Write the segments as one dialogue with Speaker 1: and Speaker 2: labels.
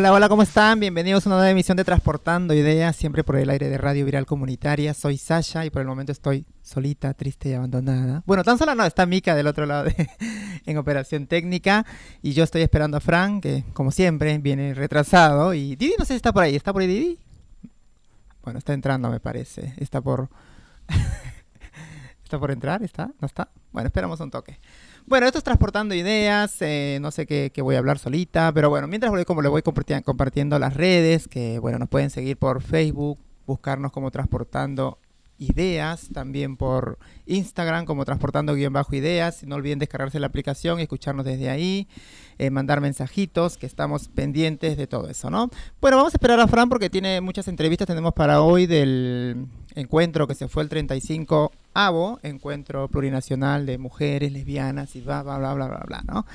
Speaker 1: Hola, hola, ¿cómo están? Bienvenidos a una nueva emisión de Transportando Ideas, siempre por el aire de Radio Viral Comunitaria. Soy Sasha y por el momento estoy solita, triste y abandonada. Bueno, tan sola no, está Mika del otro lado en operación técnica y yo estoy esperando a Fran, que como siempre viene retrasado. Y Didi no sé si está por ahí, ¿está por ahí Didi? Bueno, está entrando me parece, está por... ¿Está por entrar? ¿Está? ¿No está? Bueno, esperamos un toque. Bueno, esto es transportando ideas, eh, no sé qué, voy a hablar solita, pero bueno, mientras voy, como le voy compartiendo las redes, que bueno, nos pueden seguir por Facebook, buscarnos como transportando ideas, también por Instagram como transportando guion bajo ideas. No olviden descargarse la aplicación y escucharnos desde ahí, eh, mandar mensajitos, que estamos pendientes de todo eso, ¿no? Bueno, vamos a esperar a Fran porque tiene muchas entrevistas, tenemos para hoy del encuentro que se fue el 35 AVO, encuentro plurinacional de mujeres lesbianas y bla, bla, bla, bla, bla, bla, ¿no?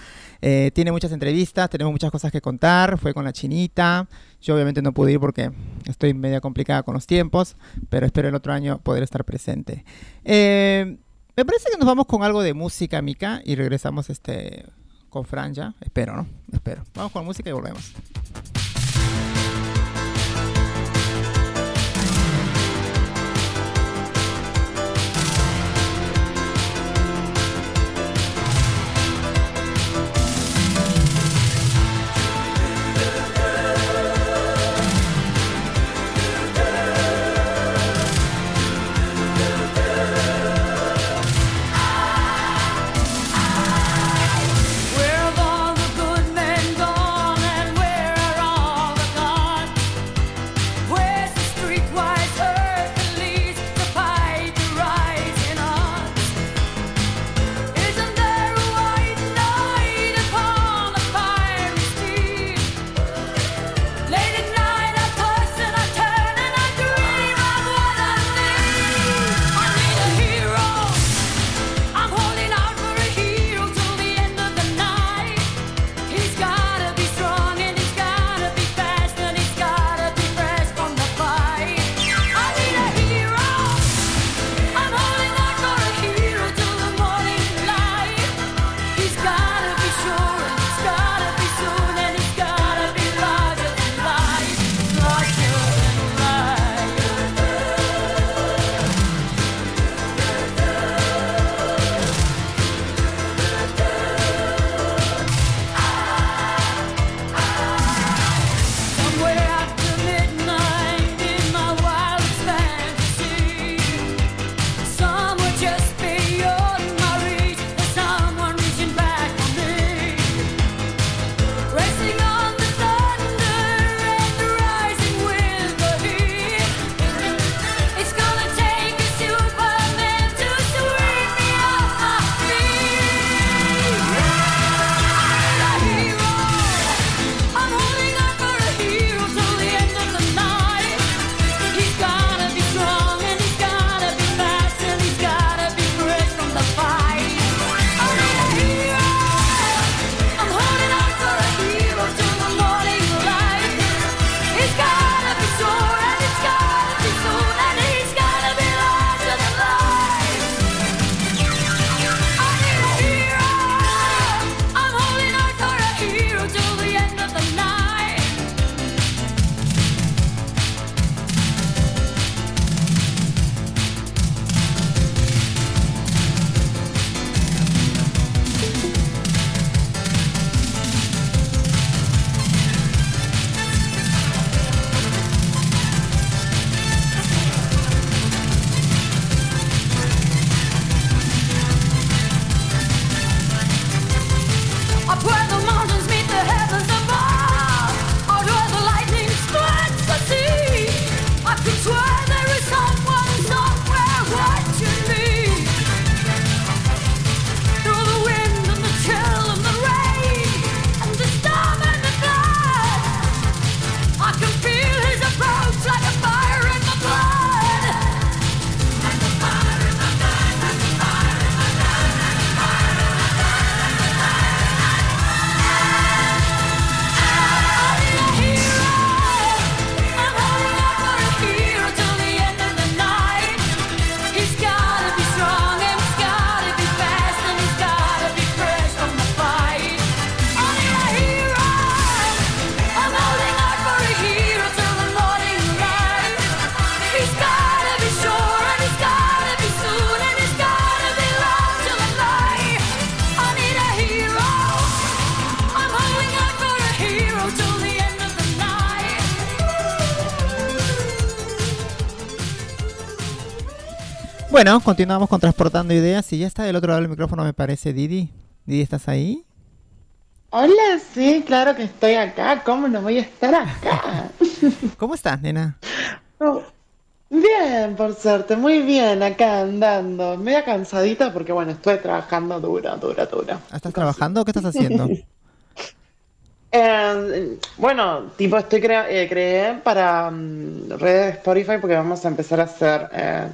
Speaker 1: Eh, tiene muchas entrevistas, tenemos muchas cosas que contar, fue con la chinita, yo obviamente no pude ir porque estoy media complicada con los tiempos, pero espero el otro año poder estar presente. Eh, me parece que nos vamos con algo de música, Mica, y regresamos este, con Fran ya, espero, ¿no? Espero. Vamos con música y volvemos. Bueno, continuamos con Transportando Ideas y ya está del otro lado del micrófono, me parece, Didi. Didi, ¿estás ahí?
Speaker 2: Hola, sí, claro que estoy acá. ¿Cómo no voy a estar acá?
Speaker 1: ¿Cómo estás, nena?
Speaker 2: Oh, bien, por suerte, muy bien, acá andando. Media cansadita porque, bueno, estuve trabajando duro, duro, duro.
Speaker 1: ¿Estás trabajando o qué estás haciendo?
Speaker 2: Eh, bueno, tipo, estoy crea eh, creé para um, redes de Spotify porque vamos a empezar a hacer eh,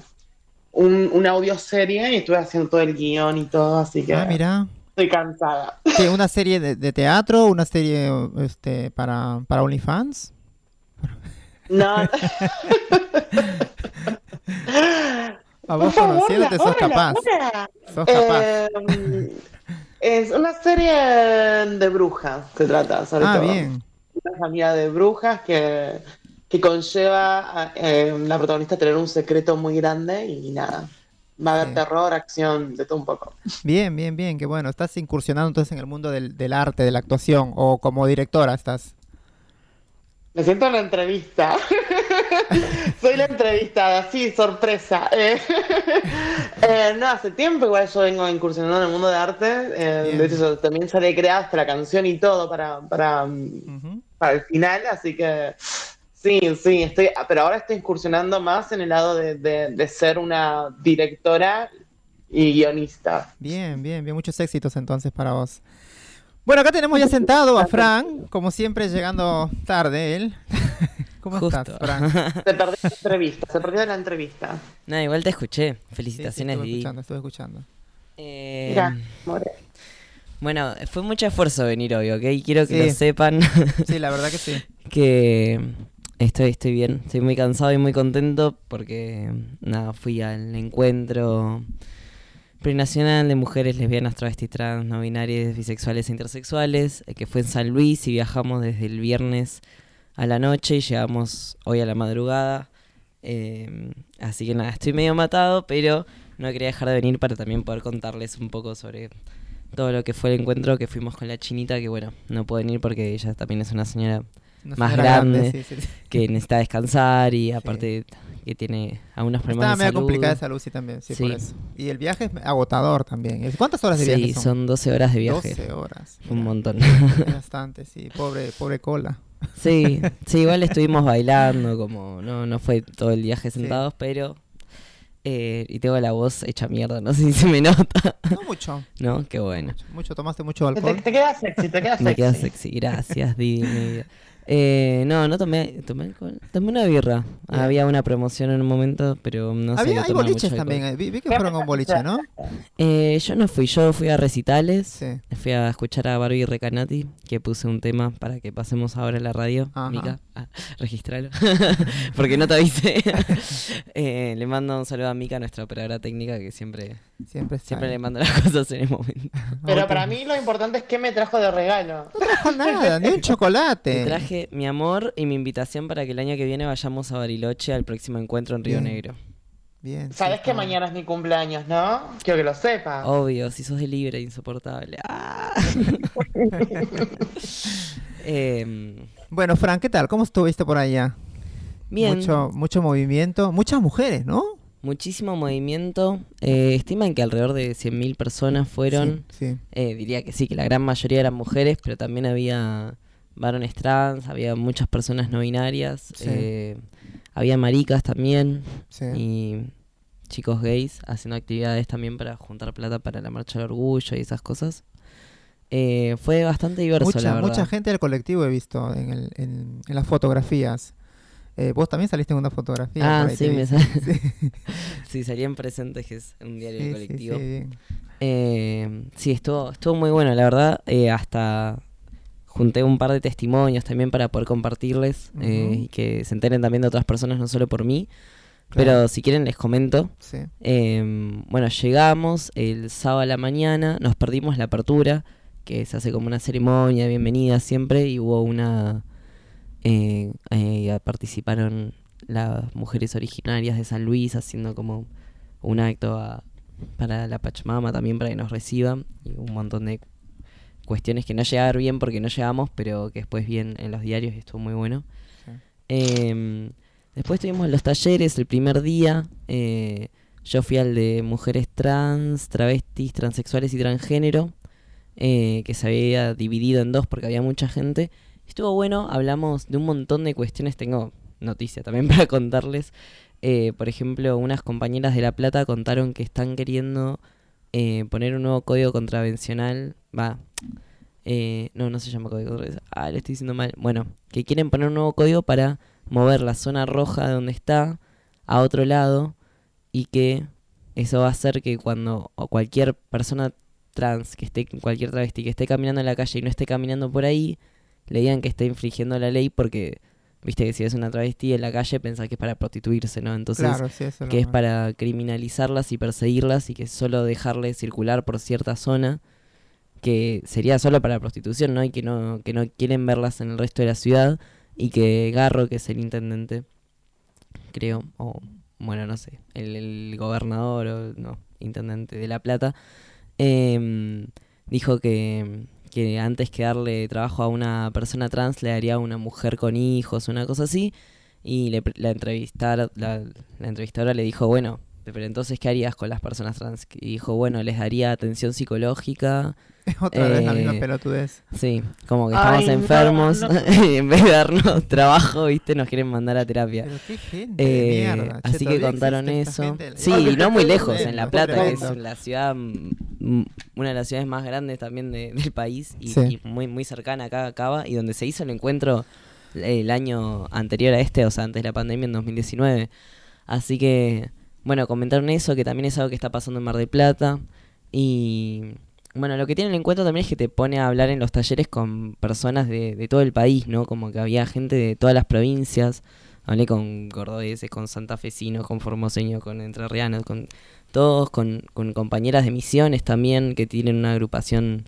Speaker 2: un, una audioserie y estuve haciendo todo el guion y todo, así que
Speaker 1: Ah, mira.
Speaker 2: estoy cansada.
Speaker 1: ¿Qué, ¿Una serie de, de teatro? ¿Una serie este, para, para OnlyFans?
Speaker 2: No.
Speaker 1: A vos conociéndote sos capaz. Sos capaz.
Speaker 2: Eh, es una serie de brujas, se trata, sobre
Speaker 1: ah,
Speaker 2: todo.
Speaker 1: bien.
Speaker 2: Una familia de brujas que, que conlleva a eh, la protagonista tener un secreto muy grande y nada. Va a haber
Speaker 1: Sí.
Speaker 2: terror, acción, de todo un poco.
Speaker 1: Bien, bien, bien. Qué bueno. ¿Estás incursionando entonces en el mundo del, del arte, de la actuación? ¿O como directora estás?
Speaker 2: Me siento en la entrevista. Soy la entrevistada, sí, sorpresa. Eh, eh, no, hace tiempo igual yo vengo incursionando en el mundo de arte. eh, de hecho, yo también salí creada hasta la canción y todo para, para, para el final, así que sí, sí, estoy, pero ahora estoy incursionando más en el lado de, de- de ser una directora y guionista.
Speaker 1: Bien, bien, bien. Muchos éxitos entonces para vos. Bueno, acá tenemos ya sentado a Fran, como siempre llegando tarde él. ¿Cómo estás. Fran?
Speaker 2: Se perdió la entrevista, se perdió la entrevista.
Speaker 3: No, igual te escuché.
Speaker 1: Sí, sí,
Speaker 3: Felicitaciones,
Speaker 1: estuve escuchando, estuve escuchando.
Speaker 3: Eh,
Speaker 2: Mira, more.
Speaker 3: bueno, fue mucho esfuerzo venir hoy, ¿ok? Quiero que
Speaker 1: Sí.
Speaker 3: lo sepan
Speaker 1: Sí, la verdad que sí.
Speaker 3: que estoy, estoy bien. Estoy muy cansado y muy contento porque, nada, fui al encuentro plurinacional de mujeres lesbianas, travestis, trans, no binarias, bisexuales e intersexuales, eh, que fue en San Luis y viajamos desde el viernes a la noche y llegamos hoy a la madrugada. Eh, así que nada, estoy medio matado, pero no quería dejar de venir para también poder contarles un poco sobre todo lo que fue el encuentro que fuimos con la chinita, que bueno, no puede venir porque ella también es una señora
Speaker 1: Una
Speaker 3: Más grande.
Speaker 1: sí, sí, sí.
Speaker 3: que necesita descansar y aparte que tiene algunos problemas
Speaker 1: Estaba
Speaker 3: de
Speaker 1: medio
Speaker 3: salud.
Speaker 1: complicada de salud, sí, también. Sí, por
Speaker 3: Sí.
Speaker 1: eso. Y el viaje es agotador también. ¿Es- ¿Cuántas horas de
Speaker 3: Sí,
Speaker 1: viaje
Speaker 3: son?
Speaker 1: son?
Speaker 3: 12 horas de viaje.
Speaker 1: 12 horas.
Speaker 3: Un
Speaker 1: mira.
Speaker 3: montón.
Speaker 1: Bastante, sí. Pobre, pobre cola.
Speaker 3: sí, sí, igual estuvimos bailando, como no, no fue todo el viaje
Speaker 1: Sí.
Speaker 3: sentados, pero... eh, y tengo la voz hecha mierda, no sé si se me nota,
Speaker 1: No mucho.
Speaker 3: ¿no? Qué bueno.
Speaker 1: Mucho, mucho. ¿Tomaste mucho
Speaker 2: Te,
Speaker 1: alcohol?
Speaker 2: te queda sexy, te queda sexy.
Speaker 3: Me queda sexy, gracias, Didi. Eh, no, no tomé, tomé alcohol. Tomé una birra. Había una promoción en un momento, pero no sé.
Speaker 1: Había,
Speaker 3: no
Speaker 1: hay
Speaker 3: tomaba
Speaker 1: boliches también. eh, Vi, vi que fueron a un boliche, ¿no?
Speaker 3: Eh, yo no fui, yo fui a recitales.
Speaker 1: Sí.
Speaker 3: Fui a escuchar a Barbie Recanati, que puse un tema para que pasemos ahora en la radio.
Speaker 1: Ajá.
Speaker 3: Mica, ah, registralo. Porque no te avisé. Eh, le mando un saludo a Mica, nuestra operadora técnica, que siempre,
Speaker 1: Siempre
Speaker 3: siempre le mando las cosas en el momento.
Speaker 2: Pero para mí lo importante es qué me trajo de regalo.
Speaker 1: No trajo nada, ni un chocolate.
Speaker 3: Te traje mi amor y mi invitación para que el año que viene vayamos a Bariloche al próximo encuentro en Río
Speaker 1: Bien.
Speaker 3: Negro.
Speaker 1: Bien.
Speaker 2: Sabes que mañana es mi cumpleaños, ¿no? Quiero que lo sepas.
Speaker 3: Obvio, si sos de libre, insoportable. Ah. Em,
Speaker 1: Bueno, Fran, ¿qué tal? ¿Cómo estuviste por allá?
Speaker 3: bien,
Speaker 1: Mucho, mucho movimiento. Muchas mujeres, ¿no?
Speaker 3: muchísimo movimiento. Eh, estiman que alrededor de 100.000 personas fueron.
Speaker 1: Sí, sí.
Speaker 3: Eh, diría que sí, que la gran mayoría eran mujeres, pero también había varones trans, había muchas personas no binarias,
Speaker 1: Sí.
Speaker 3: eh, había maricas también
Speaker 1: sí.
Speaker 3: y chicos gays haciendo actividades también para juntar plata para la marcha del orgullo y esas cosas. Eh, fue bastante diverso, la
Speaker 1: Mucha,
Speaker 3: verdad.
Speaker 1: mucha gente del colectivo he visto en, el- en- en las fotografías. Eh, vos también saliste en una fotografía.
Speaker 3: Ah, sí, me sal-
Speaker 1: Sí,
Speaker 3: Sí, salían presentes, que es un diario
Speaker 1: sí,
Speaker 3: del colectivo.
Speaker 1: sí.
Speaker 3: Eh, sí, estuvo, estuvo muy bueno, la verdad. hasta junté un par de testimonios también para poder compartirles eh, y que se enteren también de otras personas, no solo por mí.
Speaker 1: Claro.
Speaker 3: Pero si quieren les comento.
Speaker 1: Sí.
Speaker 3: Eh, bueno, llegamos el sábado a la mañana, nos perdimos la apertura, que se hace como una ceremonia de bienvenida siempre, y hubo una... eh, eh, participaron las mujeres originarias de San Luis haciendo como un acto a- para la Pachamama también para que nos reciban, y un montón de cuestiones que no llegaron bien porque no llegamos, pero que después bien en los diarios y estuvo muy bueno.
Speaker 1: Sí.
Speaker 3: Eh, después tuvimos los talleres el primer día. eh, Yo fui al de mujeres trans, travestis, transexuales y transgénero, eh, que se había dividido en dos porque había mucha gente. Estuvo bueno, hablamos de un montón de cuestiones, tengo noticia también para contarles. Eh, por ejemplo, unas compañeras de La Plata contaron que están queriendo eh, poner un nuevo código contravencional. Va. Eh, no, no se llama código contravencional. Ah, le estoy diciendo mal. Bueno, que quieren poner un nuevo código para mover la zona roja de donde está a otro lado y que eso va a hacer que cuando o cualquier persona trans que esté, cualquier travesti que esté caminando en la calle y no esté caminando por ahí, le digan que está infringiendo la ley porque viste que si es una travesti en la calle pensás que es para prostituirse, ¿no? Entonces,
Speaker 1: Claro, sí, eso
Speaker 3: que es
Speaker 1: lo-
Speaker 3: para criminalizarlas y perseguirlas y que solo dejarles circular por cierta zona que sería solo para prostitución, ¿no? Y que no, que no quieren verlas en el resto de la ciudad y que Garro, que es el intendente, creo, o bueno, no sé, el, gobernador o no, intendente de La Plata, em, dijo que, que antes que darle trabajo a una persona trans le daría a una mujer con hijos, una cosa así, y le, la, entrevistar, la, la entrevistadora le dijo, bueno, pero entonces, ¿qué harías con las personas trans? Y dijo, bueno, les daría atención psicológica,
Speaker 1: Otra vez la misma
Speaker 3: Eh,
Speaker 1: pelotudez.
Speaker 3: Sí, como que
Speaker 2: Ay,
Speaker 3: estamos
Speaker 2: no,
Speaker 3: enfermos
Speaker 2: no.
Speaker 3: y en vez de darnos trabajo, viste, nos quieren mandar a terapia.
Speaker 1: Pero qué gente de
Speaker 3: Eh,
Speaker 1: mierda. che,
Speaker 3: así que contaron eso. Sí,
Speaker 2: Ay,
Speaker 3: y no muy lejos, en La Plata, que es la ciudad, mm, una de las ciudades más grandes también de- del país y,
Speaker 1: Sí.
Speaker 3: y muy, muy cercana acá a Cava, y donde se hizo el encuentro el año anterior a este, o sea, antes de la pandemia, en 2019. Así que, bueno, comentaron eso, que también es algo que está pasando en Mar del Plata. Y bueno, lo que tiene el encuentro también es que te pone a hablar en los talleres con personas de, de todo el país, ¿no? Como que había gente de todas las provincias. Hablé con cordobeses, con santafesinos, con formoseños, con entrerrianos, con todos, con, con compañeras de misiones también que tienen una agrupación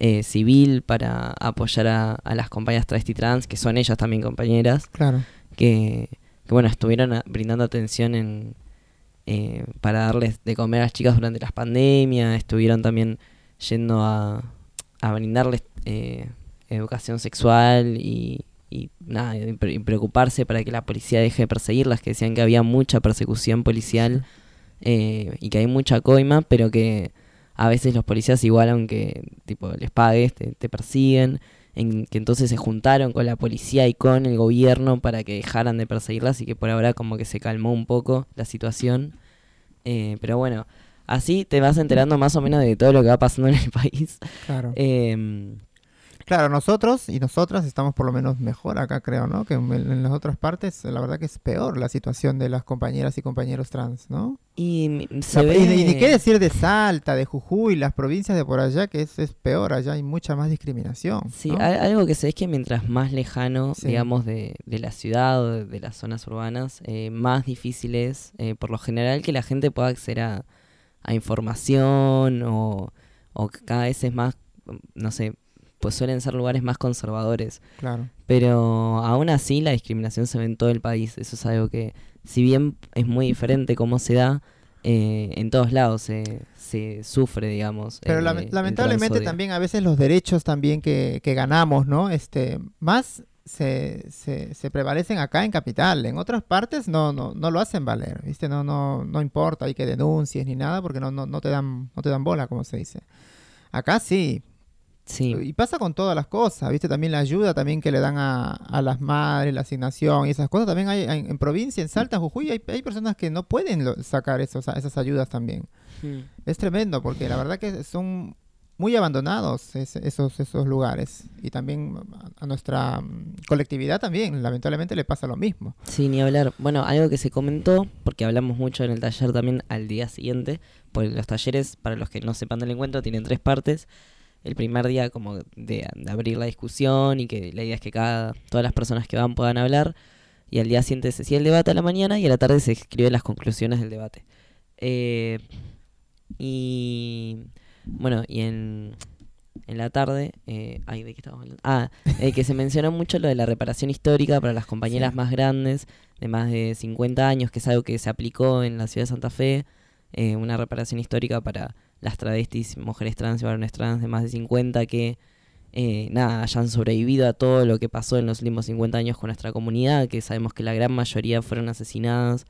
Speaker 3: eh, civil para apoyar a, a las compañeras travesti trans, que son ellas también compañeras
Speaker 1: Claro.
Speaker 3: que, que, bueno, estuvieron a- brindando atención en, eh, para darles de comer a las chicas durante las pandemias, estuvieron también yendo a, a brindarles eh, educación sexual y, y nada, y pre- y preocuparse para que la policía deje de perseguirlas, que decían que había mucha persecución policial eh, y que hay mucha coima, pero que a veces los policías igual aunque tipo les pagues, te, te persiguen, en que entonces se juntaron con la policía y con el gobierno para que dejaran de perseguirlas y que por ahora como que se calmó un poco la situación. Eh, pero bueno, así te vas enterando más o menos de todo lo que va pasando en el país.
Speaker 1: Claro.
Speaker 3: Em,
Speaker 1: Claro, nosotros y nosotras estamos por lo menos mejor acá, creo, ¿no? Que en, en las otras partes, la verdad que es peor la situación de las compañeras y compañeros trans, ¿no?
Speaker 3: y
Speaker 1: La-
Speaker 3: se ve...
Speaker 1: y, y ni qué decir de Salta, de Jujuy, las provincias de por allá, que es, es peor, allá hay mucha más discriminación.
Speaker 3: Sí,
Speaker 1: ¿no?
Speaker 3: al- algo que se ve es que mientras más lejano,
Speaker 1: Sí.
Speaker 3: digamos, de, de la ciudad o de, de las zonas urbanas, eh, más difícil es, eh, por lo general, que la gente pueda acceder a, a información o, o cada vez es más, mm, no sé, pues suelen ser lugares más conservadores.
Speaker 1: Claro.
Speaker 3: Pero aún así la discriminación se ve en todo el país. Eso es algo que, si bien es muy diferente cómo se da, eh, en todos lados se, se sufre, digamos.
Speaker 1: Pero lamentablemente también a veces los derechos también que, que ganamos, ¿no? Este, más se, se, se prevalecen acá en Capital. En otras partes no, no, no lo hacen valer, ¿viste? No, no, no importa, hay que denuncies ni nada porque no, no, no te dan, no te dan bola, como se dice. Acá sí.
Speaker 3: Sí.
Speaker 1: Y pasa con todas las cosas, ¿viste? También la ayuda también que le dan a, a las madres, la asignación y esas cosas. También hay en, en provincia, en Salta, en Jujuy, hay, hay personas que no pueden lo- sacar esos, esas ayudas también.
Speaker 3: Mm.
Speaker 1: Es tremendo porque la verdad que son muy abandonados es- esos, esos lugares. Y también a- a nuestra mm, colectividad también, lamentablemente, le pasa lo mismo.
Speaker 3: Sí, ni hablar. Bueno, algo que se comentó, porque hablamos mucho en el taller también al día siguiente, porque los talleres, para los que no sepan del encuentro, tienen tres partes. El primer día como de, de abrir la discusión y que la idea es que cada, todas las personas que van puedan hablar. Y al día siguiente se sigue el debate a la mañana y a la tarde se escriben las conclusiones del debate. Eh, y bueno, y en, en la tarde, eh, ay, ¿de qué estamos hablando? Ah, eh, que se mencionó mucho lo de la reparación histórica para las compañeras
Speaker 1: Sí.
Speaker 3: más grandes, de más de 50 años, que es algo que se aplicó en la ciudad de Santa Fe, eh, una reparación histórica para las travestis, mujeres trans y varones trans de más de 50 que, eh, nada, hayan sobrevivido a todo lo que pasó en los últimos 50 años con nuestra comunidad, que sabemos que la gran mayoría fueron asesinadas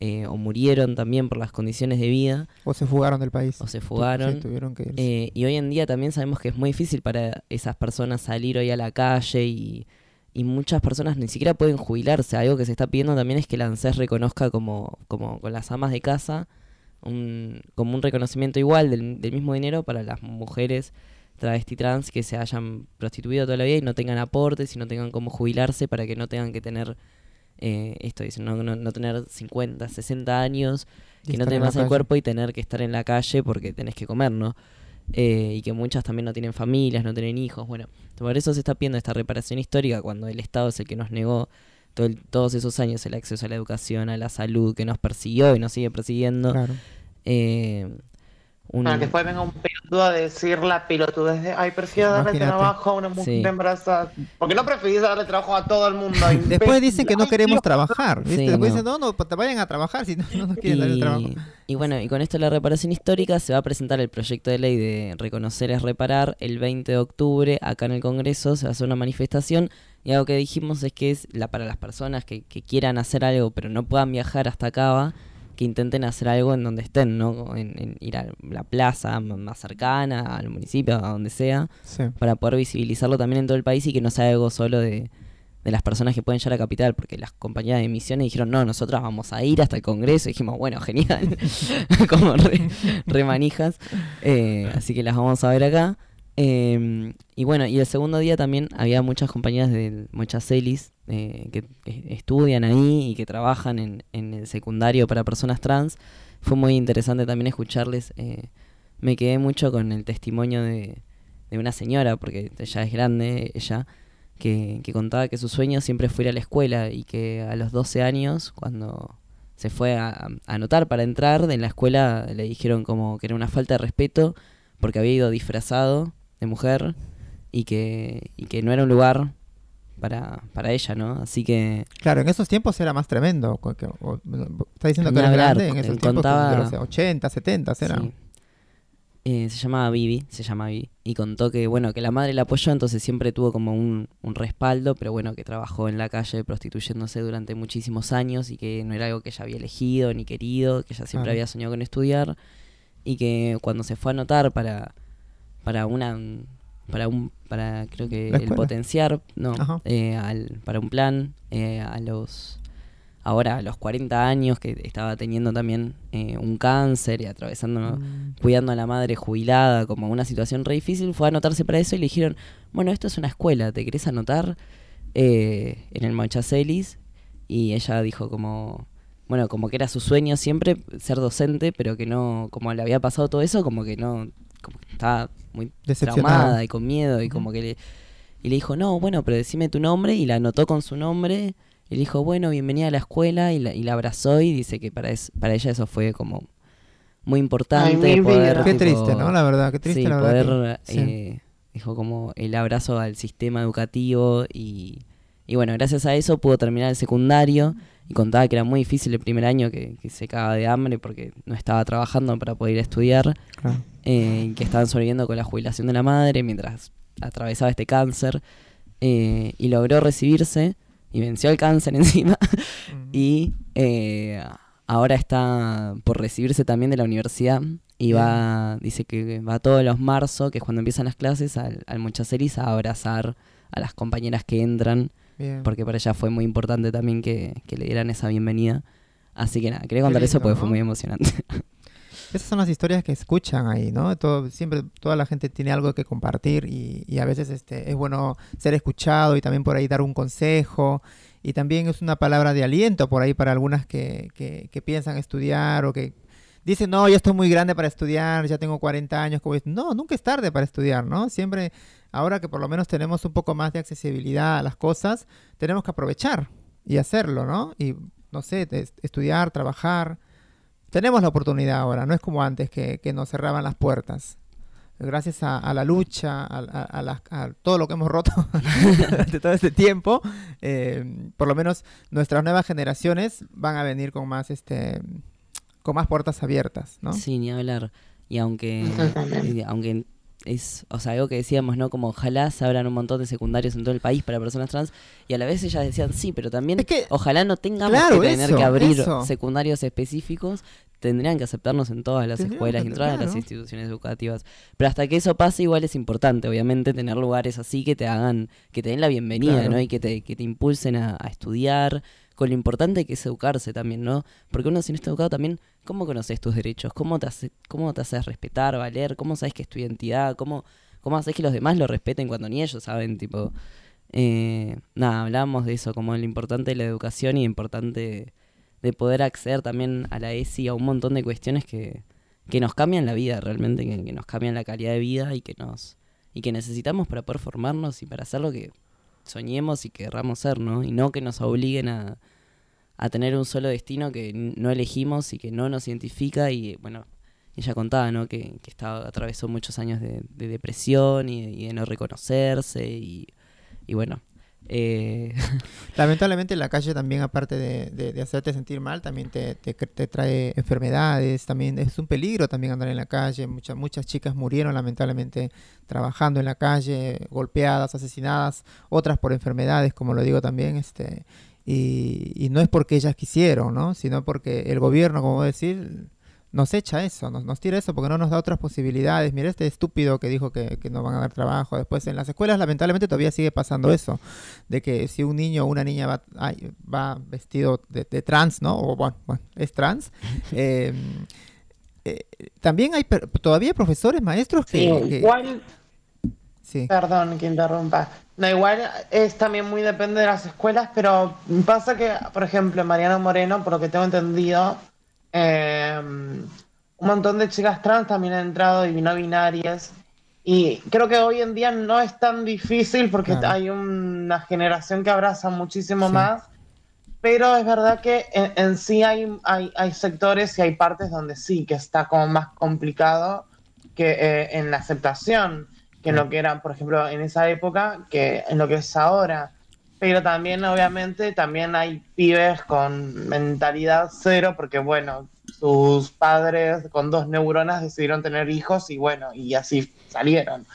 Speaker 3: eh, o murieron también por las condiciones de vida
Speaker 1: O se fugaron del país.
Speaker 3: o se fugaron.
Speaker 1: sí, tuvieron que.
Speaker 3: Eh, y hoy en día también sabemos que es muy difícil para esas personas salir hoy a la calle y, y muchas personas ni siquiera pueden jubilarse. Algo que se está pidiendo también es que la ANSES reconozca como, como con las amas de casa un, como un reconocimiento igual del, del mismo dinero para las mujeres travesti trans que se hayan prostituido toda la vida y no tengan aportes y no tengan cómo jubilarse para que no tengan que tener eh, esto dicen, no, no, no tener 50, 60 años
Speaker 1: Y
Speaker 3: que no
Speaker 1: la
Speaker 3: más el cuerpo y tener que estar en la calle porque tenés que comer, ¿no? Eh, y que muchas también no tienen familias, no tienen hijos. Bueno, por eso se está pidiendo esta reparación histórica cuando el Estado es el que nos negó todo el- todos esos años el acceso a la educación, a la salud, que nos persiguió y nos sigue persiguiendo.
Speaker 1: Claro.
Speaker 3: Eh, un-
Speaker 2: Para que después venga un pelotudo a decir la pelotudez de, ay, prefiero darle
Speaker 1: Imagínate.
Speaker 2: trabajo a una mujer
Speaker 3: Sí.
Speaker 2: embarazada. Porque no preferís darle trabajo a todo el mundo.
Speaker 1: Después dicen que no queremos trabajar. ¿viste?
Speaker 3: Sí,
Speaker 1: Después
Speaker 3: no.
Speaker 1: dicen, no, no, te vayan a trabajar si no, no nos quieren dar el trabajo.
Speaker 3: Y, y bueno, y con esto de la reparación histórica se va a presentar el proyecto de ley de reconocer es reparar el 20 de octubre acá en el Congreso, se va a hacer una manifestación y algo que dijimos es que es la para las personas que, que quieran hacer algo pero no puedan viajar hasta Cava, que intenten hacer algo en donde estén, ¿no? En, en ir a la plaza más cercana, al municipio, a donde sea,
Speaker 1: Sí.
Speaker 3: para poder visibilizarlo también en todo el país y que no sea algo solo de, de las personas que pueden llegar a capital, porque las compañías de emisiones dijeron, no, nosotras vamos a ir hasta el Congreso, y dijimos, bueno, genial, como re, re manijas, Eh, así que las vamos a ver acá. Eh, y bueno, y el segundo día también había muchas compañías de muchas celis eh, que estudian ahí y que trabajan en, en el secundario para personas trans. Fue muy interesante también escucharles. eh, me quedé mucho con el testimonio de, de una señora, porque ella es grande, ella, que, que contaba que su sueño siempre fue ir a la escuela y que a los 12 años, cuando se fue a, a anotar para entrar, en la escuela le dijeron como que era una falta de respeto porque había ido disfrazado de mujer y que, y que no era un lugar para, para ella, ¿no? Así que
Speaker 1: Claro, en esos tiempos era más tremendo. o- Está diciendo que era
Speaker 3: hablar,
Speaker 1: grande en esos
Speaker 3: eh,
Speaker 1: tiempos,
Speaker 3: contaba-
Speaker 1: de los 80, 70 era.
Speaker 3: Sí. Eh, se llamaba Vivi, se llama Vivi, y contó que, bueno, que la madre la apoyó, entonces siempre tuvo como un, un respaldo, pero bueno, que trabajó en la calle prostituyéndose durante muchísimos años y que no era algo que ella había elegido ni querido, que ella siempre había soñado con estudiar, y que cuando se fue a anotar para, para una, para un, para creo que el potenciar, no, eh, al, para un plan, eh, a los ahora a los 40 años que estaba teniendo también eh, un cáncer y atravesando
Speaker 1: Mm.
Speaker 3: cuidando a la madre jubilada como una situación re difícil, fue a anotarse para eso y le dijeron, bueno, esto es una escuela, ¿te querés anotar eh, en el Monchacelis? Y ella dijo como, bueno, como que era su sueño siempre ser docente, pero que no, como le había pasado todo eso, como que no, como que estaba muy traumada y con miedo y como que le, y le dijo, no, bueno, pero decime tu nombre y la anotó con su nombre y le dijo, bueno, bienvenida a la escuela y la, y la abrazó y dice que para, es- para ella eso fue como muy importante.
Speaker 2: mi
Speaker 3: poder.
Speaker 1: Qué
Speaker 3: tipo,
Speaker 1: triste, ¿no? La verdad, qué triste
Speaker 3: sí,
Speaker 1: la verdad.
Speaker 3: poder,
Speaker 1: que- sí.
Speaker 3: eh, dijo como el abrazo al sistema educativo y, y bueno, gracias a eso pudo terminar el secundario y contaba que era muy difícil el primer año que, que se cagaba de hambre porque no estaba trabajando para poder ir a estudiar
Speaker 1: Claro.
Speaker 3: Eh, que estaban sobreviviendo con la jubilación de la madre mientras atravesaba este cáncer eh, y logró recibirse y venció el cáncer encima y eh, ahora está por recibirse también de la universidad y va, dice que va todos los marzo, que es cuando empiezan las clases, al, al Monchaceris a abrazar a las compañeras que entran,
Speaker 1: Bien.
Speaker 3: porque para ella fue muy importante también que, que le dieran esa bienvenida. Así que nada, quería contar eso porque fue muy emocionante.
Speaker 1: Esas son las historias que escuchan ahí, ¿no? Todo, siempre toda la gente tiene algo que compartir y, a veces este, es bueno ser escuchado y también por ahí dar un consejo y también es una palabra de aliento por ahí para algunas que, que, que piensan estudiar o que dicen, no, yo estoy muy grande para estudiar, ya tengo 40 años. Como no, nunca es tarde para estudiar, ¿no? Siempre, ahora que por lo menos tenemos un poco más de accesibilidad a las cosas, tenemos que aprovechar y hacerlo, ¿no? Y, no sé, estudiar, trabajar. Tenemos la oportunidad ahora, no es como antes que, que nos cerraban las puertas. Gracias a, a la lucha, a, a- a las- a todo lo que hemos roto durante todo este tiempo, eh, por lo menos nuestras nuevas generaciones van a venir con más, este, con más puertas abiertas, ¿no?
Speaker 3: Sí, ni hablar. Y aunque, y aunque es, o sea, algo que decíamos, ¿no? Como ojalá se abran un montón de secundarios en todo el país para personas trans. Y a la vez ellas decían, sí, pero también
Speaker 1: Es que-
Speaker 3: ojalá no tengamos
Speaker 1: Claro,
Speaker 3: que tener
Speaker 1: eso,
Speaker 3: que abrir
Speaker 1: eso.
Speaker 3: secundarios específicos. Tendrían que aceptarnos en todas las
Speaker 1: Tendrían
Speaker 3: escuelas y en todas las instituciones educativas. Pero hasta que eso pase, igual es importante, obviamente, tener lugares así que te hagan, que te den la bienvenida,
Speaker 1: Claro.
Speaker 3: ¿no? Y que te, que te impulsen a, a estudiar, con lo importante que es educarse también, ¿no? Porque uno si no está educado también, ¿cómo conoces tus derechos? ¿Cómo te, hace, cómo te haces respetar, valer? ¿Cómo sabes que es tu identidad? ¿Cómo, cómo haces que los demás lo respeten cuando ni ellos saben, tipo... eh, nada, hablábamos de eso, como lo importante de la educación y lo importante de poder acceder también a la ESI, a un montón de cuestiones que, que nos cambian la vida realmente, que, que nos cambian la calidad de vida y que nos y que necesitamos para poder formarnos y para hacer lo que soñemos y querramos ser, ¿no? Y no que nos obliguen a, tener un solo destino que no elegimos y que no nos identifica y bueno, ella contaba, ¿no? Que, que estaba, atravesó muchos años de, de depresión y, de no reconocerse y bueno, eh,
Speaker 1: Lamentablemente la calle también, aparte de, hacerte sentir mal, también te, te, te trae enfermedades, también es un peligro también andar en la calle. Muchas, muchas chicas murieron lamentablemente trabajando en la calle, golpeadas, asesinadas, otras por enfermedades, como lo digo también, este, y, y no es porque ellas quisieron, ¿no? Sino porque el gobierno, como decir, nos echa eso, nos, nos tira eso porque no nos da otras posibilidades. Mira este estúpido que dijo que, que no van a dar trabajo. Después en las escuelas lamentablemente todavía sigue pasando eso, de que si un niño o una niña va, ay, va vestido de, de trans, ¿no? O bueno, bueno, es trans. eh, eh, también hay per- todavía profesores, maestros que...
Speaker 2: Sí,
Speaker 1: que-
Speaker 2: igual,
Speaker 1: sí.
Speaker 2: perdón que interrumpa. No, igual es también muy depende de las escuelas, pero pasa que, por ejemplo, Mariano Moreno, por lo que tengo entendido, eh, un montón de chicas trans también han entrado y no binarias. Y creo que hoy en día no es tan difícil porque
Speaker 1: Claro.
Speaker 2: hay una generación que abraza muchísimo
Speaker 1: Sí.
Speaker 2: más. Pero es verdad que en, en sí hay, hay, hay sectores y hay partes donde sí, que está como más complicado que eh, en la aceptación, que en lo que era, por ejemplo, en esa época, que en lo que es ahora. Pero también, obviamente, también hay pibes con mentalidad cero, porque bueno, sus padres con dos neuronas decidieron tener hijos y bueno, y así salieron.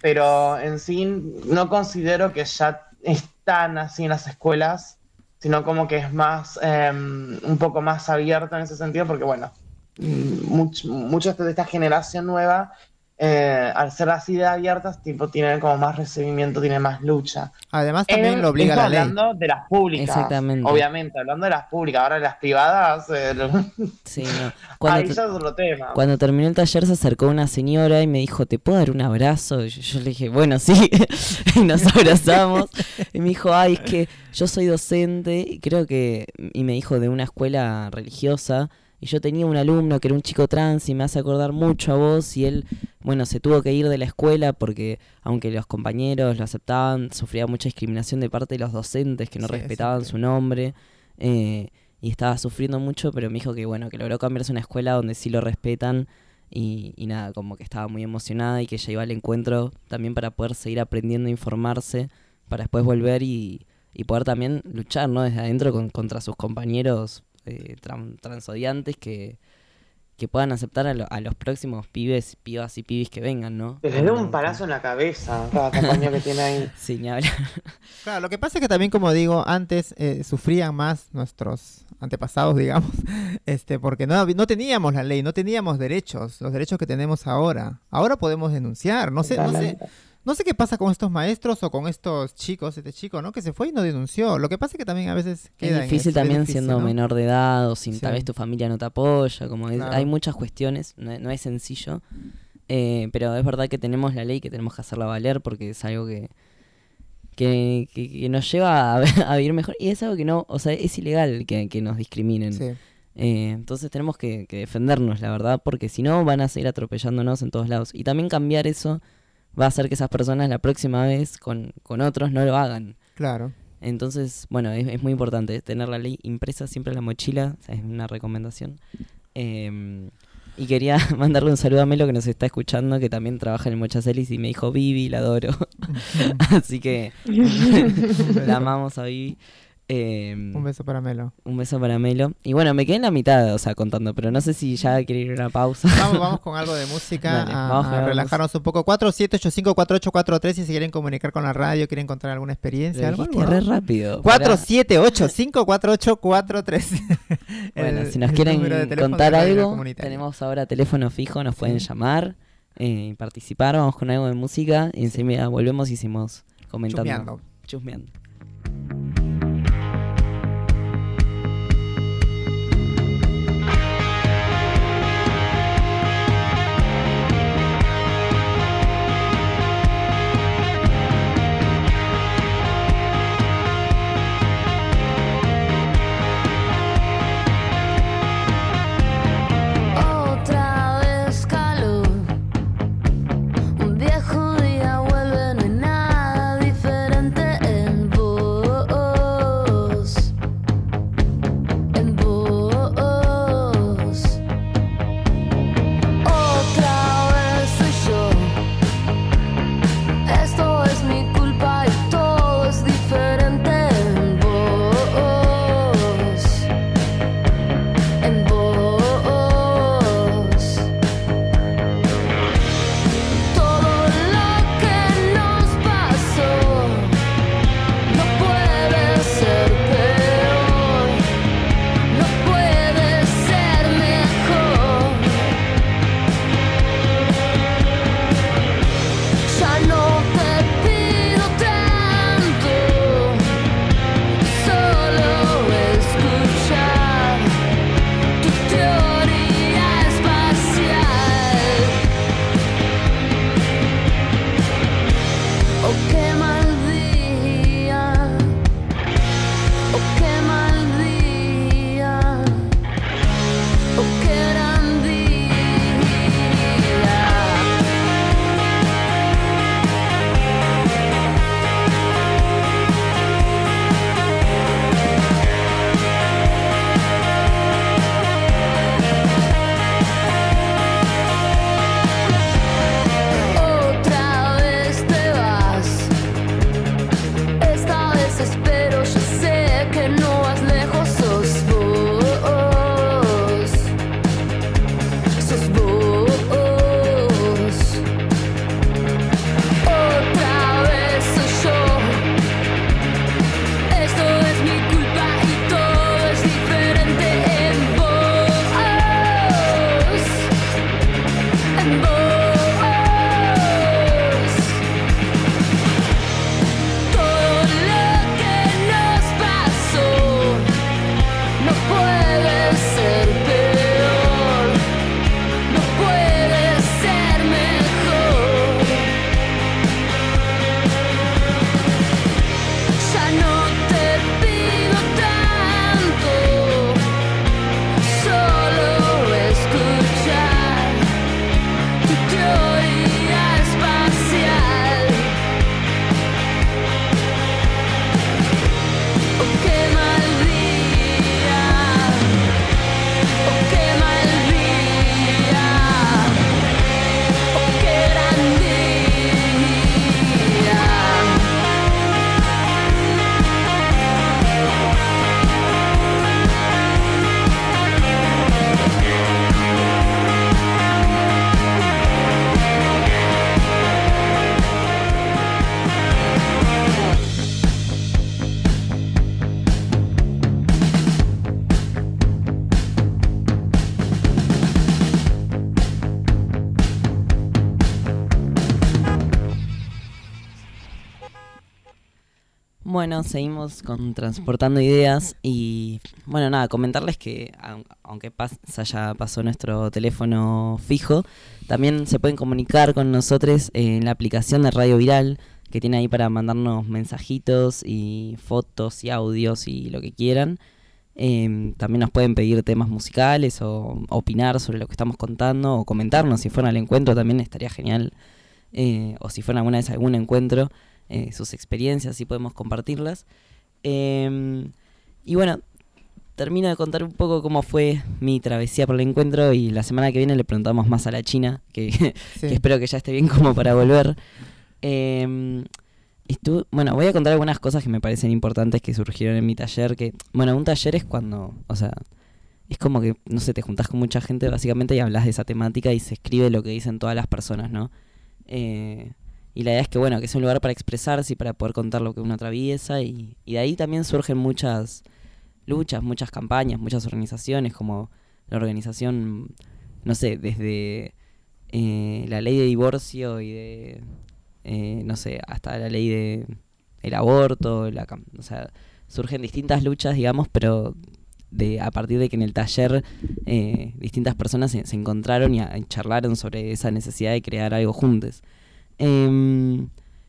Speaker 2: Pero en sí no considero que ya están así en las escuelas, sino como que es más, eh, un poco más abierto en ese sentido, porque bueno, much- muchos de esta generación nueva, eh, al ser así de abiertas, tipo, tienen como más recibimiento, tienen más lucha.
Speaker 1: Además también
Speaker 2: Eh,
Speaker 1: lo obliga la ley.
Speaker 2: hablando de las públicas.
Speaker 3: Exactamente.
Speaker 2: Obviamente, hablando de las públicas. Ahora de las privadas, eh,
Speaker 3: sí, no. Cuando
Speaker 2: ahí ya es otro tema.
Speaker 3: Cuando terminó el taller se acercó una señora y me dijo, ¿te puedo dar un abrazo? Y yo, yo le dije, bueno, sí, y nos abrazamos. Y me dijo, ay, es que yo soy docente y creo que, y me dijo de una escuela religiosa, y yo tenía un alumno que era un chico trans y me hace acordar mucho a vos y él, bueno, se tuvo que ir de la escuela porque aunque los compañeros lo aceptaban, sufría mucha discriminación de parte de los docentes que no
Speaker 1: Sí,
Speaker 3: respetaban su nombre. eh, y estaba sufriendo mucho, pero me dijo que bueno, que logró cambiarse a una escuela donde sí lo respetan y, y nada, como que estaba muy emocionada y que ya iba al encuentro también para poder seguir aprendiendo a informarse, para después volver y, y poder también luchar, ¿no? Desde adentro con- contra sus compañeros eh, tran- transodiantes que, que puedan aceptar a, lo- a los próximos pibes, pibas y pibis que vengan, ¿no?
Speaker 2: Les dé un palazo en la cabeza cada compañero que tiene ahí.
Speaker 3: Sí, ni hablar.
Speaker 1: Claro, lo que pasa es que también, como digo, antes eh, sufrían más nuestros antepasados, digamos, este, porque no, no teníamos la ley, no teníamos derechos, los derechos que tenemos ahora. Ahora podemos denunciar, no sé, no sé. No sé qué pasa con estos maestros o con estos chicos, este chico, ¿no? Que se fue y no denunció. Lo que pasa es que también a veces queda
Speaker 3: Es difícil
Speaker 1: eso, es
Speaker 3: también
Speaker 1: difícil,
Speaker 3: siendo
Speaker 1: ¿no?
Speaker 3: menor de edad o sin tal vez tu familia no te apoya, como es-
Speaker 1: Claro.
Speaker 3: hay muchas cuestiones, no, no es sencillo, eh, pero es verdad que tenemos la ley que tenemos que hacerla valer porque es algo que que, que- que nos lleva a, a vivir mejor y es algo que no, o sea, es ilegal que, que nos discriminen.
Speaker 1: Sí.
Speaker 3: Eh, entonces tenemos que, que defendernos, la verdad, porque si no van a seguir atropellándonos en todos lados. Y también cambiar eso va a hacer que esas personas la próxima vez con, con otros no lo hagan.
Speaker 1: Claro.
Speaker 3: Entonces, bueno, es, es muy importante tener la ley impresa siempre en la mochila, o sea, es una recomendación. Eh, y quería mandarle un saludo a Melo que nos está escuchando, que también trabaja en el Mochacelis y me dijo, Vivi, la adoro. Así que la amamos a Vivi.
Speaker 4: Em,
Speaker 1: Un beso para Melo.
Speaker 4: un beso para Melo. Y bueno, me quedé en la mitad, o sea, contando, pero no sé si ya quiere ir a una pausa.
Speaker 1: Vamos, vamos con algo de música,
Speaker 4: Dale,
Speaker 1: a,
Speaker 4: vamos
Speaker 1: a relajarnos un poco. 47854843 si se quieren comunicar con la radio, quieren contar alguna experiencia. Algo, ¿no?
Speaker 4: re rápido. Pará.
Speaker 1: 47854843.
Speaker 4: Bueno, si nos quieren contar algo, tenemos ahora teléfono fijo, nos pueden
Speaker 1: Sí.
Speaker 4: llamar eh, y participar. Vamos con algo de música y enseguida volvemos y hicimos comentando.
Speaker 1: Chusmeando.
Speaker 4: Chusmeando. Seguimos con Transportando Ideas y bueno, nada, comentarles que aun- aunque pas- ya pasó nuestro teléfono fijo, también se pueden comunicar con nosotros en la aplicación de Radio Viral que tiene ahí para mandarnos mensajitos y fotos y audios y lo que quieran. Em, también nos pueden pedir temas musicales o opinar sobre lo que estamos contando o comentarnos si fueron al encuentro también estaría genial. Eh, o si fueron alguna vez a algún encuentro, eh, sus experiencias, si podemos compartirlas. Em, y bueno, termino de contar un poco cómo fue mi travesía por el encuentro y la semana que viene le preguntamos más a la China, que,
Speaker 1: Sí.
Speaker 4: que espero que ya esté bien como para volver. Em,
Speaker 3: estu- bueno, voy a contar algunas cosas que me parecen importantes que surgieron en mi taller. Que, bueno, un taller es cuando, o sea, es como que, no sé, te juntás con mucha gente básicamente y hablas de esa temática y se escribe lo que dicen todas las personas, ¿no? Eh, y la idea es que, bueno, que es un lugar para expresarse y para poder contar lo que uno atraviesa. Y, de ahí también surgen muchas luchas, muchas campañas, muchas organizaciones, como la organización, no sé, desde eh, la ley de divorcio y de, eh, no sé, hasta la ley de el aborto, la, o sea, surgen distintas luchas, digamos, pero de a partir de que en el taller eh, distintas personas se, encontraron y, y charlaron sobre esa necesidad de crear algo juntos. Em,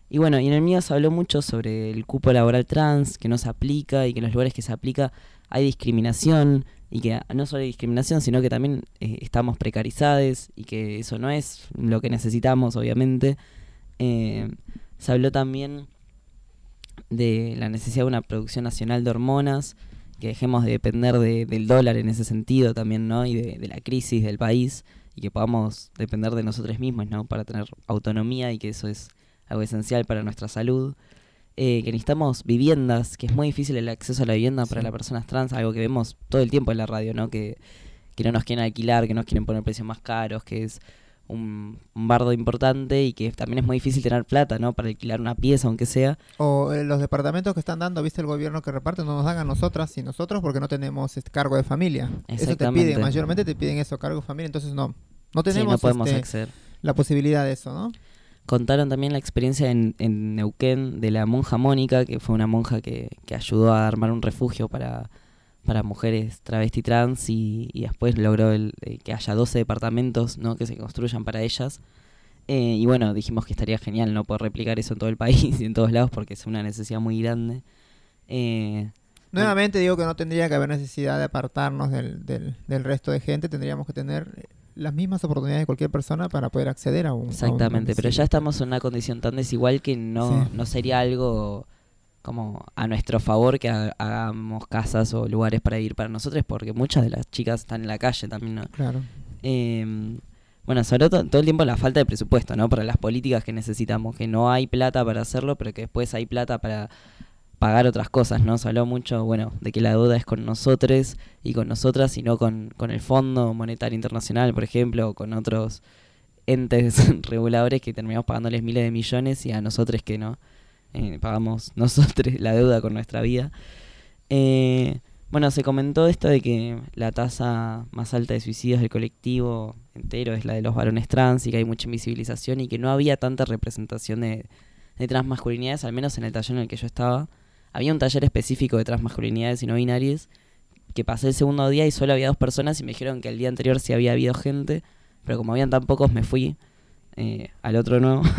Speaker 3: y bueno, y en el mío se habló mucho sobre el cupo laboral trans, que no se aplica y que en los lugares que se aplica hay discriminación y que no solo hay discriminación, sino que también eh, estamos precarizados y que eso no es lo que necesitamos, obviamente. Eh, se habló también de la necesidad de una producción nacional de hormonas, que dejemos de depender de- del dólar en ese sentido también, ¿no? Y de, de la crisis del país y que podamos depender de nosotros mismos, ¿no? Para tener autonomía y que eso es algo esencial para nuestra salud. Eh, que necesitamos viviendas, que es muy difícil el acceso a la vivienda para las personas trans, algo que vemos todo el tiempo en la radio, ¿no? Que, que no nos quieren alquilar, que nos quieren poner precios más caros, que es un, un bardo importante y que también es muy difícil tener plata, ¿no? Para alquilar una pieza, aunque sea.
Speaker 1: O eh, los departamentos que están dando, viste el gobierno que reparte, no nos dan a nosotras y nosotros porque no tenemos este cargo de familia. Eso te piden, mayormente te piden eso, cargo de familia, entonces no, no
Speaker 3: Sí,
Speaker 1: tenemos
Speaker 3: no podemos
Speaker 1: este,
Speaker 3: acceder.
Speaker 1: la posibilidad de eso, ¿no?
Speaker 3: Contaron también la experiencia en, en Neuquén de la monja Mónica, que fue una monja que, que ayudó a armar un refugio para, para mujeres travesti trans y, y después logró el, eh, que haya 12 departamentos ¿no? que se construyan para ellas. Eh, y bueno, dijimos que estaría genial no poder replicar eso en todo el país y en todos lados porque es una necesidad muy grande. Eh,
Speaker 1: Nuevamente digo que no tendría que haber necesidad de apartarnos del, del, del resto de gente, tendríamos que tener eh, las mismas oportunidades de cualquier persona para poder acceder a un... a un
Speaker 3: Exactamente, pero ya estamos en una condición tan desigual que no,
Speaker 1: Sí.
Speaker 3: no sería algo como a nuestro favor que ha- hagamos casas o lugares para ir para nosotros, porque muchas de las chicas están en la calle también, ¿no?
Speaker 1: Claro.
Speaker 3: Eh, bueno, se habló to- todo el tiempo la falta de presupuesto, ¿no? Para las políticas que necesitamos, que no hay plata para hacerlo, pero que después hay plata para pagar otras cosas, ¿no? Se habló mucho, bueno, de que la deuda es con nosotros y con nosotras y no con, con el Fondo Monetario Internacional, por ejemplo, o con otros entes reguladores que terminamos pagándoles miles de millones y a nosotros que no. Eh, pagamos nosotros la deuda con nuestra vida. Eh, bueno, se comentó esto de que la tasa más alta de suicidios del colectivo entero es la de los varones trans y que hay mucha invisibilización y que no había tanta representación de, de transmasculinidades, al menos en el taller en el que yo estaba. Había un taller específico de transmasculinidades y no binarias que pasé el segundo día y solo había dos personas y me dijeron que el día anterior sí había habido gente, pero como habían tan pocos me fui, eh, al otro no.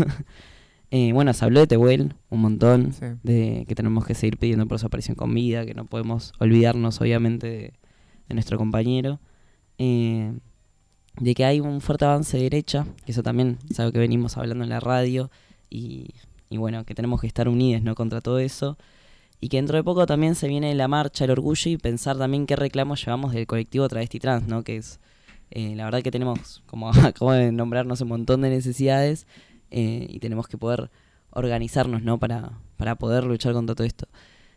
Speaker 3: Eh, bueno, se habló de Tehuel un montón,
Speaker 1: Sí.
Speaker 3: de que tenemos que seguir pidiendo por su aparición con vida, que no podemos olvidarnos obviamente de, de nuestro compañero. Eh, de que hay un fuerte avance de derecha, que eso también es algo que venimos hablando en la radio, y, y bueno, que tenemos que estar unidos ¿no? contra todo eso. Y que dentro de poco también se viene la marcha, el orgullo y pensar también qué reclamos llevamos del colectivo travesti trans, ¿no? Que es, eh, la verdad que tenemos, como acabo de nombrarnos, un montón de necesidades eh, y tenemos que poder organizarnos, ¿no? Para, para poder luchar contra todo esto.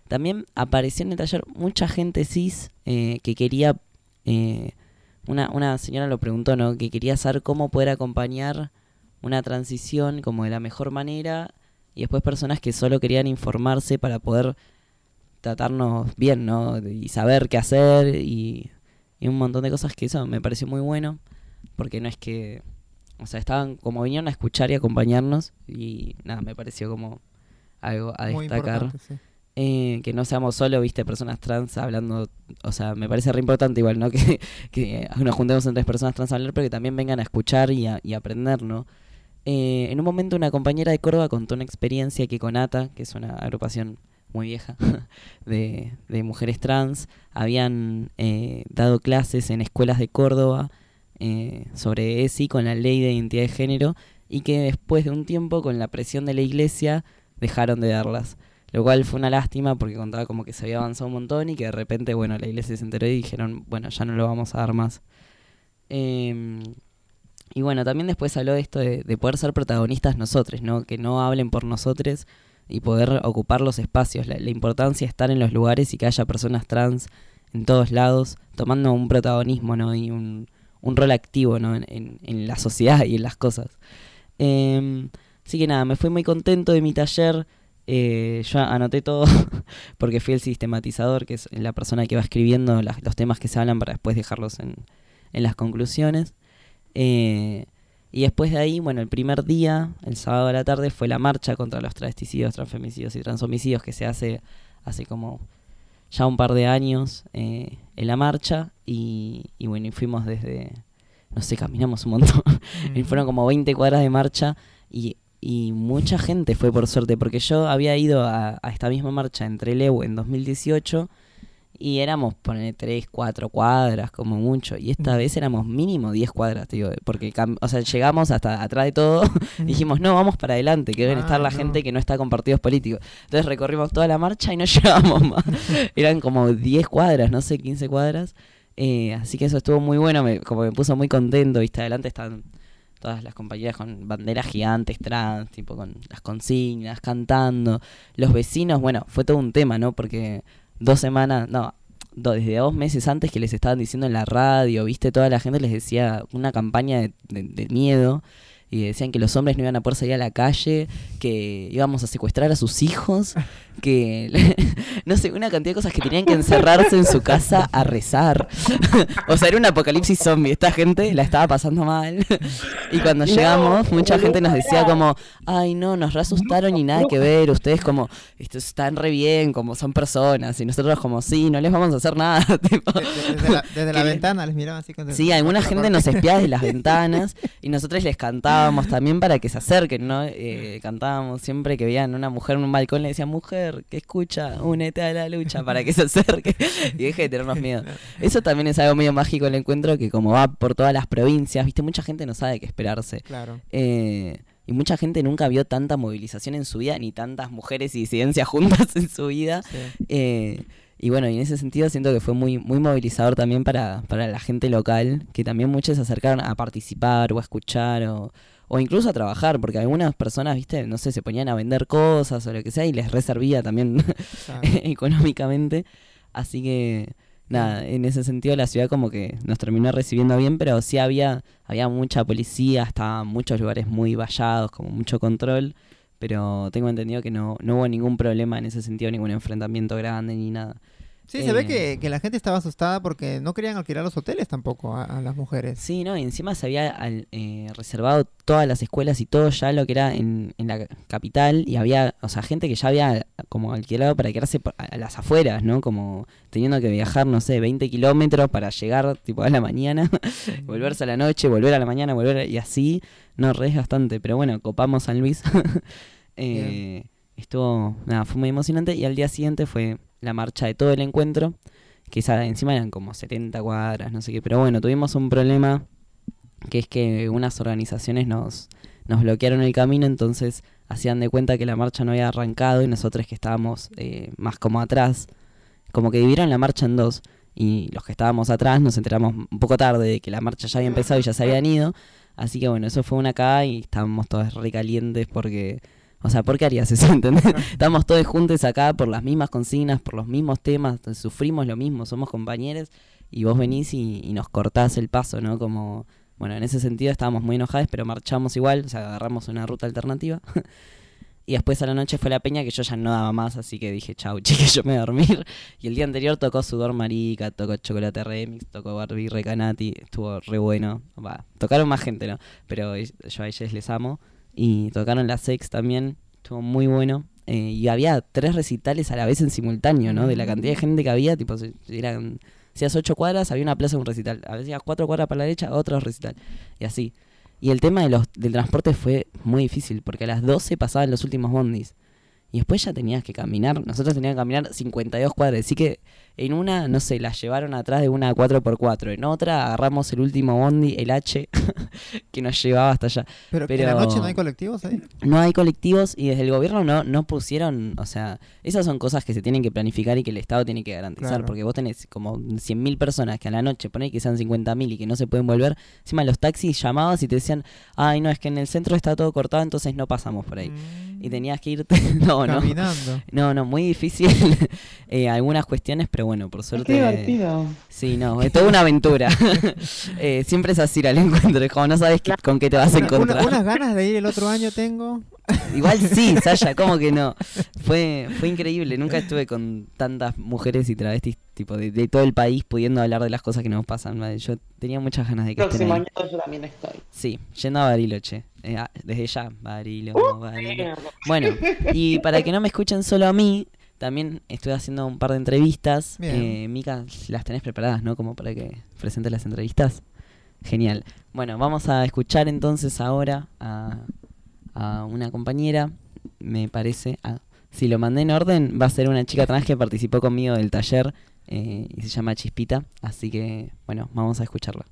Speaker 3: También apareció en el taller mucha gente cis eh, que quería, eh, una, una señora lo preguntó, ¿no? Que quería saber cómo poder acompañar una transición como de la mejor manera y después personas que solo querían informarse para poder tratarnos bien, ¿no? Y saber qué hacer y, y un montón de cosas que eso me pareció muy bueno, porque no es que, o sea, estaban como vinieron a escuchar y acompañarnos y nada, me pareció como algo a
Speaker 1: Muy
Speaker 3: destacar.
Speaker 1: sí.
Speaker 3: Eh, que no seamos solo, viste, personas trans hablando, o sea, me parece re importante igual, ¿no? Que, que nos juntemos entre personas trans a hablar, pero que también vengan a escuchar y a, y aprender, ¿no? Eh, en un momento una compañera de Córdoba contó una experiencia que con ATA, que es una agrupación muy vieja de, de mujeres trans, habían eh, dado clases en escuelas de Córdoba eh, sobre ESI con la ley de identidad de género y que después de un tiempo con la presión de la iglesia dejaron de darlas. Lo cual fue una lástima porque contaba como que se había avanzado un montón y que de repente, bueno, la iglesia se enteró y dijeron, bueno, ya no lo vamos a dar más. Em, y bueno, también después habló de esto de, de poder ser protagonistas nosotros, ¿no? Que no hablen por nosotros, y poder ocupar los espacios, la, la importancia de estar en los lugares y que haya personas trans en todos lados, tomando un protagonismo ¿no? y un, un rol activo ¿no? en, en- la sociedad y en las cosas. Em, así que nada, me fui muy contento de mi taller. eh, yo anoté todo porque fui el sistematizador, que es la persona que va escribiendo los temas que se hablan para después dejarlos en, en las conclusiones. Eh, y después de ahí, bueno, el primer día, el sábado a la tarde, fue la marcha contra los travesticidios, transfemicidios y transhomicidios que se hace hace como ya un par de años eh, en la marcha. Y, y bueno, y fuimos desde, no sé, caminamos un montón. Y fueron como 20 cuadras de marcha y, y mucha gente fue por suerte, porque yo había ido a, a esta misma marcha en Trelew en 2018 y éramos, poner 3, 4 cuadras como mucho. Y esta vez éramos mínimo 10 cuadras, digo, porque o sea, llegamos hasta atrás de todo. Dijimos, no, vamos para adelante, que deben
Speaker 1: Ah,
Speaker 3: estar la
Speaker 1: no.
Speaker 3: gente que no está con partidos políticos. Entonces recorrimos toda la marcha y no llegábamos más. Eran como 10 cuadras, no sé, 15 cuadras. Eh, así que eso estuvo muy bueno, me, como me puso muy contento. Viste, adelante están todas las compañeras con banderas gigantes trans, tipo con las consignas, cantando. Los vecinos, bueno, fue todo un tema, ¿no? Porque dos semanas, no, desde dos meses antes que les estaban diciendo en la radio, viste, toda la gente les decía una campaña de, de- de miedo y decían que los hombres no iban a poder salir a la calle, que íbamos a secuestrar a sus hijos, que no sé, una cantidad de cosas que tenían que encerrarse en su casa a rezar. o sea, era un apocalipsis zombie. Esta gente la estaba pasando mal. y cuando
Speaker 2: No,
Speaker 3: llegamos, mucha gente nos decía como, ay no, nos re asustaron y nada que ver. Ustedes como, "Esto están re bien, como son personas. Y nosotros como, sí, no les vamos a hacer nada. tipo.
Speaker 1: Desde la, desde la ventana les miraban así con
Speaker 3: Sí, alguna gente nos espiaba desde las ventanas y nosotros les cantábamos también para que se acerquen, ¿no? Eh, cantábamos siempre que veían una mujer en un balcón, le decían, mujer, que escucha, únete a la lucha para que se acerque y deje de tenernos miedo. Eso también es algo medio mágico el encuentro que como va por todas las provincias, viste, mucha gente no sabe qué esperarse.
Speaker 1: Claro.
Speaker 3: Eh, y mucha gente nunca vio tanta movilización en su vida, ni tantas mujeres y disidencias juntas en su vida.
Speaker 1: Sí.
Speaker 3: Eh, y bueno, y en ese sentido siento que fue muy, muy movilizador también para, para la gente local, que también muchos se acercaron a participar o a escuchar o, o incluso a trabajar, porque algunas personas, viste, no sé, se ponían a vender cosas o lo que sea y les reservía también económicamente. Así que, nada, en ese sentido la ciudad como que nos terminó recibiendo bien, pero sí había, había mucha policía, estaban muchos lugares muy vallados, como mucho control. Pero tengo entendido que no, no hubo ningún problema en ese sentido, ningún enfrentamiento grande ni nada.
Speaker 1: Sí, se ve
Speaker 3: Eh,
Speaker 1: que, que la gente estaba asustada porque no querían alquilar los hoteles tampoco a, a las mujeres.
Speaker 3: Sí, no, y encima se había al- eh, reservado todas las escuelas y todo ya lo que era en, en la capital y había, o sea, gente que ya había como alquilado para quedarse a las afueras, ¿no? Como teniendo que viajar, no sé, 20 kilómetros para llegar tipo a la mañana, volverse a la noche, volver a la mañana, volver a- y así, no, re bastante, pero bueno, copamos San Luis. Eh, estuvo, nada, fue muy emocionante y al día siguiente fue la marcha de todo el encuentro, que esa, encima eran como 70 cuadras, no sé qué, pero bueno, tuvimos un problema que es que unas organizaciones nos, nos bloquearon el camino, entonces hacían de cuenta que la marcha no había arrancado y nosotros que estábamos eh, más como atrás, como que dividieron la marcha en dos y los que estábamos atrás nos enteramos un poco tarde de que la marcha ya había empezado y ya se habían ido, así que bueno, eso fue una acá y estábamos todos recalientes porque... O sea, ¿por qué harías eso? ¿Entendés? Estamos todos juntos acá por las mismas consignas, por los mismos temas, sufrimos lo mismo, somos compañeros y vos venís y, nos cortás el paso, ¿no? Como, bueno, en ese sentido estábamos muy enojados, pero marchamos igual, o sea, agarramos una ruta alternativa. y después a la noche fue la peña que yo ya no daba más, así que dije, chau, chique, yo me voy a dormir. Y el día anterior tocó Sudor Marica, tocó Chocolate Remix, tocó Barbie Recanati, estuvo re bueno. Va, tocaron más gente, ¿no? Pero yo a ellos les amo. Y tocaron la Sex también, estuvo muy bueno. Eh, y había tres recitales a la vez en simultáneo, ¿no? De la cantidad de gente que había, tipo, se- eran hacías ocho cuadras, había una plaza, un recital. A veces cuatro cuadras para la derecha, otro recital. Y así. Y el tema de los, del transporte fue muy difícil, porque a las 12 pasaban los últimos bondis. Y después ya tenías que caminar, nosotros teníamos que caminar 52 cuadras. Así que en una, no sé, la llevaron atrás de una 4x4. En otra agarramos el último bondi, el H, que nos llevaba hasta allá.
Speaker 1: Pero, que en la
Speaker 3: Pero-
Speaker 1: noche no hay colectivos ahí.
Speaker 3: No hay colectivos y desde el gobierno no, no pusieron, o sea, esas son cosas que se tienen que planificar y que el Estado tiene que garantizar,
Speaker 1: Claro.
Speaker 3: porque vos tenés como 100.000 personas que a la noche ponéis que sean 50.000 y que no se pueden volver, encima los taxis llamabas y te decían, ay no, es que en el centro está todo cortado, entonces no pasamos por ahí.
Speaker 1: Mm.
Speaker 3: Y tenías que irte, no, no, no.
Speaker 1: Caminando.
Speaker 3: No, no, muy difícil eh, algunas cuestiones, pero bueno, por suerte.
Speaker 2: Qué divertido.
Speaker 3: Sí, no, es toda una aventura. Eh, siempre es así ir al encuentro, es como no sabes qué- con qué te vas a
Speaker 1: Una- una-
Speaker 3: encontrar.
Speaker 1: unas ganas de ir el otro año tengo.
Speaker 3: Igual sí, Sasha, ¿cómo que no? Fue, fue increíble, nunca estuve con tantas mujeres y travestis tipo de, de todo el país pudiendo hablar de las cosas que nos pasan. madre. Yo tenía muchas ganas de que estén
Speaker 2: Próximo
Speaker 3: ahí.
Speaker 2: año yo también estoy.
Speaker 3: Sí, yendo a Bariloche. Eh, ah, desde ya, Barilo,
Speaker 2: Uh,
Speaker 3: Barilo. Bueno, y para que no me escuchen solo a mí, también estoy haciendo un par de entrevistas. Eh, Mica, las tenés preparadas, ¿no? Como para que presentes las entrevistas. Genial. Bueno, vamos a escuchar entonces ahora a, a una compañera, me parece. si lo mandé en orden, va a ser una chica trans que participó conmigo del taller eh, y se llama Chispita. Así que, bueno, vamos a escucharla.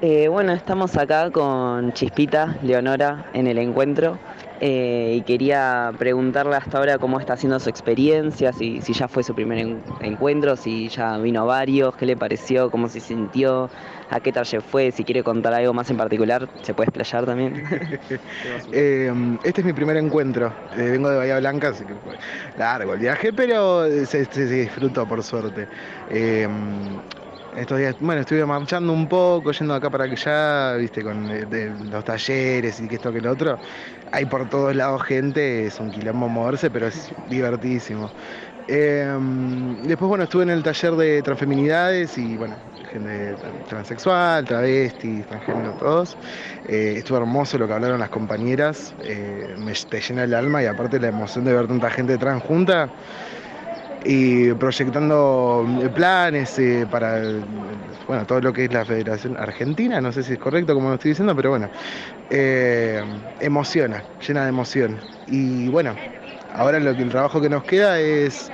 Speaker 3: Eh, bueno, estamos acá con Chispita, Leonora, en el encuentro. eh, y quería preguntarle hasta ahora cómo está haciendo su experiencia, si, si ya fue su primer en- encuentro, si ya vino varios, qué le pareció, cómo se sintió, a qué taller fue, si quiere contar algo más en particular, se puede explayar también.
Speaker 5: Eh, este es mi primer encuentro. Eh, vengo de Bahía Blanca, así que fue largo el viaje, pero se, se- se disfrutó por suerte. Eh, estos días, bueno, estuve marchando un poco, yendo acá para allá, viste, con eh, los talleres y que esto que lo otro. Hay por todos lados gente, es un quilombo moverse, pero es divertidísimo. Eh, después, bueno, estuve en el taller de transfeminidades y, bueno, gente tran- transexual, travesti, transgénero, todos. Eh, estuvo hermoso lo que hablaron las compañeras, eh, me te llena el alma y aparte la emoción de ver tanta gente trans junta y proyectando eh, planes para bueno, todo lo que es la Federación Argentina, no sé si es correcto como lo estoy diciendo, pero bueno, emociona, llena de emoción. Y bueno, ahora lo que el trabajo que nos queda es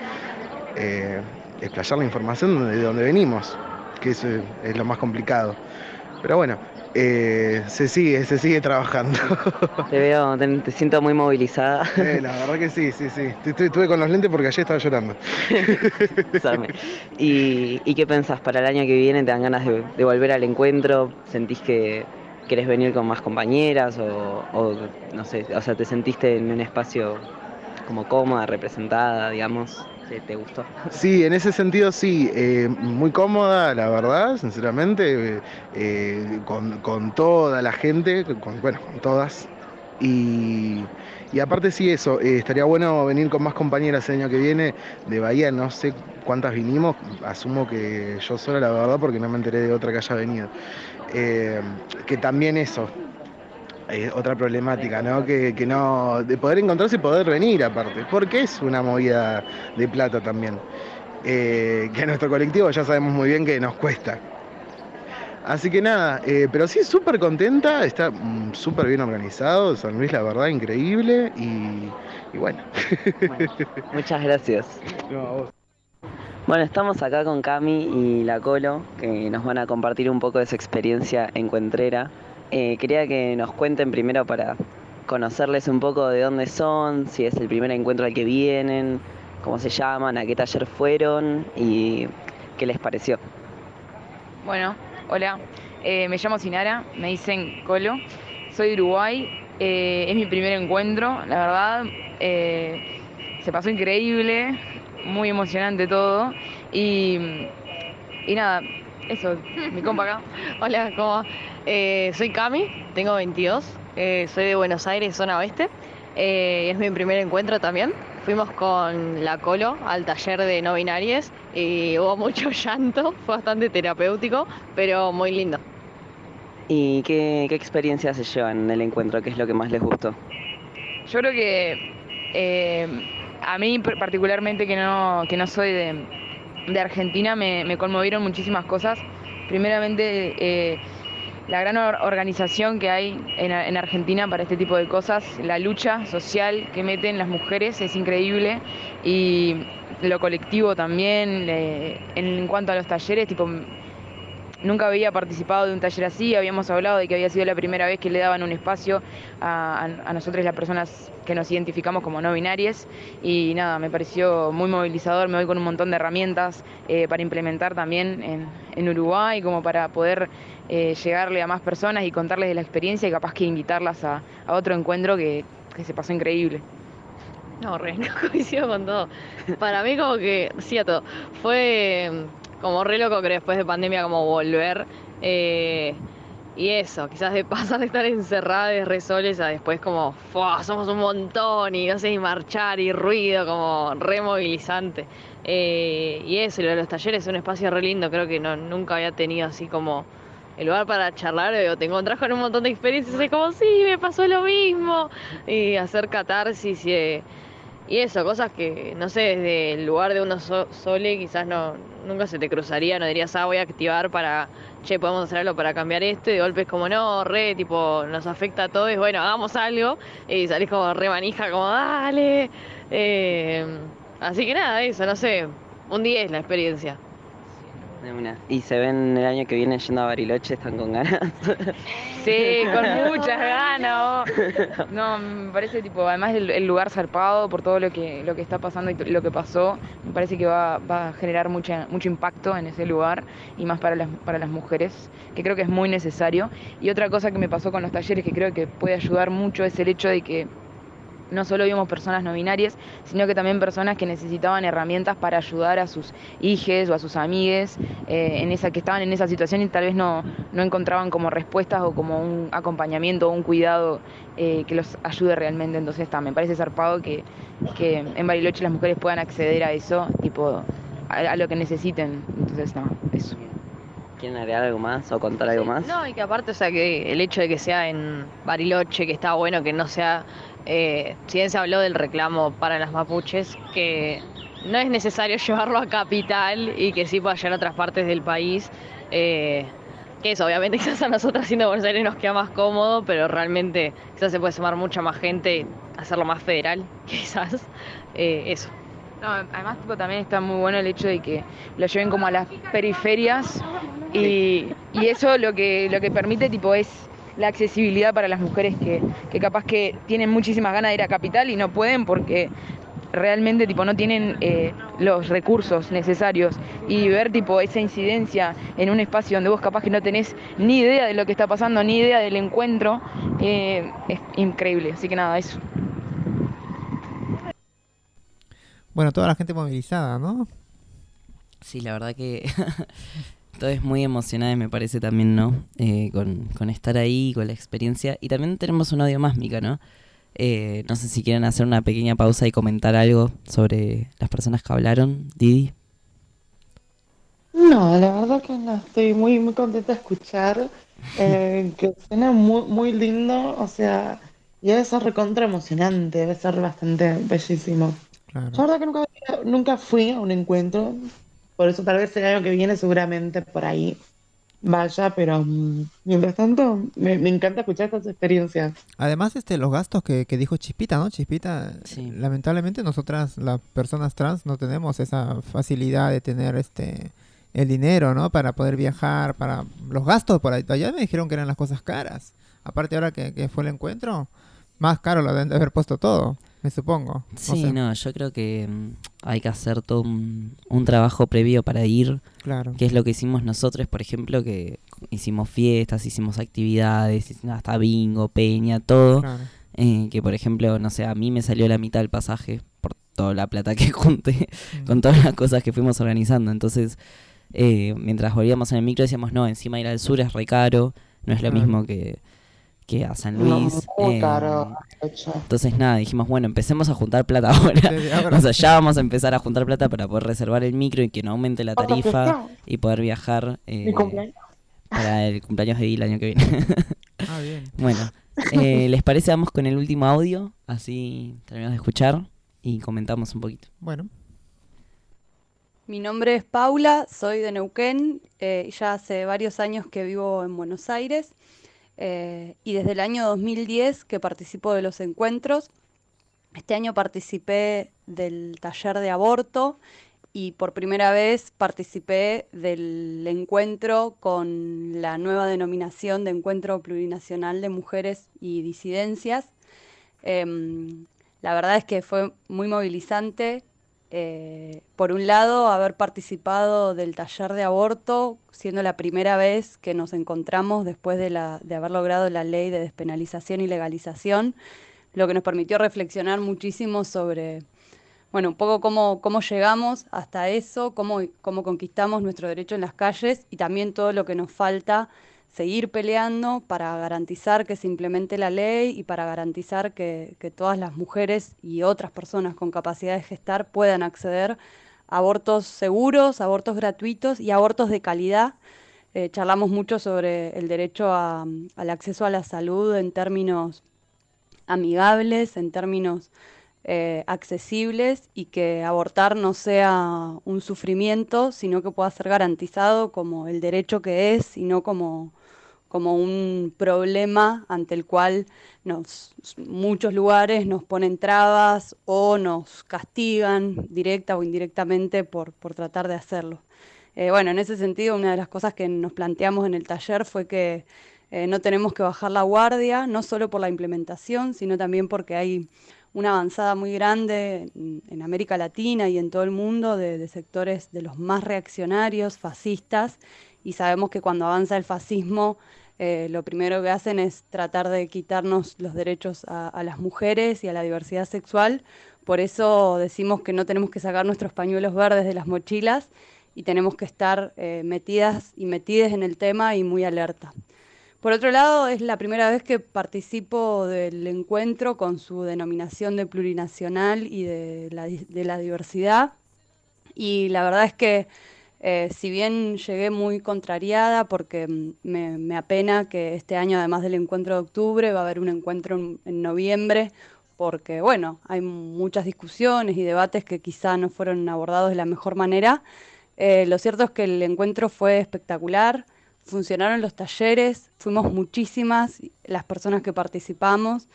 Speaker 5: eh, explayar la información de donde venimos, que eso es lo más complicado. Pero bueno, eh, se sigue, se sigue trabajando.
Speaker 3: Te veo, te, te siento muy movilizada.
Speaker 5: Eh, la verdad que sí, sí, sí. Estu- Estuve con los lentes porque ayer estaba llorando.
Speaker 3: ¿Y, ¿Y qué pensás para el año que viene? ¿Te dan ganas de, de volver al encuentro? ¿Sentís que querés venir con más compañeras? O, o, no sé, o sea, ¿te sentiste en un espacio como cómoda, representada, digamos? ¿Te, te gustó?
Speaker 5: Sí, en ese sentido sí, eh, muy cómoda, la verdad, sinceramente, eh, eh, con, con toda la gente, bueno, con todas. Y, y aparte sí eso, estaría bueno venir con más compañeras el año que viene de Bahía, no sé cuántas vinimos, asumo que yo sola la verdad porque no me enteré de otra que haya venido. Que también eso, es otra problemática, ¿no? Que, que no, de poder encontrarse y poder venir aparte, porque es una movida de plata también. Eh, que a nuestro colectivo ya sabemos muy bien que nos cuesta. Así que nada, eh, pero sí súper contenta, está mm, súper bien organizado, San Luis la verdad increíble y, y bueno.
Speaker 3: Bueno, muchas gracias. Bueno, estamos acá con Cami y la Colo, que nos van a compartir un poco de su experiencia encuentrera. Eh, quería que nos cuenten primero para conocerles un poco de dónde son, si es el primer encuentro al que vienen, cómo se llaman, a qué taller fueron y qué les pareció.
Speaker 6: Bueno, hola, Eh, me llamo Sinara, me dicen Colo, soy de Uruguay, eh, es mi primer encuentro, la verdad, se pasó increíble, muy emocionante todo y, y nada, eso, mi compa acá.
Speaker 7: Hola, ¿cómo va? Eh, soy Cami, tengo 22, eh, soy de Buenos Aires, zona oeste. Eh, es mi primer encuentro también. Fuimos con la Colo al taller de no binarias y hubo mucho llanto, fue bastante terapéutico, pero muy lindo.
Speaker 3: ¿Y qué, qué experiencias se llevan en el encuentro? ¿Qué es lo que más les gustó?
Speaker 6: Yo creo que eh, a mí particularmente que no, que no soy de, de Argentina me, me conmovieron muchísimas cosas. Primeramente eh, la gran or- organización que hay en, en Argentina para este tipo de cosas, la lucha social que meten las mujeres es increíble y lo colectivo también, eh, en cuanto a los talleres, tipo Nunca había participado de un taller así, habíamos hablado de que había sido la primera vez que le daban un espacio a, a, nosotros las personas que nos identificamos como no binarias y nada, me pareció muy movilizador, me voy con un montón de herramientas eh, para implementar también en, en, Uruguay, como para poder eh, llegarle a más personas y contarles de la experiencia y capaz que invitarlas a, a otro encuentro que, que se pasó increíble.
Speaker 7: No, re, no coincido con todo. Para mí como que, todo. Fue como re loco que después de pandemia como volver. eh, y eso, quizás de pasar de estar encerrada de resoles a después como, "Fua, somos un montón y no sé, y marchar y ruido, como re movilizante. Eh, y eso, y lo de los talleres es un espacio re lindo, creo que no, nunca había tenido así como el lugar para charlar, o te encontrás con un montón de experiencias, es como, sí, me pasó lo mismo, y hacer catarsis y, eh, y eso, cosas que, no sé, desde el lugar de uno so- sole quizás no, nunca se te cruzaría, no dirías, ah, voy a activar para, che, podemos hacer algo para cambiar esto, y de golpe como, no, re, tipo, nos afecta a todos, bueno, hagamos algo, y salís como re manija, como, dale. Eh, así que nada, eso, no sé, un día es la experiencia.
Speaker 3: Y se ven el año que viene yendo a Bariloche, están con ganas.
Speaker 6: Sí, con muchas ganas. oh. No, me parece tipo, además el, lugar zarpado por todo lo que, lo que está pasando y lo que pasó, me parece que va, va a generar mucha, mucho impacto en ese lugar y más para las, para las mujeres, que creo que es muy necesario. Y otra cosa que me pasó con los talleres que creo que puede ayudar mucho es el hecho de que no solo vimos personas no binarias, sino que también personas que necesitaban herramientas para ayudar a sus hijes o a sus amigues eh, en esa, que estaban en esa situación y tal vez no, no encontraban como respuestas o como un acompañamiento o un cuidado eh, que los ayude realmente. Entonces está, me parece zarpado que, que en Bariloche las mujeres puedan acceder a eso, tipo, a, a lo que necesiten. Entonces, no, eso.
Speaker 3: ¿Quieren agregar algo más o contar algo más?
Speaker 7: No, y que aparte, o sea, que el hecho de que sea en Bariloche, que está bueno que no sea, eh, si bien se habló del reclamo para las mapuches, que no es necesario llevarlo a capital y que sí pueda llegar a otras partes del país. eh, que eso, obviamente quizás a nosotras siendo Buenos nos queda más cómodo, pero realmente quizás se puede sumar mucha más gente, hacerlo más federal, quizás. eh, eso.
Speaker 6: No, además tipo, también está muy bueno el hecho de que lo lleven como a las periferias y, y eso lo que, lo que permite tipo es la accesibilidad para las mujeres que, que capaz que tienen muchísimas ganas de ir a capital y no pueden porque realmente tipo no tienen eh, los recursos necesarios. Y ver tipo esa incidencia en un espacio donde vos capaz que no tenés ni idea de lo que está pasando ni idea del encuentro eh, es increíble. Así que nada eso.
Speaker 1: Bueno, toda la gente movilizada, ¿no?
Speaker 3: Sí, la verdad que todo es muy emocionante, me parece también, ¿no? Eh, con, con estar ahí, con la experiencia. Y también tenemos un audio más, Mica, ¿no? Eh, no sé si quieren hacer una pequeña pausa y comentar algo sobre las personas que hablaron. Didi.
Speaker 2: No, la verdad que no, estoy muy, muy contenta de escuchar, eh, que suena muy, muy lindo, o sea, y debe ser recontra emocionante, debe ser bastante bellísimo.
Speaker 1: Claro.
Speaker 2: Yo la verdad que nunca, nunca fui a un encuentro, por eso tal vez el año que viene seguramente por ahí vaya, pero mm, mientras tanto me, me encanta escuchar estas experiencias.
Speaker 1: Además, este, los gastos que, que dijo Chispita, ¿no? Chispita,
Speaker 3: Sí.
Speaker 1: lamentablemente nosotras, las personas trans, no tenemos esa facilidad de tener este el dinero, ¿no? Para poder viajar, para los gastos por ahí. Allá me dijeron que eran las cosas caras. Aparte ahora que, que fue el encuentro, más caro lo deben de haber puesto todo, me supongo. No
Speaker 3: Sí,
Speaker 1: sé.
Speaker 3: no, yo creo que mm, hay que hacer todo un, un trabajo previo para ir,
Speaker 1: Claro.
Speaker 3: que es lo que hicimos nosotros, por ejemplo, que hicimos fiestas, hicimos actividades, hasta bingo, peña, todo.
Speaker 1: Claro.
Speaker 3: Eh, que por ejemplo, no sé, a mí me salió la mitad del pasaje por toda la plata que junté
Speaker 1: Mm.
Speaker 3: con todas las cosas que fuimos organizando. Entonces, eh, mientras volvíamos en el micro decíamos, no, encima ir al sur es re caro, no es lo
Speaker 1: Claro.
Speaker 3: mismo que, que a San
Speaker 2: No,
Speaker 3: Luis.
Speaker 2: muy
Speaker 3: eh, entonces nada, dijimos, bueno, empecemos a juntar plata ahora. O sea, ya vamos a empezar a juntar plata para poder reservar el micro y que no aumente la tarifa y poder viajar eh,
Speaker 2: mi cumpleaños.
Speaker 3: para el cumpleaños de Di el año que viene.
Speaker 1: Ah, bien.
Speaker 3: Bueno, eh, ¿les parece? Vamos con el último audio, así terminamos de escuchar y comentamos un poquito.
Speaker 1: Bueno,
Speaker 8: Mi nombre es Paula, soy de Neuquén eh, y ya hace varios años que vivo en Buenos Aires eh, y desde el año 2010 que participo de los encuentros. Este año participé del taller de aborto y por primera vez participé del encuentro con la nueva denominación de Encuentro Plurinacional de Mujeres y Disidencias. Em, la verdad es que fue muy movilizante. Eh, por un lado, haber participado del taller de aborto, siendo la primera vez que nos encontramos después de, la, haber logrado la ley de despenalización y legalización, lo que nos permitió reflexionar muchísimo sobre, bueno, un poco cómo, cómo llegamos hasta eso, cómo, cómo conquistamos nuestro derecho en las calles y también todo lo que nos falta seguir peleando para garantizar que se implemente la ley y para garantizar que, todas las mujeres y otras personas con capacidad de gestar puedan acceder a abortos seguros, abortos gratuitos y abortos de calidad. Eh, charlamos mucho sobre el derecho al acceso a la salud en términos amigables, en términos eh, accesibles y que abortar no sea un sufrimiento, sino que pueda ser garantizado como el derecho que es y no como, como un problema ante el cual nos, muchos lugares nos ponen trabas o nos castigan directa o indirectamente por, por tratar de hacerlo. Eh, bueno, en ese sentido, una de las cosas que nos planteamos en el taller fue que eh, no tenemos que bajar la guardia, no solo por la implementación, sino también porque hay una avanzada muy grande en, América Latina y en todo el mundo de, sectores de los más reaccionarios, fascistas, y sabemos que cuando avanza el fascismo, eh, lo primero que hacen es tratar de quitarnos los derechos a, a las mujeres y a la diversidad sexual. Por eso decimos que no tenemos que sacar nuestros pañuelos verdes de las mochilas y tenemos que estar eh, metidas y metidas en el tema y muy alerta. Por otro lado, es la primera vez que participo del encuentro con su denominación de plurinacional y de la, diversidad. Y la verdad es que eh, si bien llegué muy contrariada porque mm, me, apena que este año, además del encuentro de octubre, va a haber un encuentro en, en noviembre, porque bueno, hay muchas discusiones y debates que quizá no fueron abordados de la mejor manera. Eh, lo cierto es que el encuentro fue espectacular, funcionaron los talleres, fuimos muchísimas las personas que participamos,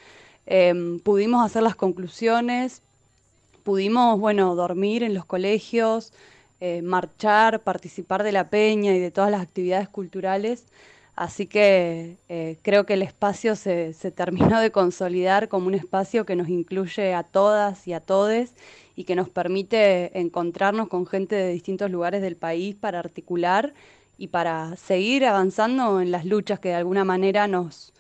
Speaker 8: em, pudimos hacer las conclusiones, pudimos, bueno, dormir en los colegios, eh, marchar, participar de la peña y de todas las actividades culturales. Así que eh, creo que el espacio se, se terminó de consolidar como un espacio que nos incluye a todas y a todes y que nos permite encontrarnos con gente de distintos lugares del país para articular y para seguir avanzando en las luchas que de alguna manera nos,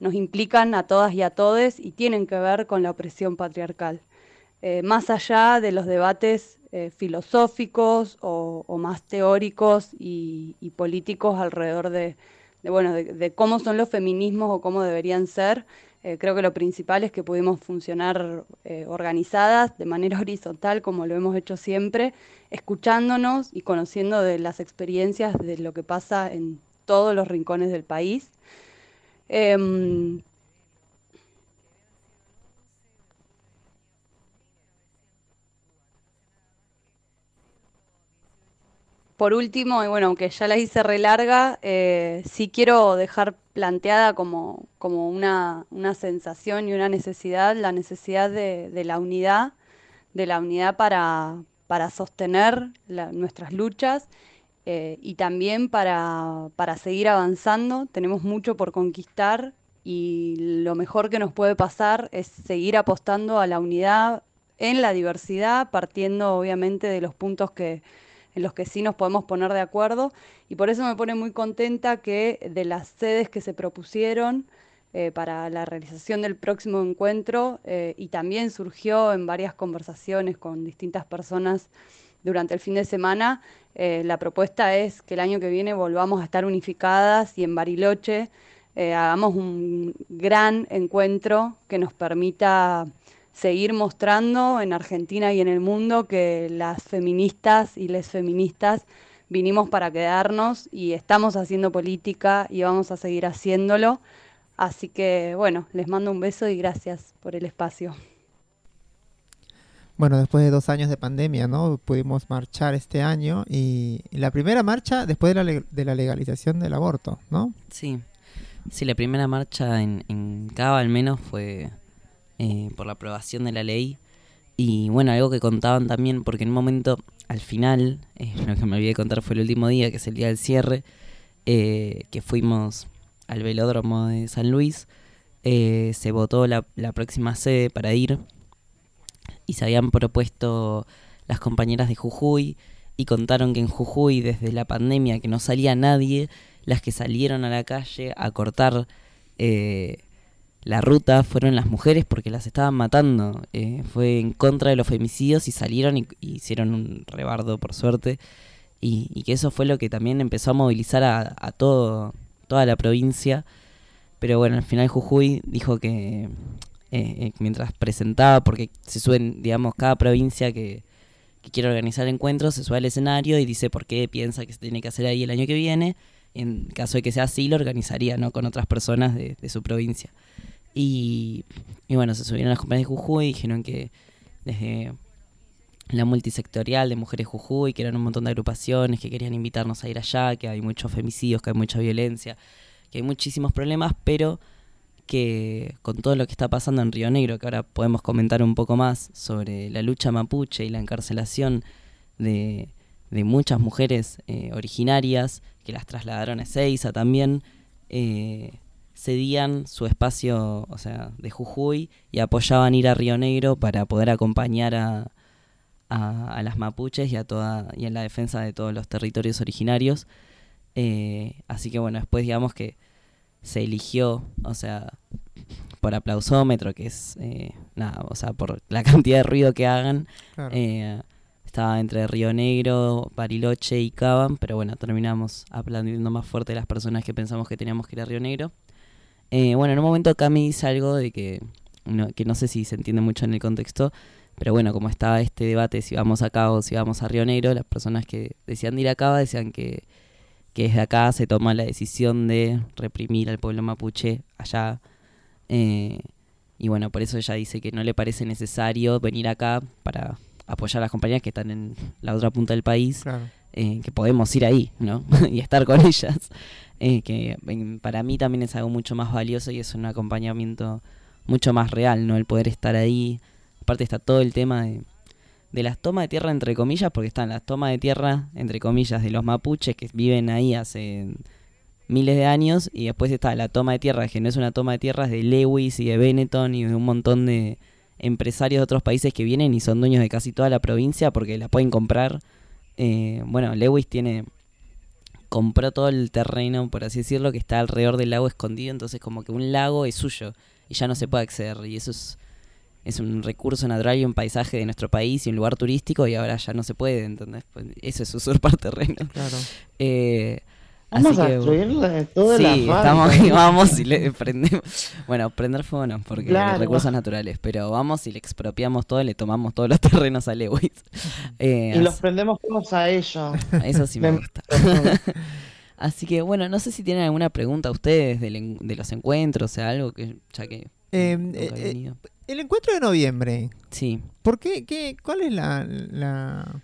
Speaker 8: nos implican a todas y a todes y tienen que ver con la opresión patriarcal. Eh, más allá de los debates eh, filosóficos o, más teóricos y, políticos alrededor de, de, bueno, de, de cómo son los feminismos o cómo deberían ser, eh, creo que lo principal es que pudimos funcionar eh, organizadas de manera horizontal, como lo hemos hecho siempre, escuchándonos y conociendo de las experiencias de lo que pasa en todos los rincones del país. Em, Por último, y bueno, aunque ya la hice re larga, eh, sí quiero dejar planteada como, como una, una sensación y una necesidad, la necesidad de, de la unidad, de la unidad para, para sostener nuestras luchas eh, y también para, para seguir avanzando. Tenemos mucho por conquistar y lo mejor que nos puede pasar es seguir apostando a la unidad en la diversidad, partiendo obviamente de los puntos que en los que sí nos podemos poner de acuerdo. Y por eso me pone muy contenta que de las sedes que se propusieron eh, para la realización del próximo encuentro eh, y también surgió en varias conversaciones con distintas personas durante el fin de semana, eh, la propuesta es que el año que viene volvamos a estar unificadas y en Bariloche hagamos un gran encuentro que nos permita seguir mostrando en Argentina y en el mundo que las feministas y les feministas vinimos para quedarnos y estamos haciendo política y vamos a seguir haciéndolo. Así que bueno, les mando un beso y gracias por el espacio.
Speaker 1: Bueno, después de dos años de pandemia, ¿no? Pudimos marchar este año y, y la primera marcha después de la, de la legalización del aborto, ¿no?
Speaker 3: Sí. Sí, la primera marcha en, en Cava al menos fue eh, por la aprobación de la ley. Y bueno, algo que contaban también, porque en un momento, al final, eh, lo que me olvidé contar fue el último día, que es el día del cierre, eh, que fuimos al velódromo de San Luis, se votó la, próxima sede para ir y se habían propuesto las compañeras de Jujuy y contaron que en Jujuy desde la pandemia que no salía nadie, las que salieron a la calle a cortar la ruta fueron las mujeres porque las estaban matando. Eh, fue en contra de los femicidios y salieron y, hicieron un rebardo, por suerte. Y, que eso fue lo que también empezó a movilizar a, a todo, toda la provincia. Pero bueno, al final Jujuy dijo que eh, eh, mientras presentaba, porque se suben, digamos, cada provincia que, que quiere organizar encuentros, se sube al escenario y dice por qué piensa que se tiene que hacer ahí el año que viene. En caso de que sea así, lo organizaría ¿no? con otras personas de, de su provincia. Y, y bueno, se subieron las compañías de Jujuy y dijeron que desde la multisectorial de Mujeres Jujuy, que eran un montón de agrupaciones que querían invitarnos a ir allá, que hay muchos femicidios, que hay mucha violencia, que hay muchísimos problemas, pero que con todo lo que está pasando en Río Negro, que ahora podemos comentar un poco más sobre la lucha mapuche y la encarcelación de, de muchas mujeres eh, originarias, que las trasladaron a Ezeiza también, eh, cedían su espacio, o sea, de Jujuy y apoyaban ir a Río Negro para poder acompañar a, a, a las mapuches y a toda y en la defensa de todos los territorios originarios. Eh, así que bueno, después digamos que se eligió, o sea, por aplausómetro, que es eh, nada, o sea, por la cantidad de ruido que hagan.
Speaker 1: Claro.
Speaker 3: eh, estaba entre Río Negro, Bariloche y Caban, pero bueno, terminamos aplaudiendo más fuerte las personas que pensamos que teníamos que ir a Río Negro. Eh, bueno, en un momento Cami dice algo de que no, que no sé si se entiende mucho en el contexto, pero bueno, como estaba este debate si vamos a Cabo o si vamos a Río Negro, las personas que decían de ir a Cabo decían que, que desde acá se toma la decisión de reprimir al pueblo mapuche allá. eh, y bueno, por eso ella dice que no le parece necesario venir acá para apoyar a las compañías que están en la otra punta del país
Speaker 1: Claro.
Speaker 3: Eh, que podemos ir ahí, ¿no? y estar con ellas. Eh, que para mí también es algo mucho más valioso y es un acompañamiento mucho más real, ¿no? El poder estar ahí. Aparte está todo el tema de, de las tomas de tierra, entre comillas, porque están las tomas de tierra, entre comillas, de los mapuches que viven ahí hace miles de años y después está la toma de tierra, que no es una toma de tierras de Lewis y de Benetton y de un montón de empresarios de otros países que vienen y son dueños de casi toda la provincia porque la pueden comprar. Eh, bueno, Lewis tiene compró todo el terreno, por así decirlo, que está alrededor del lago escondido, entonces como que un lago es suyo y ya no se puede acceder y eso es es un recurso natural y un paisaje de nuestro país y un lugar turístico y ahora ya no se puede, ¿entendés? Pues eso es usurpar terreno.
Speaker 1: Claro.
Speaker 3: Eh,
Speaker 2: Vamos
Speaker 3: así
Speaker 2: a destruirle toda
Speaker 3: sí,
Speaker 2: la
Speaker 3: estamos
Speaker 2: fábrica.
Speaker 3: vamos y le prendemos. Bueno, prender fuego no, porque
Speaker 2: Claro.
Speaker 3: recursos naturales, pero vamos y le expropiamos todo, le tomamos todos los terrenos a Lewis. Eh,
Speaker 2: Y los
Speaker 3: así-
Speaker 2: prendemos todos a ellos.
Speaker 3: eso sí me gusta. Así que bueno, no sé si tienen alguna pregunta ustedes del de los encuentros, o sea, algo que ya que
Speaker 1: Eh,
Speaker 3: nunca
Speaker 1: eh,
Speaker 3: ido.
Speaker 1: El encuentro de noviembre,
Speaker 3: Sí.
Speaker 1: ¿por qué, qué, cuál es la, la-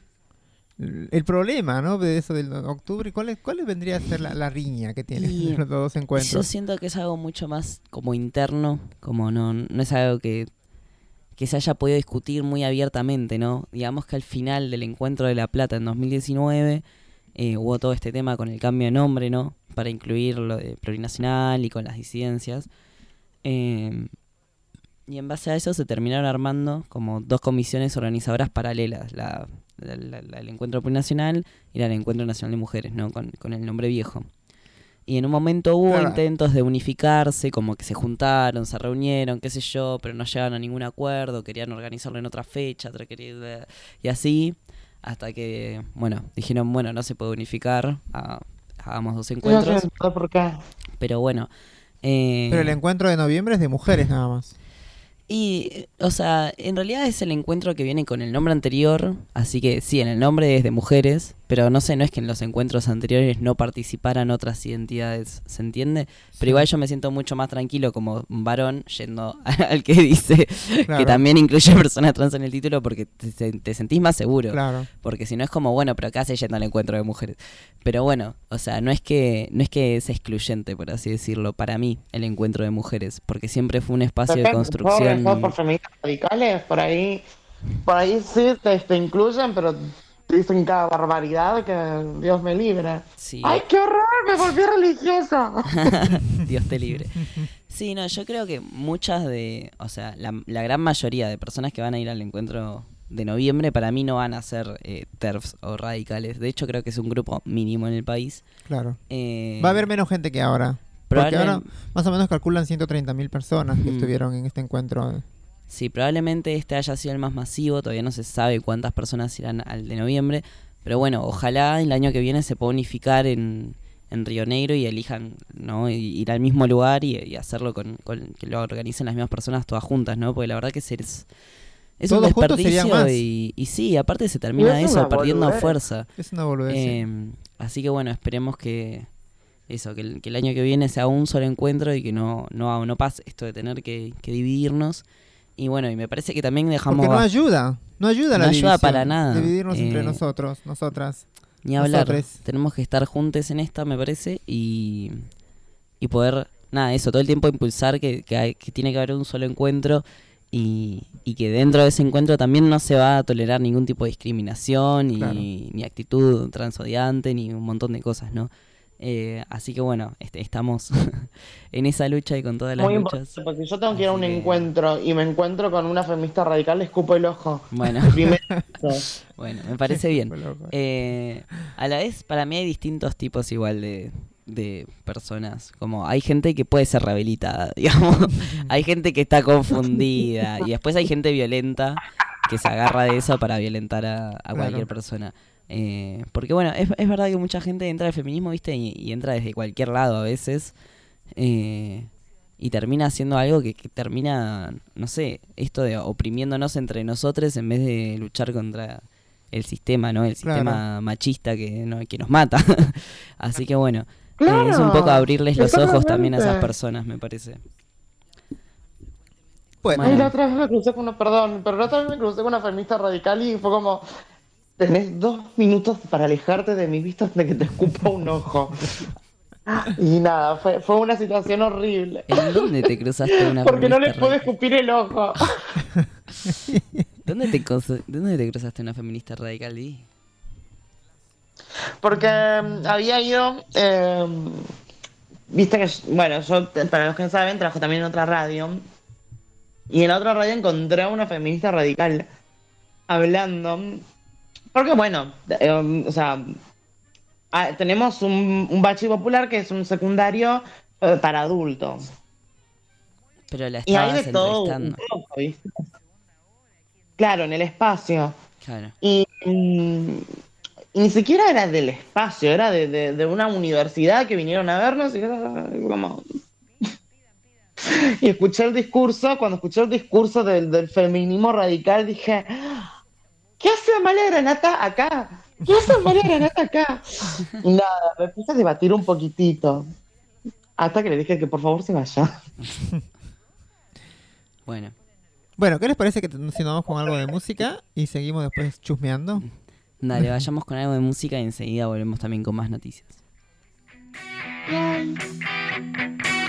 Speaker 1: el problema, ¿no? De eso del octubre, ¿cuál, es, cuál vendría a ser la, la riña que tienen los dos
Speaker 3: Yo
Speaker 1: encuentros?
Speaker 3: siento que es algo mucho más como interno, como no, no es algo que, que se haya podido discutir muy abiertamente, ¿no? Digamos que al final del encuentro de La Plata en 2019 eh, hubo todo este tema con el cambio de nombre, ¿no? Para incluir lo de plurinacional y con las disidencias. Eh, y en base a eso se terminaron armando como dos comisiones organizadoras paralelas, la, la- del Encuentro Plurinacional y la del Encuentro Nacional de Mujeres, ¿no? Con, con el nombre viejo. Y en un momento hubo
Speaker 1: Claro.
Speaker 3: intentos de unificarse, como que se juntaron, se reunieron, qué sé yo, pero no llegaron a ningún acuerdo, querían organizarlo en otra fecha, otra quería- y así, hasta que, bueno, dijeron, bueno, no se puede unificar, ah, hagamos dos
Speaker 2: no
Speaker 3: encuentros,
Speaker 2: sé por qué.
Speaker 3: pero bueno. eh,
Speaker 1: Pero el encuentro de noviembre es de mujeres nada más.
Speaker 3: Y, o sea, en realidad es el encuentro que viene con el nombre anterior, así que sí, en el nombre es de mujeres, pero no sé, no es que en los encuentros anteriores no participaran otras identidades, ¿se entiende? Pero igual yo me siento mucho más tranquilo como un varón yendo al que dice
Speaker 1: Claro.
Speaker 3: que también incluye personas trans en el título porque te, te- te sentís más seguro.
Speaker 1: Claro.
Speaker 3: Porque si no es como, bueno, pero acá se yendo al encuentro de mujeres. Pero bueno, o sea, no es que no es que es excluyente, por así decirlo, para mí, el encuentro de mujeres, porque siempre fue un espacio de construcción.
Speaker 2: Por, por feministas radicales, por ahí, por ahí sí te, te incluyen, pero dicen cada barbaridad que Dios me libre.
Speaker 3: Sí.
Speaker 2: ¡Ay, qué horror! Me volví religiosa.
Speaker 3: Dios te libre. Sí, no, yo creo que muchas de, o sea, la, la gran mayoría de personas que van a ir al encuentro de noviembre para mí no van a ser eh, TERFs o radicales. De hecho, creo que es un grupo mínimo en el país.
Speaker 1: Claro.
Speaker 3: Eh,
Speaker 1: Va a haber menos gente que ahora. Porque ahora más o menos calculan 130.000 personas que
Speaker 3: Mm.
Speaker 1: estuvieron en este encuentro.
Speaker 3: Sí, probablemente este haya sido el más masivo, todavía no se sabe cuántas personas irán al de noviembre, pero bueno, ojalá el año que viene se pueda unificar en, en Río Negro y elijan ¿no? Y- ir al mismo lugar y, y hacerlo con, con- que lo organicen las mismas personas todas juntas, ¿no? Porque la verdad que se- es, es un desperdicio y, y sí, aparte se termina
Speaker 2: es
Speaker 3: eso, perdiendo
Speaker 2: boludez.
Speaker 3: fuerza.
Speaker 1: Es una boludez. sí.
Speaker 3: Eh, así que bueno, esperemos que eso, que el, que el año que viene sea un solo encuentro y que no, no, no pase esto de tener que, que dividirnos. Y bueno, y me parece que también dejamos
Speaker 1: Porque no ayuda. No ayuda la
Speaker 3: No ayuda
Speaker 1: división,
Speaker 3: para nada.
Speaker 1: Dividirnos entre
Speaker 3: Eh,
Speaker 1: nosotros, nosotras.
Speaker 3: ni hablar.
Speaker 1: nosotres.
Speaker 3: Tenemos que estar juntos en esta, me parece, y, y poder, nada, eso, todo el tiempo impulsar que, que, hay- que tiene que haber un solo encuentro y, y que dentro de ese encuentro también no se va a tolerar ningún tipo de discriminación, ni,
Speaker 1: Claro.
Speaker 3: ni actitud transodiante, ni un montón de cosas, ¿no? Eh, así que bueno, este, estamos en esa lucha y con todas las
Speaker 2: Muy
Speaker 3: luchas.
Speaker 2: porque si yo tengo que ir a un encuentro y me encuentro con una feminista radical, le escupo el ojo.
Speaker 3: Bueno, bueno, me parece bien. Eh, a la vez, para mí hay distintos tipos igual de, de personas. Como hay gente que puede ser rehabilitada, digamos. hay gente que está confundida. Y después hay gente violenta que se agarra de eso para violentar a, a cualquier persona. Eh, porque bueno, es, es verdad que mucha gente entra al feminismo, viste, y, y entra desde cualquier lado a veces. eh, y termina haciendo algo que, que termina, no sé, esto de oprimiéndonos entre nosotros en vez de luchar contra el sistema, ¿no? El
Speaker 1: Claro.
Speaker 3: sistema machista que, no- que nos mata. Así que bueno, eh, es un poco abrirles los ojos también a esas personas, me parece.
Speaker 1: Bueno,
Speaker 2: Ay, la otra vez me crucé con una, perdón, pero la otra vez me crucé con una feminista radical y fue como, tenés dos minutos para alejarte de mi vista de que te escupa un ojo. Y nada, fue, fue una situación horrible.
Speaker 3: ¿En dónde te cruzaste una
Speaker 2: Porque no le pude escupir el ojo.
Speaker 3: ¿Dónde te, ¿Dónde te cruzaste una feminista radical, Di?
Speaker 2: Porque mm, había ido, eh, viste que, bueno, yo, para los que no saben, trabajo también en otra radio. Y en la otra radio encontré a una feminista radical hablando. Porque, bueno, eh, o sea, ah, tenemos un, un bachi popular que es un secundario eh, para adultos.
Speaker 3: Pero la
Speaker 2: Y hay
Speaker 3: estabas
Speaker 2: de todo un
Speaker 3: entrevistando.
Speaker 2: poco, ¿viste? Claro, en el espacio.
Speaker 3: Claro.
Speaker 2: Y, mm, y ni siquiera era del espacio, era de, de- de una universidad que vinieron a vernos y era como... Y escuché el discurso, cuando escuché el discurso del, del feminismo radical dije, ¿qué hace Amalia Granata acá? ¿Qué hace Amalia Granata acá? Y nada, me puse a debatir un poquitito. Hasta que le dije que por favor se vaya.
Speaker 3: Bueno,
Speaker 1: bueno, ¿qué les parece que nos vamos con algo de música y seguimos después chusmeando?
Speaker 3: dale, vayamos con algo de música y enseguida volvemos también con más noticias.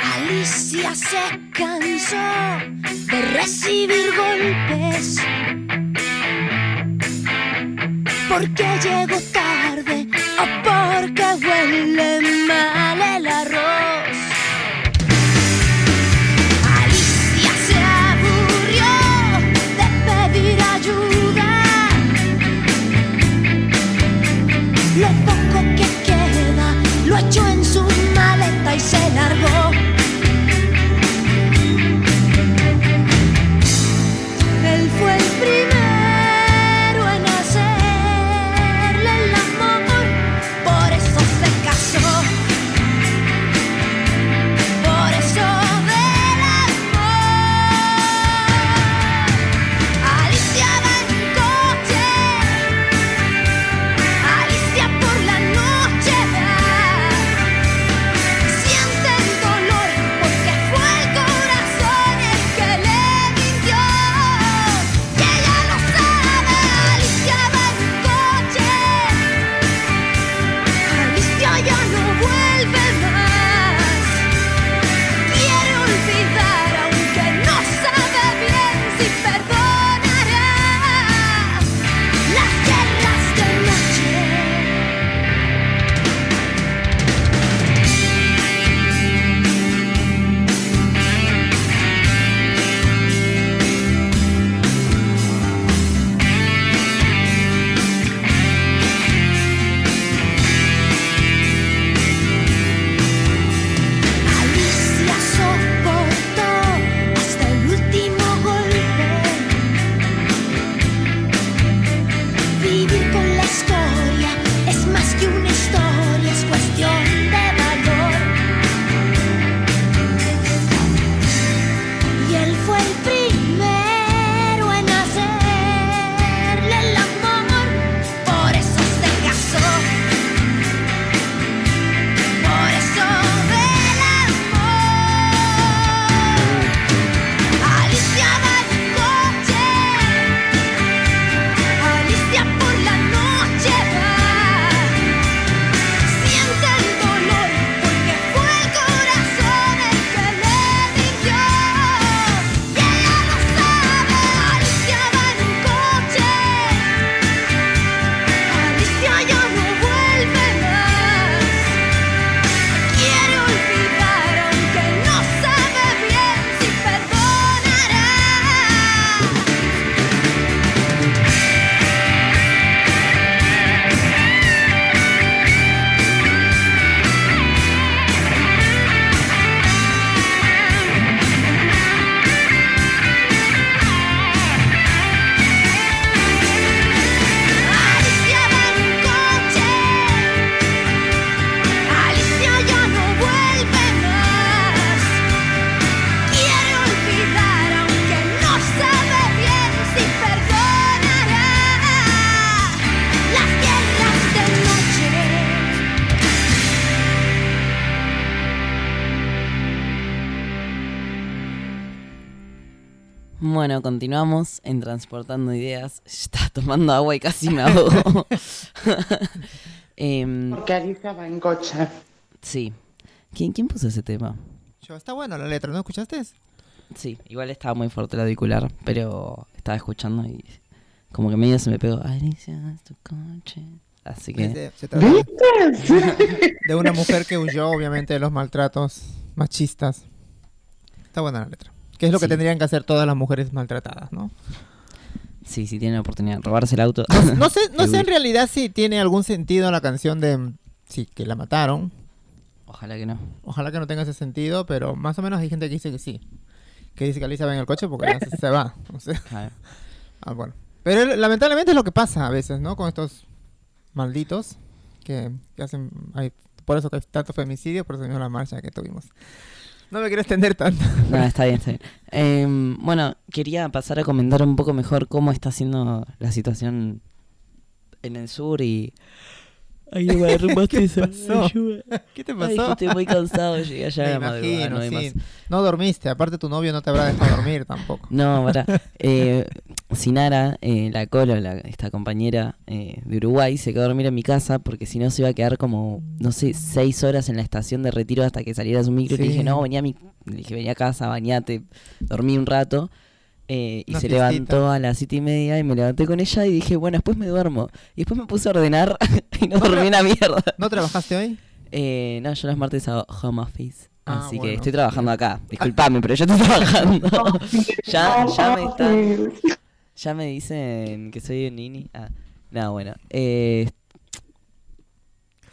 Speaker 9: Alicia se cansó de recibir golpes. Porque llegó tarde o porque huele
Speaker 3: Bueno, continuamos en Transportando Ideas. Estaba tomando agua y casi me ahogo.
Speaker 2: Porque Alicia va en coche.
Speaker 3: sí. ¿Quién, ¿Quién puso ese tema?
Speaker 1: Yo, está buena la letra, ¿no escuchaste?
Speaker 3: Sí, igual estaba muy fuerte el auricular, pero estaba escuchando y como que medio se me pegó. Alicia, es tu coche. Así que...
Speaker 1: Se trata de una mujer que huyó, obviamente, de los maltratos machistas. Está buena la letra. Que es lo que tendrían que hacer todas las mujeres maltratadas, ¿no?
Speaker 3: Sí, sí, tiene la oportunidad de robarse el auto.
Speaker 1: No sé, no sé en realidad si tiene algún sentido la canción de sí, que la mataron.
Speaker 3: Ojalá que no.
Speaker 1: Ojalá que no tenga ese sentido, pero más o menos hay gente que dice que sí. Que dice que Alicia va en el coche porque ya se, se va. O sea,
Speaker 3: Claro.
Speaker 1: ah, bueno. Pero lamentablemente es lo que pasa a veces, ¿no? Con estos malditos que, que hacen... hay- por eso que hay tanto femicidio, por eso vino la marcha que tuvimos. No me quiero extender tanto.
Speaker 3: No, está bien, está bien. Em, bueno, quería pasar a comentar un poco mejor cómo está siendo la situación en el sur y... Ay, me derrumbaste
Speaker 1: ¿Qué
Speaker 3: esa
Speaker 1: pasó?
Speaker 3: ayuda.
Speaker 1: ¿Qué te
Speaker 3: Ay,
Speaker 1: pasó?
Speaker 3: que estoy muy cansado, llegué allá
Speaker 1: Me
Speaker 3: a la madrugada, no hay
Speaker 1: sí.
Speaker 3: más.
Speaker 1: No dormiste, aparte tu novio no te habrá dejado dormir tampoco.
Speaker 3: No, para. Eh, Sinara, eh, la Colo, la- esta compañera eh, de Uruguay, se quedó a dormir en mi casa porque si no se iba a quedar como, no sé, seis horas en la estación de retiro hasta que saliera su micro. Y le
Speaker 1: Sí.
Speaker 3: dije, no, venía a mi, le dije, venía a casa, bañate, dormí un rato. Eh, y
Speaker 1: Una
Speaker 3: se levantó a las siete y media y me levanté con ella y dije, bueno, después me duermo. Y después me puse a ordenar y no dormí una mierda.
Speaker 1: ¿No trabajaste hoy?
Speaker 3: Eh, no, yo los martes hago home office.
Speaker 1: Ah,
Speaker 3: así que estoy trabajando acá. Disculpame, pero yo estoy trabajando. ya, ya me están. Ya me dicen que soy un nini. Ah, nada, bueno. Eh,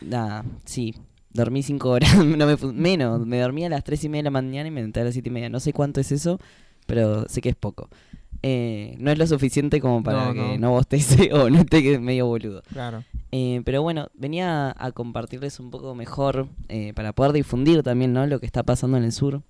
Speaker 3: nada, sí. Dormí cinco horas. no me menos. Me dormí a las tres y media de la mañana y me levanté a las siete y media. No sé cuánto es eso, pero sé que es poco. Eh, no es lo suficiente como para
Speaker 1: No,
Speaker 3: que
Speaker 1: no.
Speaker 3: bostece o no esté medio boludo.
Speaker 1: Claro.
Speaker 3: Eh, pero bueno, venía a compartirles un poco mejor eh, para poder difundir también ¿no? lo que está pasando en el sur.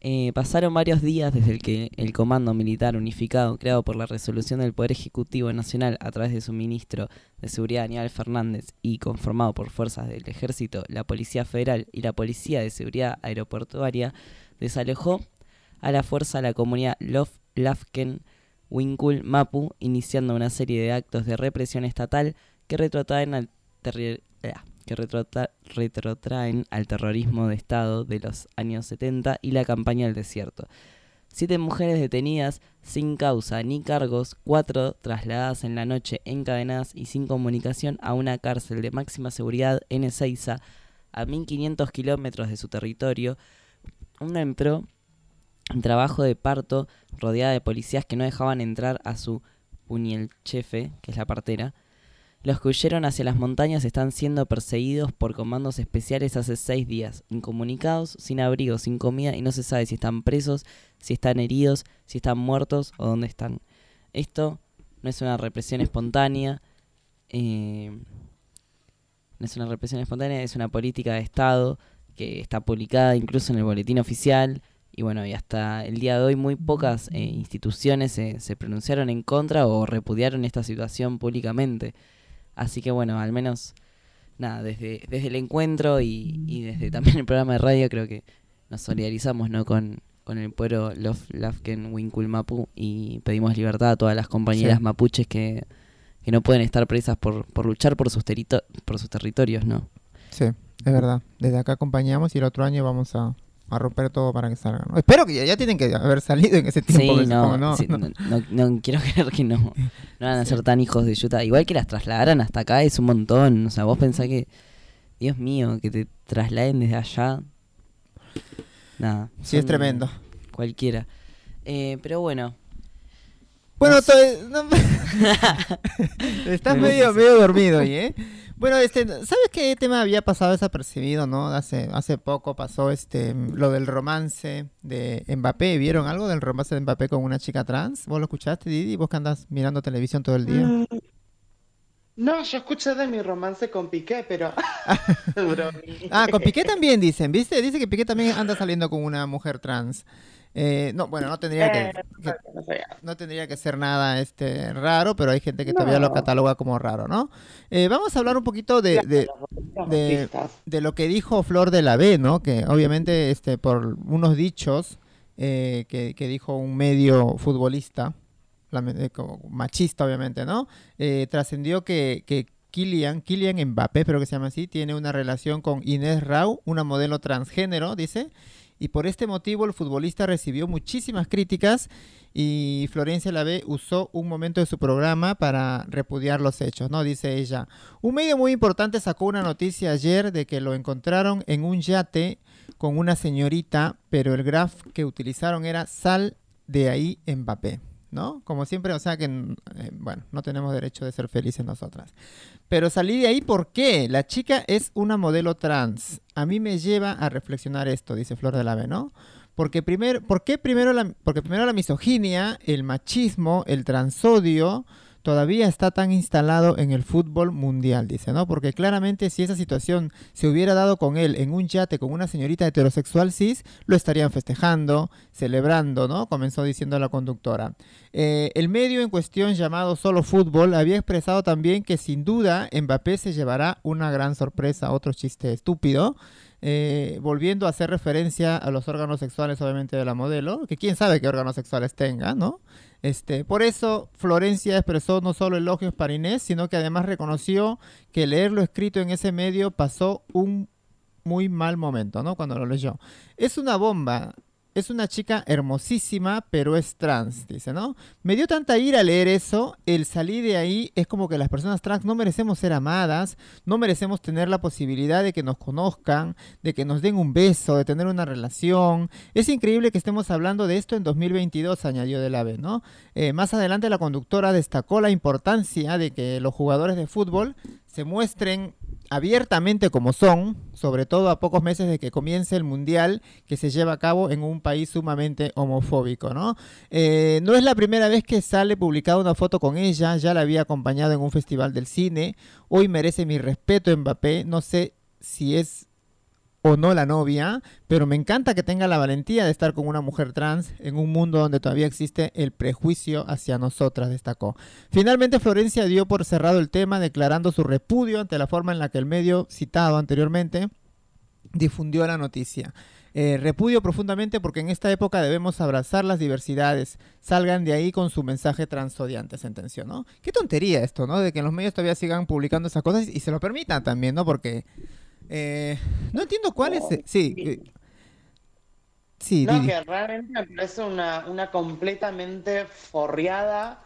Speaker 3: Eh, pasaron varios días desde el que el Comando Militar Unificado, creado por la resolución del Poder Ejecutivo Nacional a través de su ministro de Seguridad Aníbal Fernández y conformado por fuerzas del Ejército, la Policía Federal y la Policía de Seguridad Aeroportuaria, desalojó a la fuerza a la comunidad Lof Lafken Winkul Mapu, iniciando una serie de actos de represión estatal que retrotraen al, eh, que retrotraen al terrorismo de Estado de los años 70 y la campaña del desierto. Siete mujeres detenidas sin causa ni cargos, cuatro trasladadas en la noche encadenadas y sin comunicación a una cárcel de máxima seguridad en Ezeiza, a 1500 kilómetros de su territorio. Una en trabajo de parto rodeada de policías que no dejaban entrar a su Unielchefe, que es la partera. Los que huyeron hacia las montañas están siendo perseguidos por comandos especiales hace seis días, incomunicados, sin abrigo, sin comida y no se sabe si están presos, si están heridos, si están muertos o dónde están. Esto no es una represión espontánea, eh, no es una represión espontánea, es una política de Estado que está publicada incluso en el boletín oficial y bueno, y hasta el día de hoy muy pocas eh, instituciones se, se pronunciaron en contra o repudiaron esta situación públicamente. Así que bueno, al menos, nada, desde, desde el encuentro y, y desde también el programa de radio creo que nos solidarizamos ¿no? con, con el pueblo Lof Lafken Winkul Mapu y pedimos libertad a todas las compañeras
Speaker 1: Sí.
Speaker 3: mapuches que, que no pueden estar presas por, por luchar por sus, por sus territorios, ¿no?
Speaker 1: Sí, es verdad. Desde acá acompañamos y el otro año vamos a, a romper todo para que salgan. ¿no? Espero que ya, ya tienen que haber salido en ese tiempo.
Speaker 3: Sí, no, sí,
Speaker 1: no.
Speaker 3: no, quiero creer que no. No van a ser tan hijos de Utah. Igual que las trasladaran hasta acá es un montón. O sea, vos pensás que, Dios mío, que te trasladen desde allá. Nada.
Speaker 1: Sí, es tremendo.
Speaker 3: Cualquiera. Eh, pero bueno,
Speaker 1: Bueno, estás
Speaker 3: Me
Speaker 1: medio, medio dormido hoy, ¿eh? Bueno, este, ¿sabes qué tema había pasado desapercibido, no? Hace, hace poco pasó este lo del romance de Mbappé. ¿Vieron algo del romance de Mbappé con una chica trans? ¿Vos lo escuchaste, Didi? ¿Vos que andas mirando televisión todo el día?
Speaker 2: Mm, No, yo escuché de mi romance con Piqué, pero.
Speaker 1: Ah, con Piqué también dicen, ¿viste? Dice que Piqué también anda saliendo con una mujer trans. Eh, no, bueno, no tendría que,
Speaker 2: Eh,
Speaker 1: que-
Speaker 2: no
Speaker 1: tendría que ser nada este raro, pero hay gente que todavía lo cataloga como raro, ¿no? Eh, vamos a hablar un poquito de, de, de- lo que dijo Flor de la B, ¿no? Que obviamente este por unos dichos eh, que, que dijo un medio futbolista, machista obviamente, ¿no? Trascendió que, que Kylian, Kylian Mbappé, pero que se llama así, tiene una relación con Inés Rau, una modelo transgénero, dice, y por este motivo el futbolista recibió muchísimas críticas y Florencia Lavé usó un momento de su programa para repudiar los hechos, ¿no? Dice ella. Un medio muy importante sacó una noticia ayer de que lo encontraron en un yate con una señorita, pero el graph que utilizaron era sal de ahí Mbappé, ¿no? Como siempre, o sea que, eh, bueno, no tenemos derecho de ser felices nosotras. Pero salí de ahí, ¿por qué? La chica es una modelo trans. A mí me lleva a reflexionar esto, dice Flor de la B, ¿no? Porque primero, ¿por qué primero la, porque primero la misoginia, el machismo, el transodio todavía está tan instalado en el fútbol mundial, dice, ¿no? Porque claramente si esa situación se hubiera dado con él en un yate con una señorita heterosexual cis, lo estarían festejando, celebrando, ¿no? Comenzó diciendo la conductora. Eh, el medio en cuestión llamado Solo Fútbol había expresado también que sin duda Mbappé se llevará una gran sorpresa, otro chiste estúpido, eh, volviendo a hacer referencia a los órganos sexuales obviamente de la modelo, que quién sabe qué órganos sexuales tenga, ¿no? Este, por eso Florencia expresó no solo elogios para Inés, sino que además reconoció que leer lo escrito en ese medio pasó un muy mal momento, ¿no? Cuando lo leyó. Es una bomba. Es una chica hermosísima, pero es trans, dice, ¿no? Me dio tanta ira leer eso, el salir de ahí es como que las personas trans no merecemos ser amadas, no merecemos tener la posibilidad de que nos conozcan, de que nos den un beso, de tener una relación. Es increíble que estemos hablando de esto en 2022, añadió Delave, ¿no? Eh, más adelante la conductora destacó la importancia de que los jugadores de fútbol se muestren abiertamente como son, sobre todo a pocos meses de que comience el mundial que se lleva a cabo en un país sumamente homofóbico, ¿no? Eh, no es la primera vez que sale publicada una foto con ella, ya la había acompañado en un festival del cine, hoy merece mi respeto Mbappé, no sé si es o no la novia, pero me encanta que tenga la valentía de estar con una mujer trans en un mundo donde todavía existe el prejuicio hacia nosotras, destacó. Finalmente, Florencia dio por cerrado el tema, declarando su repudio ante la forma en la que el medio citado anteriormente difundió la noticia. Eh, repudio profundamente porque en esta época debemos abrazar las diversidades. Salgan de ahí con su mensaje transodiante, sentenció, ¿no? Qué tontería esto, ¿no? De que los medios todavía sigan publicando esas cosas y se lo permitan también, ¿no? Porque eh, no entiendo cuál es. Sí. eh, sí,
Speaker 2: No,
Speaker 1: Didi.
Speaker 2: que realmente me parece una, una completamente forreada.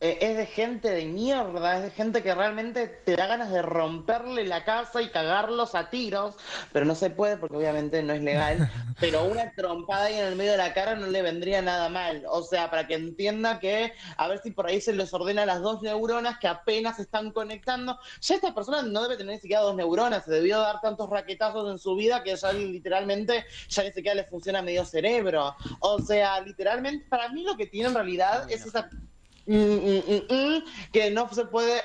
Speaker 2: Eh, es de gente de mierda, es de gente que realmente te da ganas de romperle la casa y cagarlos a tiros, pero no se puede porque obviamente no es legal. pero una trompada ahí en el medio de la cara no le vendría nada mal. O sea, para que entienda que a ver si por ahí se les ordena las dos neuronas que apenas se están conectando. Ya esta persona no debe tener ni siquiera dos neuronas, se debió dar tantos raquetazos en su vida que ya literalmente ya ni siquiera le funciona medio cerebro. O sea, literalmente, para mí lo que tiene en realidad es esa mm, mm, mm, que no se puede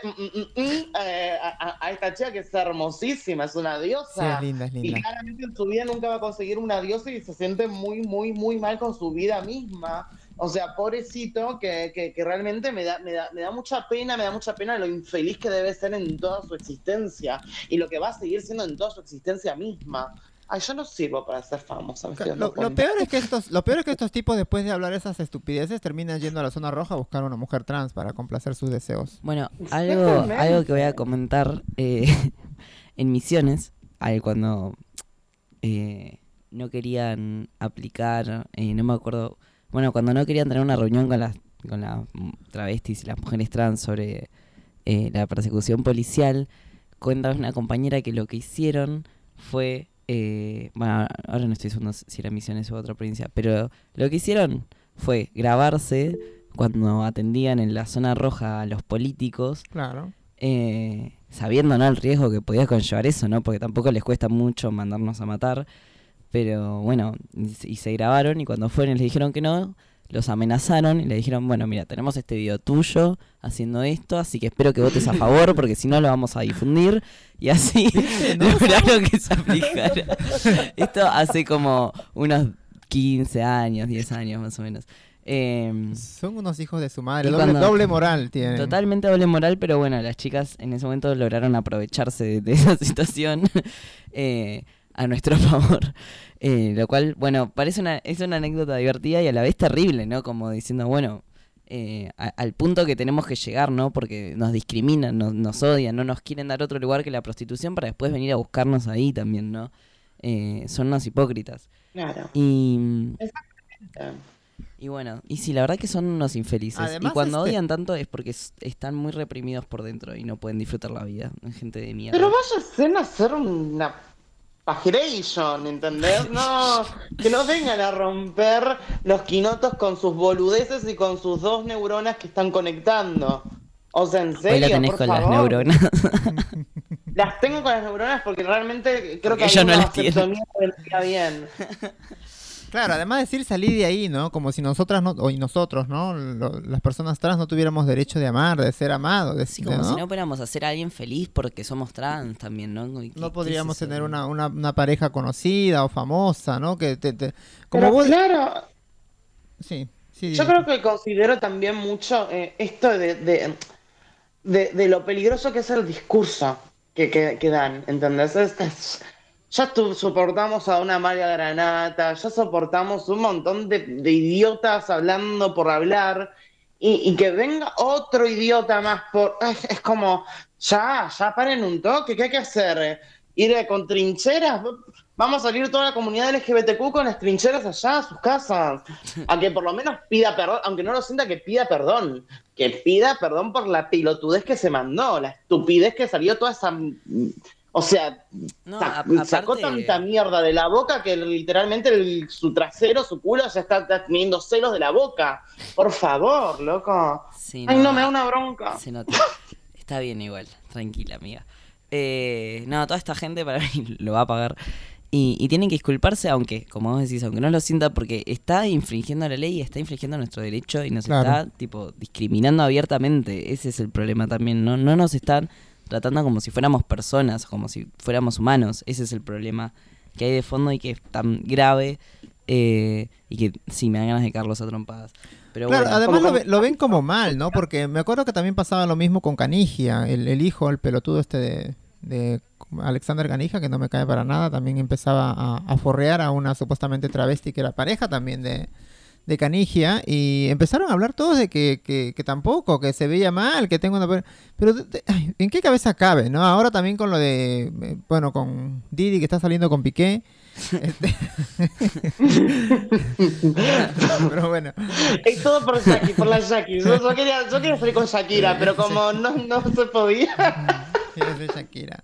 Speaker 2: eh, a, esta chica que es hermosísima, es una
Speaker 1: Sí,
Speaker 2: diosa.
Speaker 1: es linda, es
Speaker 2: Y
Speaker 1: linda.
Speaker 2: claramente en su vida nunca va a conseguir una diosa y se siente muy, muy, muy mal con su vida misma. O sea, pobrecito, que, que, que realmente me da, me, da, me da mucha pena, me da mucha pena lo infeliz que debe ser en toda su existencia y lo que va a seguir siendo en toda su existencia misma. Ay, yo no sirvo para ser famosa, me
Speaker 1: Lo, peor es que estos, lo peor es que estos tipos después de hablar esas estupideces terminan yendo a la zona roja a buscar una mujer trans para complacer sus deseos.
Speaker 3: Bueno, algo, algo que voy a comentar eh, en Misiones, cuando eh, no querían aplicar, eh, no me acuerdo, bueno, cuando no querían tener una reunión con las, con las travestis y las mujeres trans sobre eh, la persecución policial, cuenta una compañera que lo que hicieron fue, eh, bueno, ahora no estoy seguro si era Misiones u otra provincia, pero lo que hicieron fue grabarse cuando atendían en la zona roja a los políticos,
Speaker 1: Claro.
Speaker 3: eh, sabiendo ¿no? el riesgo que podía conllevar eso, ¿no? Porque tampoco les cuesta mucho mandarnos a matar. Pero bueno, y, se- grabaron y cuando fueron les dijeron que no, los amenazaron y le dijeron, bueno, mira, tenemos este video tuyo haciendo esto, así que espero que votes a favor porque si no lo vamos a difundir. Y así lograron que se aplicara. Esto hace como unos 15 años, 10 años más o menos. Em,
Speaker 1: Son unos hijos de su madre.
Speaker 3: y
Speaker 1: Doble,
Speaker 3: cuando-
Speaker 1: doble moral tienen.
Speaker 3: Totalmente doble moral, pero bueno, las chicas en ese momento lograron aprovecharse de, de esa situación. Eh, a nuestro favor. Eh, lo cual, bueno, parece una, es una anécdota divertida y a la vez terrible, ¿no? Como diciendo, bueno, eh, a- al punto que tenemos que llegar, ¿no? Porque nos discriminan, nos, nos odian, no nos quieren dar otro lugar que la prostitución para después venir a buscarnos ahí también, ¿no? Eh, son unos hipócritas.
Speaker 2: Claro.
Speaker 3: Y, y bueno, y sí, la verdad que son unos infelices.
Speaker 1: Además,
Speaker 3: y cuando
Speaker 1: este-
Speaker 3: odian tanto es porque están muy reprimidos por dentro y no pueden disfrutar la vida. Es gente de mierda.
Speaker 2: Pero váyanse a hacer una pajeration, ¿entendés? No, que no vengan a romper los quinotos con sus boludeces y con sus dos neuronas que están conectando. O sea, en
Speaker 3: Hoy
Speaker 2: serio,
Speaker 3: la tenés
Speaker 2: por
Speaker 3: con las neuronas.
Speaker 2: Las tengo con las neuronas porque realmente creo
Speaker 3: Porque
Speaker 2: que
Speaker 3: ella no las tiene.
Speaker 2: bien.
Speaker 1: Claro, además decir salir de ahí, ¿no? Como si nosotras no, o y nosotros, ¿no? Lo- las personas trans no tuviéramos derecho de amar, de ser amados, de,
Speaker 3: Sí,
Speaker 1: de-
Speaker 3: como
Speaker 1: ¿no?
Speaker 3: si no pudiéramos hacer a alguien feliz porque somos trans también, ¿no? ¿Y qué- qué
Speaker 1: No podríamos tener una, una, una pareja conocida o famosa, ¿no? Que te, te- como
Speaker 2: Pero
Speaker 1: vos...
Speaker 2: claro,
Speaker 1: Sí, sí.
Speaker 2: Yo creo que considero también mucho eh, esto de, de, de- de lo peligroso que es el discurso que, que, que dan, ¿entendés? Es- es- ya soportamos a una María Granata, ya soportamos un montón de, idiotas hablando por hablar, y, y que venga otro idiota más por... es como, ya, ya paren un toque, ¿qué hay que hacer? ¿Ir con trincheras? Vamos a salir toda la comunidad LGBTQ con las trincheras allá a sus casas. A que por lo menos pida perdón, aunque no lo sienta que pida perdón. Que pida perdón por la pilotudez que se mandó, la estupidez que salió toda esa. O sea,
Speaker 3: No,
Speaker 2: sa-
Speaker 3: a-
Speaker 2: sacó tanta mierda de la boca que literalmente el- su trasero, su culo ya está, está teniendo celos de la boca. Por favor, loco.
Speaker 3: Sí,
Speaker 2: Ay, no, me da una bronca.
Speaker 3: Se nota. Está bien igual, tranquila, amiga. Eh, no, toda esta gente para mí lo va a pagar. Y, y tienen que disculparse, aunque, como vos decís, aunque no lo sienta, porque está infringiendo la ley, está infringiendo nuestro derecho y nos
Speaker 1: Claro.
Speaker 3: está, tipo, discriminando abiertamente. Ese es el problema también, ¿no? No nos están tratando como si fuéramos personas, como si fuéramos humanos. Ese es el problema que hay de fondo y que es tan grave eh, y que sí, me dan ganas de carlos a trompadas. Pero
Speaker 1: Claro,
Speaker 3: bueno.
Speaker 1: además lo, ve- lo ven como mal, ¿no? Porque me acuerdo que también pasaba lo mismo con Canigia, el, el hijo, el pelotudo este de, de Alexander Canija, que no me cae para nada, también empezaba a, a forrear a una supuestamente travesti que era pareja también de, de Canigia, y empezaron a hablar todos de que, que, que tampoco, que se veía mal, que tengo una... per- Pero, ay, ¿en qué cabeza cabe, no? Ahora también con lo de, eh, bueno, con Didi que está saliendo con Piqué. este- pero bueno.
Speaker 2: Es todo por Shakira, por la Shakira. Yo, yo quería, yo quería salir con Shakira, pero como no, no se podía,
Speaker 1: Shakira.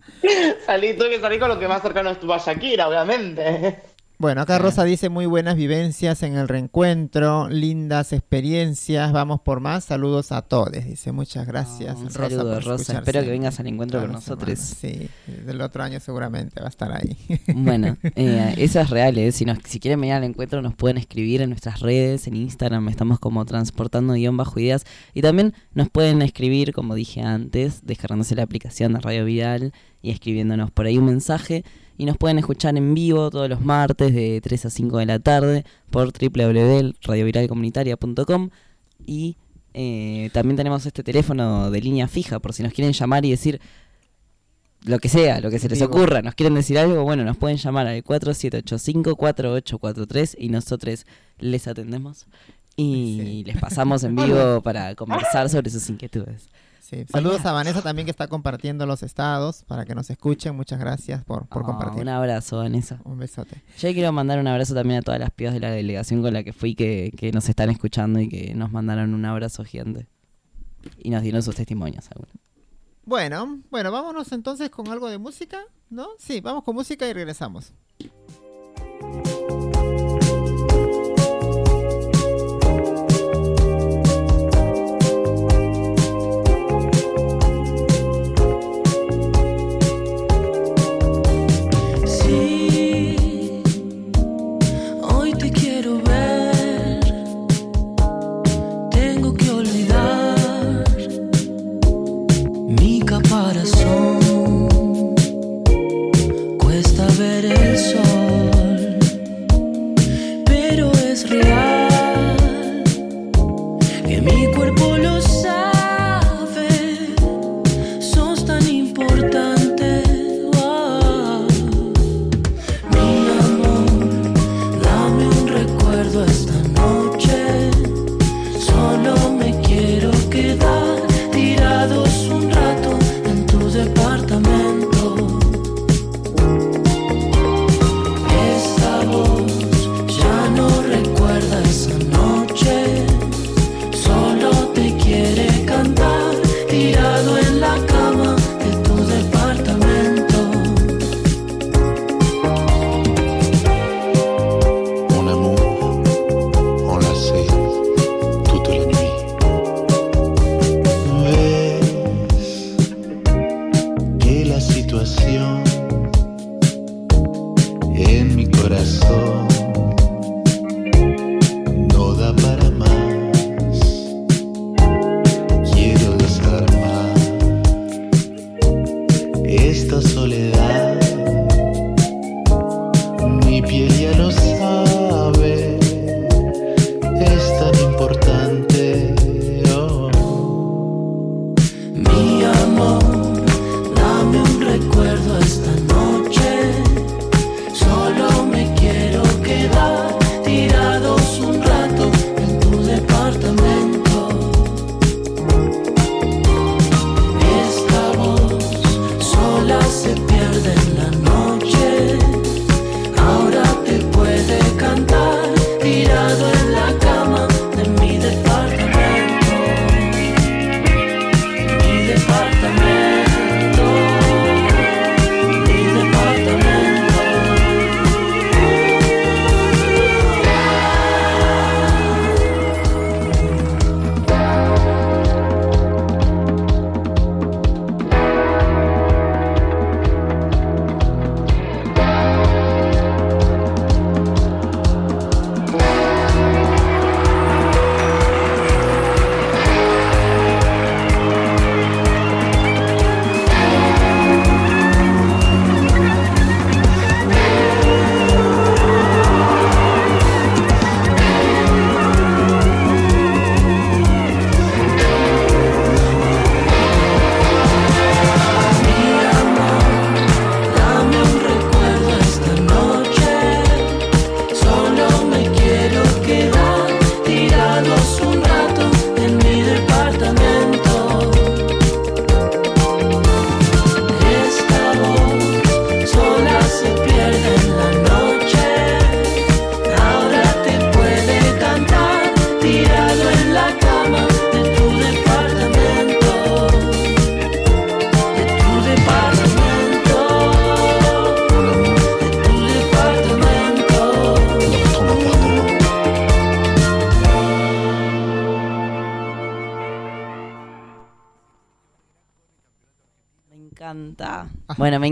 Speaker 2: salí, tuve que salir con lo que más cercano estuvo a Shakira, obviamente.
Speaker 1: Bueno, acá Rosa dice muy buenas vivencias en el reencuentro, lindas experiencias, vamos por más, saludos a todos, dice muchas gracias.
Speaker 3: un
Speaker 1: Rosa,
Speaker 3: saludo,
Speaker 1: por
Speaker 3: Rosa, espero que vengas al encuentro con nosotros.
Speaker 1: Sí, del otro año seguramente va a estar ahí.
Speaker 3: Bueno, eh, eso es real, ¿eh? Si, nos, si quieren venir al encuentro nos pueden escribir en nuestras redes, en Instagram estamos como transportando guion bajo ideas y también nos pueden escribir, como dije antes, descargándose la aplicación de Radio Viral y escribiéndonos por ahí un mensaje y nos pueden escuchar en vivo todos los martes de 3 a 5 de la tarde por www.radioviralcomunitaria.com y eh, también tenemos este teléfono de línea fija por si nos quieren llamar y decir lo que sea, lo que se les ocurra, nos quieren decir algo, bueno, nos pueden llamar al 4785-4843 y nosotros les atendemos y
Speaker 1: Sí.
Speaker 3: les pasamos en vivo para conversar sobre sus inquietudes.
Speaker 1: Sí, Saludos a Vanessa también que está compartiendo los estados para que nos escuchen, muchas gracias por, por
Speaker 3: Oh,
Speaker 1: compartir.
Speaker 3: un abrazo, Vanessa.
Speaker 1: Un besote.
Speaker 3: Yo quiero mandar un abrazo también a todas las pibas de la delegación con la que fui que, que nos están escuchando y que nos mandaron un abrazo gigante. Y nos dieron sus testimonios. algunos.
Speaker 1: Bueno, bueno, vámonos entonces con algo de música, ¿no? Sí, vamos con música y regresamos.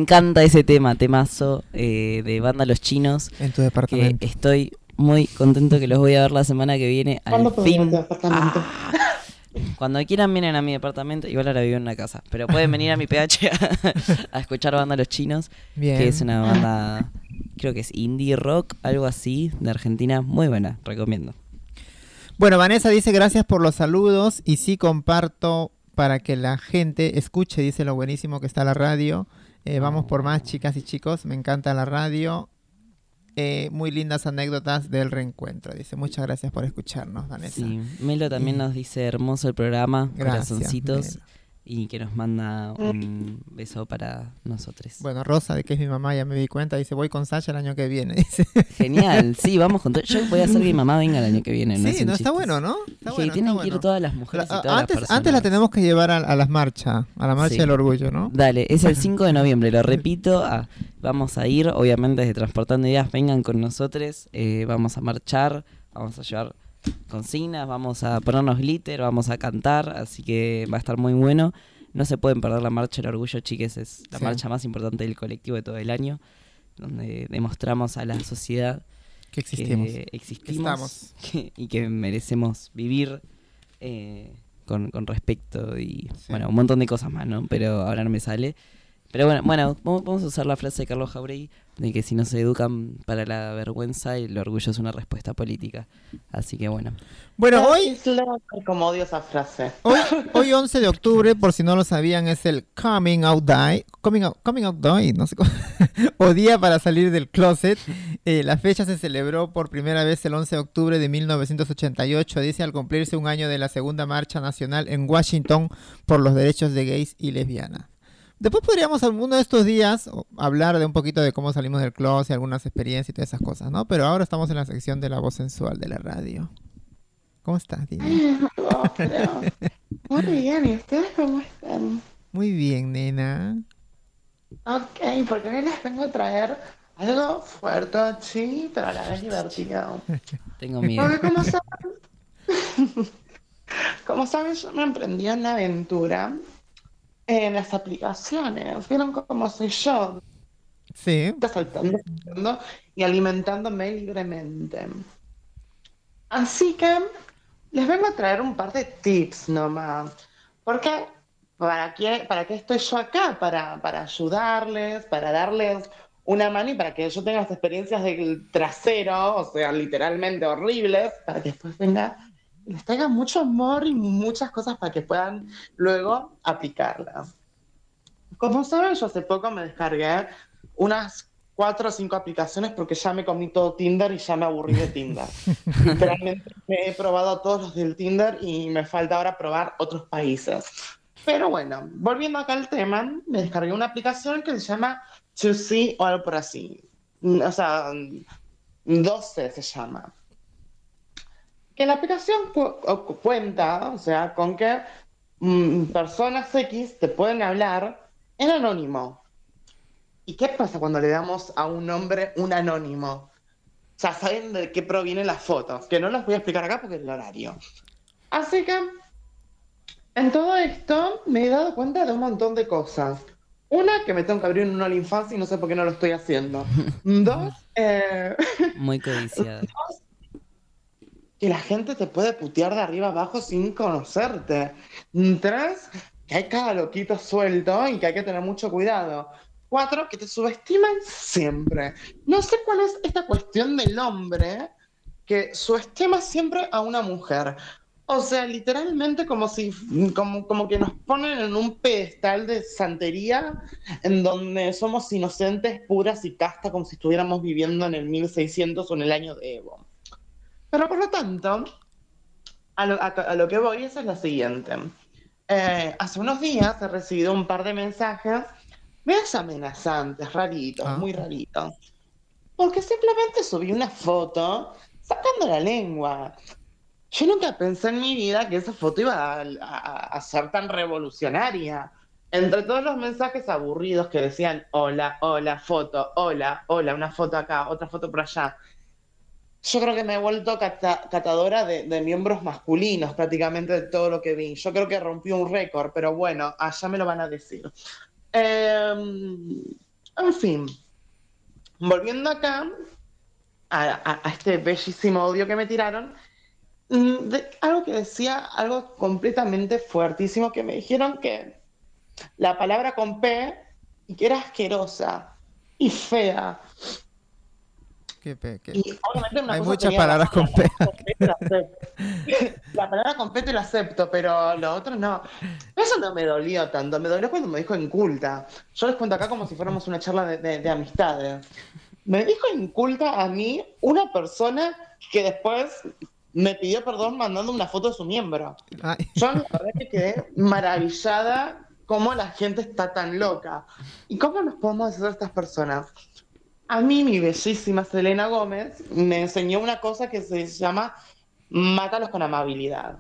Speaker 3: Encanta ese tema, temazo eh, de banda Los Chinos.
Speaker 1: En tu
Speaker 3: Que
Speaker 1: departamento.
Speaker 3: estoy muy contento que los voy a ver la semana que viene.
Speaker 2: ¿Cuándo
Speaker 3: Al fin.
Speaker 2: tu departamento?
Speaker 3: Cuando quieran vienen a mi departamento. Igual ahora vivo en una casa. Pero pueden venir a mi PH a, a escuchar banda Los Chinos.
Speaker 1: Bien.
Speaker 3: Que es una banda, creo que es indie rock, algo así, de Argentina. Muy buena, recomiendo.
Speaker 1: Bueno, Vanessa dice gracias por los saludos y sí comparto para que la gente escuche, dice lo buenísimo que está la radio. Eh, vamos por más, chicas y chicos, me encanta la radio. Eh, muy lindas anécdotas del reencuentro, dice. Muchas gracias por escucharnos, Vanessa.
Speaker 3: Sí, Melo también
Speaker 1: Y-
Speaker 3: nos dice hermoso el programa,
Speaker 1: Gracias,
Speaker 3: corazoncitos.
Speaker 1: Melo.
Speaker 3: Y que nos manda un beso para nosotros.
Speaker 1: Bueno, Rosa, de que es mi mamá, ya me di cuenta, dice, voy con Sasha el año que viene. Dice.
Speaker 3: Genial, sí, vamos con todo. Yo voy a hacer que mi mamá venga el año que viene. No
Speaker 1: sí, no, está bueno, ¿no? Está bueno,
Speaker 3: tienen
Speaker 1: está
Speaker 3: que ir
Speaker 1: bueno.
Speaker 3: todas las mujeres
Speaker 1: La-
Speaker 3: y todas
Speaker 1: antes,
Speaker 3: las
Speaker 1: antes la tenemos que llevar a, a las marchas, a la marcha
Speaker 3: Sí.
Speaker 1: del orgullo, ¿no?
Speaker 3: Dale, es el 5 de noviembre, lo repito. ah, vamos a ir, obviamente, desde Transportando Ideas, vengan con nosotros. eh, vamos a marchar, vamos a llevar consignas, vamos a ponernos glitter, vamos a cantar, así que va a estar muy bueno. No se pueden perder la marcha del orgullo, chiques, es la
Speaker 1: Sí.
Speaker 3: marcha más importante del colectivo de todo el año, donde demostramos a la sociedad
Speaker 1: Que existimos.
Speaker 3: que existimos
Speaker 1: estamos.
Speaker 3: que- y que merecemos vivir eh, con, con respeto y
Speaker 1: Sí.
Speaker 3: bueno, un montón de cosas más, ¿no? Pero ahora no me sale. Pero bueno, bueno, vamos a usar la frase de Carlos Jauregui de que si no se educan para la vergüenza, el orgullo es una respuesta política. Así que bueno.
Speaker 1: Bueno, hoy,
Speaker 2: como odio esa frase.
Speaker 1: hoy, hoy 11 de octubre, por si no lo sabían, es el Coming Out Day, Coming Out, coming out Day, no sé cómo, o Día para salir del closet. Eh, la fecha se celebró por primera vez el 11 de octubre de 1988, dice al cumplirse un año de la segunda marcha nacional en Washington por los derechos de gays y lesbianas. Después podríamos alguno de estos días hablar de un poquito de cómo salimos del closet, algunas experiencias y todas esas cosas, ¿no? Pero ahora estamos en la sección de la voz sensual de la radio. ¿Cómo estás, Dina?
Speaker 2: No. Muy bien, ¿y ustedes cómo están?
Speaker 1: Muy bien, nena.
Speaker 2: Ok, porque hoy les vengo a traer algo fuerte, sí, pero a la vez divertido.
Speaker 3: Tengo miedo.
Speaker 2: Porque como saben, como saben, yo me emprendí en la aventura en las aplicaciones. ¿Vieron cómo soy yo?
Speaker 1: Sí.
Speaker 2: saltando, saltando y alimentándome libremente. Así que les vengo a traer un par de tips nomás. Porque, ¿para qué, para qué estoy yo acá? Para, para ayudarles, para darles una mano y para que yo tenga las experiencias del trasero, o sea, literalmente horribles, para que después venga y les traiga mucho amor y muchas cosas para que puedan luego aplicarlas. Como saben, yo hace poco me descargué unas cuatro o cinco aplicaciones porque ya me comí todo Tinder y ya me aburrí de Tinder. Literalmente me he probado todos los del Tinder y me falta ahora probar otros países. Pero bueno, volviendo acá al tema, me descargué una aplicación que se llama To See o algo por así. O sea, 12 se llama. Que la aplicación cu- cu- cuenta, o sea, con que mm, personas X te pueden hablar en anónimo. ¿Y qué pasa cuando le damos a un hombre un anónimo? O sea, saben de qué provienen las fotos, que no las voy a explicar acá porque es el horario. Así que, en todo esto, me he dado cuenta de un montón de cosas. Una, que me tengo que abrir un OnlyFans y no sé por qué no lo estoy haciendo. Dos, eh,
Speaker 3: Muy codiciada.
Speaker 2: que la gente te puede putear de arriba abajo sin conocerte. Tres, que hay cada loquito suelto y que hay que tener mucho cuidado. Cuatro, que te subestiman siempre. No sé cuál es esta cuestión del hombre que subestima siempre a una mujer. O sea, literalmente como si, como, como que nos ponen en un pedestal de santería en donde somos inocentes, puras y casta, como si estuviéramos viviendo en el 1600 o en el año de Evo. Pero por lo tanto, a lo, a- a lo que voy es la siguiente. Eh, hace unos días he recibido un par de mensajes medios amenazantes, raritos,
Speaker 1: Ah.
Speaker 2: muy raritos. Porque simplemente subí una foto sacando la lengua. Yo nunca pensé en mi vida que esa foto iba a, a- a ser tan revolucionaria. Entre todos los mensajes aburridos que decían hola, hola, foto, hola, hola, una foto acá, otra foto por allá. Yo creo que me he vuelto cata- catadora de, miembros masculinos prácticamente de todo lo que vi. Yo creo que rompí un récord, pero bueno, allá me lo van a decir. Em, en fin, volviendo acá a, este bellísimo audio que me tiraron, mm, algo que decía, algo completamente fuertísimo, que me dijeron que la palabra con P y que era asquerosa y fea.
Speaker 1: Qué pe- qué-
Speaker 2: Y obviamente una
Speaker 1: Hay
Speaker 2: cosa
Speaker 1: muchas palabras con P.
Speaker 2: la palabra con P te la acepto. Pero lo otro no. Eso no me dolió tanto, me dolió cuando me dijo inculta. Yo les cuento acá como si fuéramos una charla de, de- de amistades. Me dijo inculta a mí una persona que después me pidió perdón mandando una foto de su miembro.
Speaker 1: Ay,
Speaker 2: Yo la verdad que quedé maravillada cómo la gente está tan loca. ¿Y cómo nos podemos hacer estas personas? A mí, mi bellísima Selena Gómez me enseñó una cosa que se llama mátalos con amabilidad.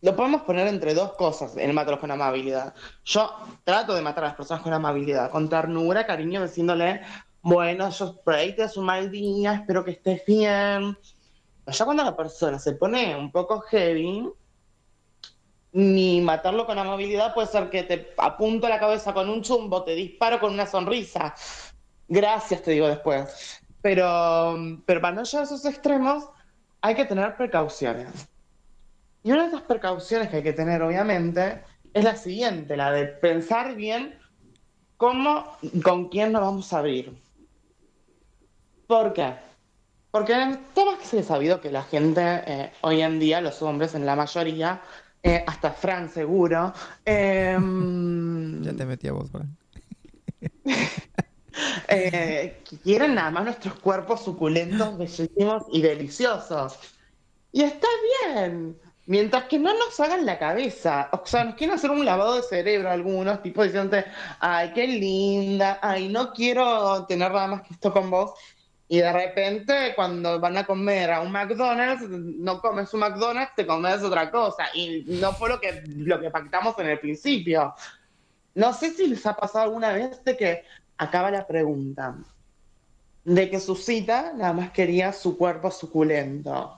Speaker 2: Lo podemos poner entre dos cosas, el mátalos con amabilidad. Yo trato de matar a las personas con amabilidad, con ternura, cariño, diciéndole, bueno, yo por ahí te das un día, espero que estés bien. Ya cuando la persona se pone un poco heavy, ni matarlo con amabilidad puede ser que te apunto la cabeza con un chumbo, te disparo con una sonrisa. Gracias, te digo después. Pero, pero para no llegar a esos extremos, hay que tener precauciones. Y una de esas precauciones que hay que tener, obviamente, es la siguiente, la de pensar bien cómo, con quién nos vamos a abrir. ¿Por qué? Porque está más que se ha sabido que la gente eh, hoy en día, los hombres en la mayoría, eh, hasta Fran seguro, em,
Speaker 1: ya te metí a vos, Fran.
Speaker 2: eh, quieren nada más nuestros cuerpos suculentos, bellísimos y deliciosos. Y está bien, mientras que no nos hagan la cabeza. O sea, nos quieren hacer un lavado de cerebro algunos, tipo diciendo, ay, qué linda, ay, no quiero tener nada más que esto con vos. Y de repente, cuando van a comer a un McDonald's, no comes un McDonald's, te comes otra cosa. Y no fue lo que, lo que pactamos en el principio. No sé si les ha pasado alguna vez de que acaba la pregunta, de que su cita nada más quería su cuerpo suculento.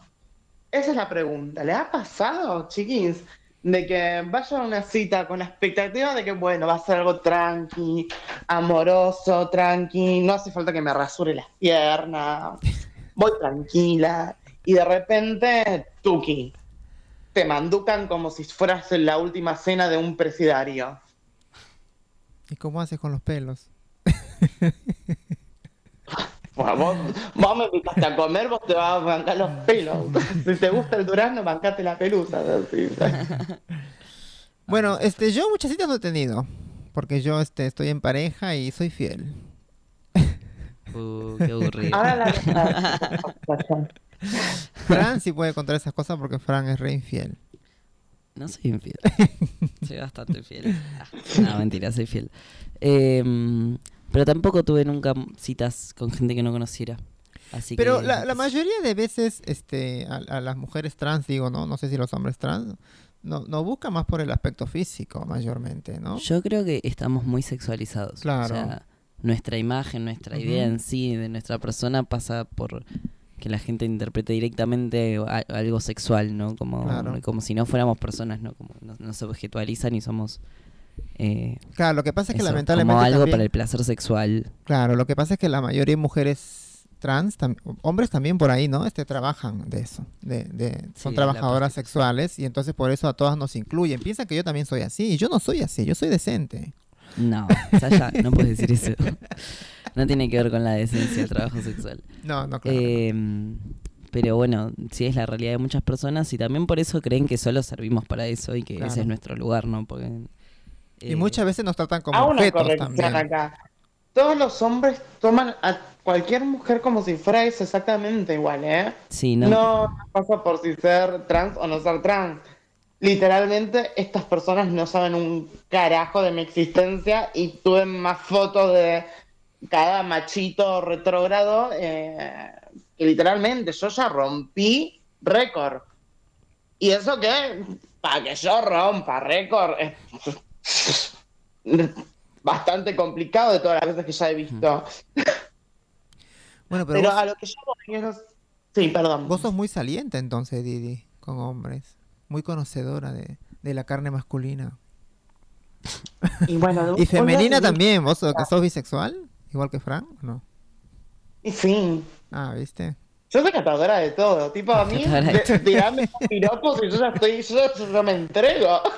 Speaker 2: Esa es la pregunta. ¿Le ha pasado, chiquis? de que vayan a una cita con la expectativa de que, bueno, va a ser algo tranqui, amoroso, tranqui, no hace falta que me rasure las piernas, voy tranquila, y de repente, tuki, te manducan como si fueras la última cena de un presidario.
Speaker 1: ¿Y cómo haces con los pelos?
Speaker 2: Bueno, vos, vos me invitaste a comer, vos te vas a bancar los pelos. Si te gusta el durazno, bancate la pelusa.
Speaker 1: Bueno, este, yo muchas citas no he tenido. Porque yo este, estoy en pareja y soy fiel.
Speaker 3: Uh, qué aburrido.
Speaker 2: Ahora la
Speaker 1: Fran sí puede contar esas cosas porque Fran es re infiel.
Speaker 3: No soy infiel. soy bastante fiel. Ah, No, mentira, soy fiel. Em, pero tampoco tuve nunca citas con gente que no conociera. Así
Speaker 1: Pero
Speaker 3: que,
Speaker 1: la, la mayoría de veces este, a, a las mujeres trans, digo, no no sé si los hombres trans, no, no buscan más por el aspecto físico mayormente, ¿no?
Speaker 3: Yo creo que estamos muy sexualizados.
Speaker 1: Claro.
Speaker 3: O sea, nuestra imagen, nuestra idea en sí de nuestra persona pasa por que la gente interprete directamente a- algo sexual, ¿no? Como,
Speaker 1: Claro.
Speaker 3: como si no fuéramos personas, ¿no? Como nos, nos objetualizan y somos... eh,
Speaker 1: Claro, lo que pasa es que
Speaker 3: eso,
Speaker 1: lamentablemente
Speaker 3: Como algo
Speaker 1: también-
Speaker 3: para el placer sexual.
Speaker 1: Claro, lo que pasa es que la mayoría de mujeres trans, tam- hombres también por ahí, ¿no? Este trabajan de eso, de, de- son
Speaker 3: Sí,
Speaker 1: trabajadoras sexuales y entonces por eso a todas nos incluyen. Piensan que yo también soy así y yo no soy así, yo soy decente.
Speaker 3: No, Sasha, no puedes decir eso. No tiene que ver con la decencia del trabajo sexual.
Speaker 1: No, no, claro.
Speaker 3: Em, pero bueno, sí es la realidad de muchas personas y también por eso creen que solo servimos para eso y que ese es nuestro lugar, ¿no? Porque,
Speaker 1: y
Speaker 3: eh,
Speaker 1: muchas veces nos tratan como objetos también.
Speaker 2: acá. Todos los hombres toman a cualquier mujer como si fuera eso exactamente igual, ¿eh?
Speaker 3: Sí, no.
Speaker 2: No pasa por si ser trans o no ser trans. Literalmente, estas personas no saben un carajo de mi existencia y tuve más fotos de cada machito retrógrado eh, que literalmente yo ya rompí récord. Y eso que, para que yo rompa récord, es bastante complicado de todas las veces que ya he visto.
Speaker 1: Bueno, pero,
Speaker 2: Pero
Speaker 1: vos,
Speaker 2: a lo que yo voy es- Sí, perdón.
Speaker 1: vos sos muy saliente entonces, Didi, con hombres. Muy conocedora de, de la carne masculina.
Speaker 2: Y bueno,
Speaker 1: Y femenina también, vos sos, que sos bisexual, igual que Fran, ¿o no?
Speaker 2: Y sí.
Speaker 1: Ah, ¿viste?
Speaker 2: Yo soy catadora de todo. Tipo, a mí, tirame piropos y yo ya estoy, yo ya me entrego.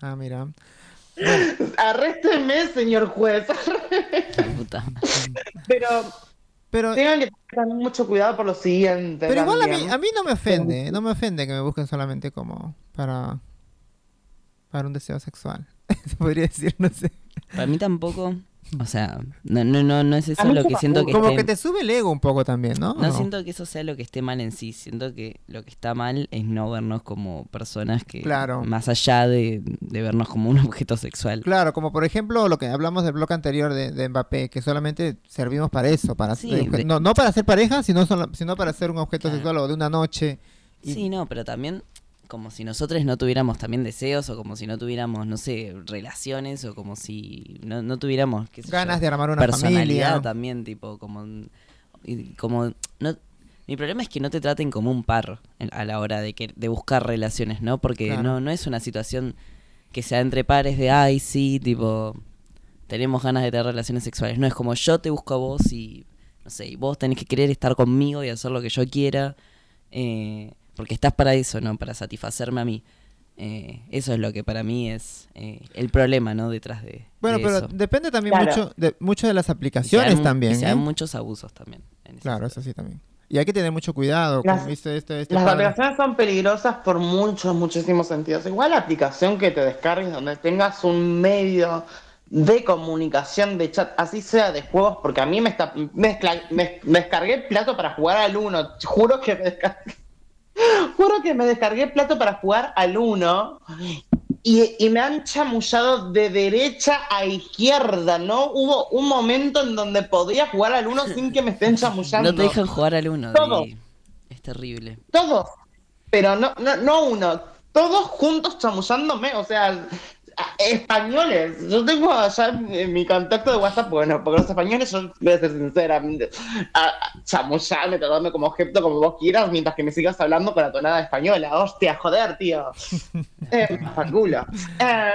Speaker 1: Ah, mira.
Speaker 2: Arrésteme, señor juez.
Speaker 3: Puta.
Speaker 2: Pero
Speaker 1: Pero,
Speaker 2: tengan que tener mucho cuidado por lo siguiente.
Speaker 1: pero igual a mí, a mí no me ofende, no me ofende que me busquen solamente como para, para un deseo sexual. Se podría decir, no sé.
Speaker 3: Para mí tampoco. O sea, no, no, no, no es eso lo que siento que
Speaker 1: Como
Speaker 3: esté-
Speaker 1: que te sube el ego un poco también, ¿no?
Speaker 3: No
Speaker 1: ¿O
Speaker 3: siento que eso sea lo que esté mal en sí, siento que lo que está mal es no vernos como personas que,
Speaker 1: Claro.
Speaker 3: más allá de, de vernos como un objeto sexual.
Speaker 1: Claro, como por ejemplo lo que hablamos del bloque anterior de, de Mbappé, que solamente servimos para eso, para
Speaker 3: Sí, de-
Speaker 1: no, no para ser pareja, sino, solo- sino para ser un objeto
Speaker 3: Claro.
Speaker 1: sexual o de una noche. Y-
Speaker 3: Sí, no, pero también como si nosotros no tuviéramos también deseos o como si no tuviéramos, no sé, relaciones o como si no, no tuviéramos qué sé yo,
Speaker 1: Ganas de armar una
Speaker 3: personalidad
Speaker 1: familia.
Speaker 3: también, tipo, como... y como no, mi problema es que no te traten como un par a la hora de, que, de buscar relaciones, ¿no? Porque
Speaker 1: Claro.
Speaker 3: no, no es una situación que sea entre pares de, ay, sí, tipo, tenemos ganas de tener relaciones sexuales. No es como yo te busco a vos y, no sé, y vos tenés que querer estar conmigo y hacer lo que yo quiera. eh, porque estás para eso, ¿no? Para satisfacerme a mí. Eh, eso es lo que para mí es eh, el problema, ¿no? Detrás de,
Speaker 1: Bueno,
Speaker 3: de
Speaker 1: pero
Speaker 3: eso.
Speaker 1: depende también
Speaker 2: Claro.
Speaker 1: mucho de, mucho de las
Speaker 3: Y se
Speaker 1: aplicaciones
Speaker 3: dan-
Speaker 1: también.
Speaker 3: Y se
Speaker 1: ¿eh?
Speaker 3: dan muchos abusos también. en
Speaker 1: Claro, eso sí también. Y hay que tener mucho cuidado.
Speaker 2: Las-
Speaker 1: como dice este, este
Speaker 2: Las aplicaciones son peligrosas por muchos, muchísimos sentidos. Igual la aplicación que te descargues donde tengas un medio de comunicación, de chat, así sea de juegos, porque a mí me, está, me, me- me descargué plato para jugar al 1. Juro que me descargué. Juro que me descargué plato para jugar al 1 y, y me han chamullado de derecha a izquierda, ¿no? Hubo un momento en donde podía jugar al 1 sin que me estén chamullando.
Speaker 3: No te dejan jugar al uno.
Speaker 2: Todo.
Speaker 3: Es terrible.
Speaker 2: Todos. Pero no, no, no uno. Todos juntos chamullándome. O sea, españoles. Yo tengo allá en mi contacto de WhatsApp, bueno, porque los españoles, yo voy a ser sincera, chamullame, tratame como objeto, como vos quieras, mientras que me sigas hablando con la tonada española. Hostia, joder, tío. Eh, culo. Eh,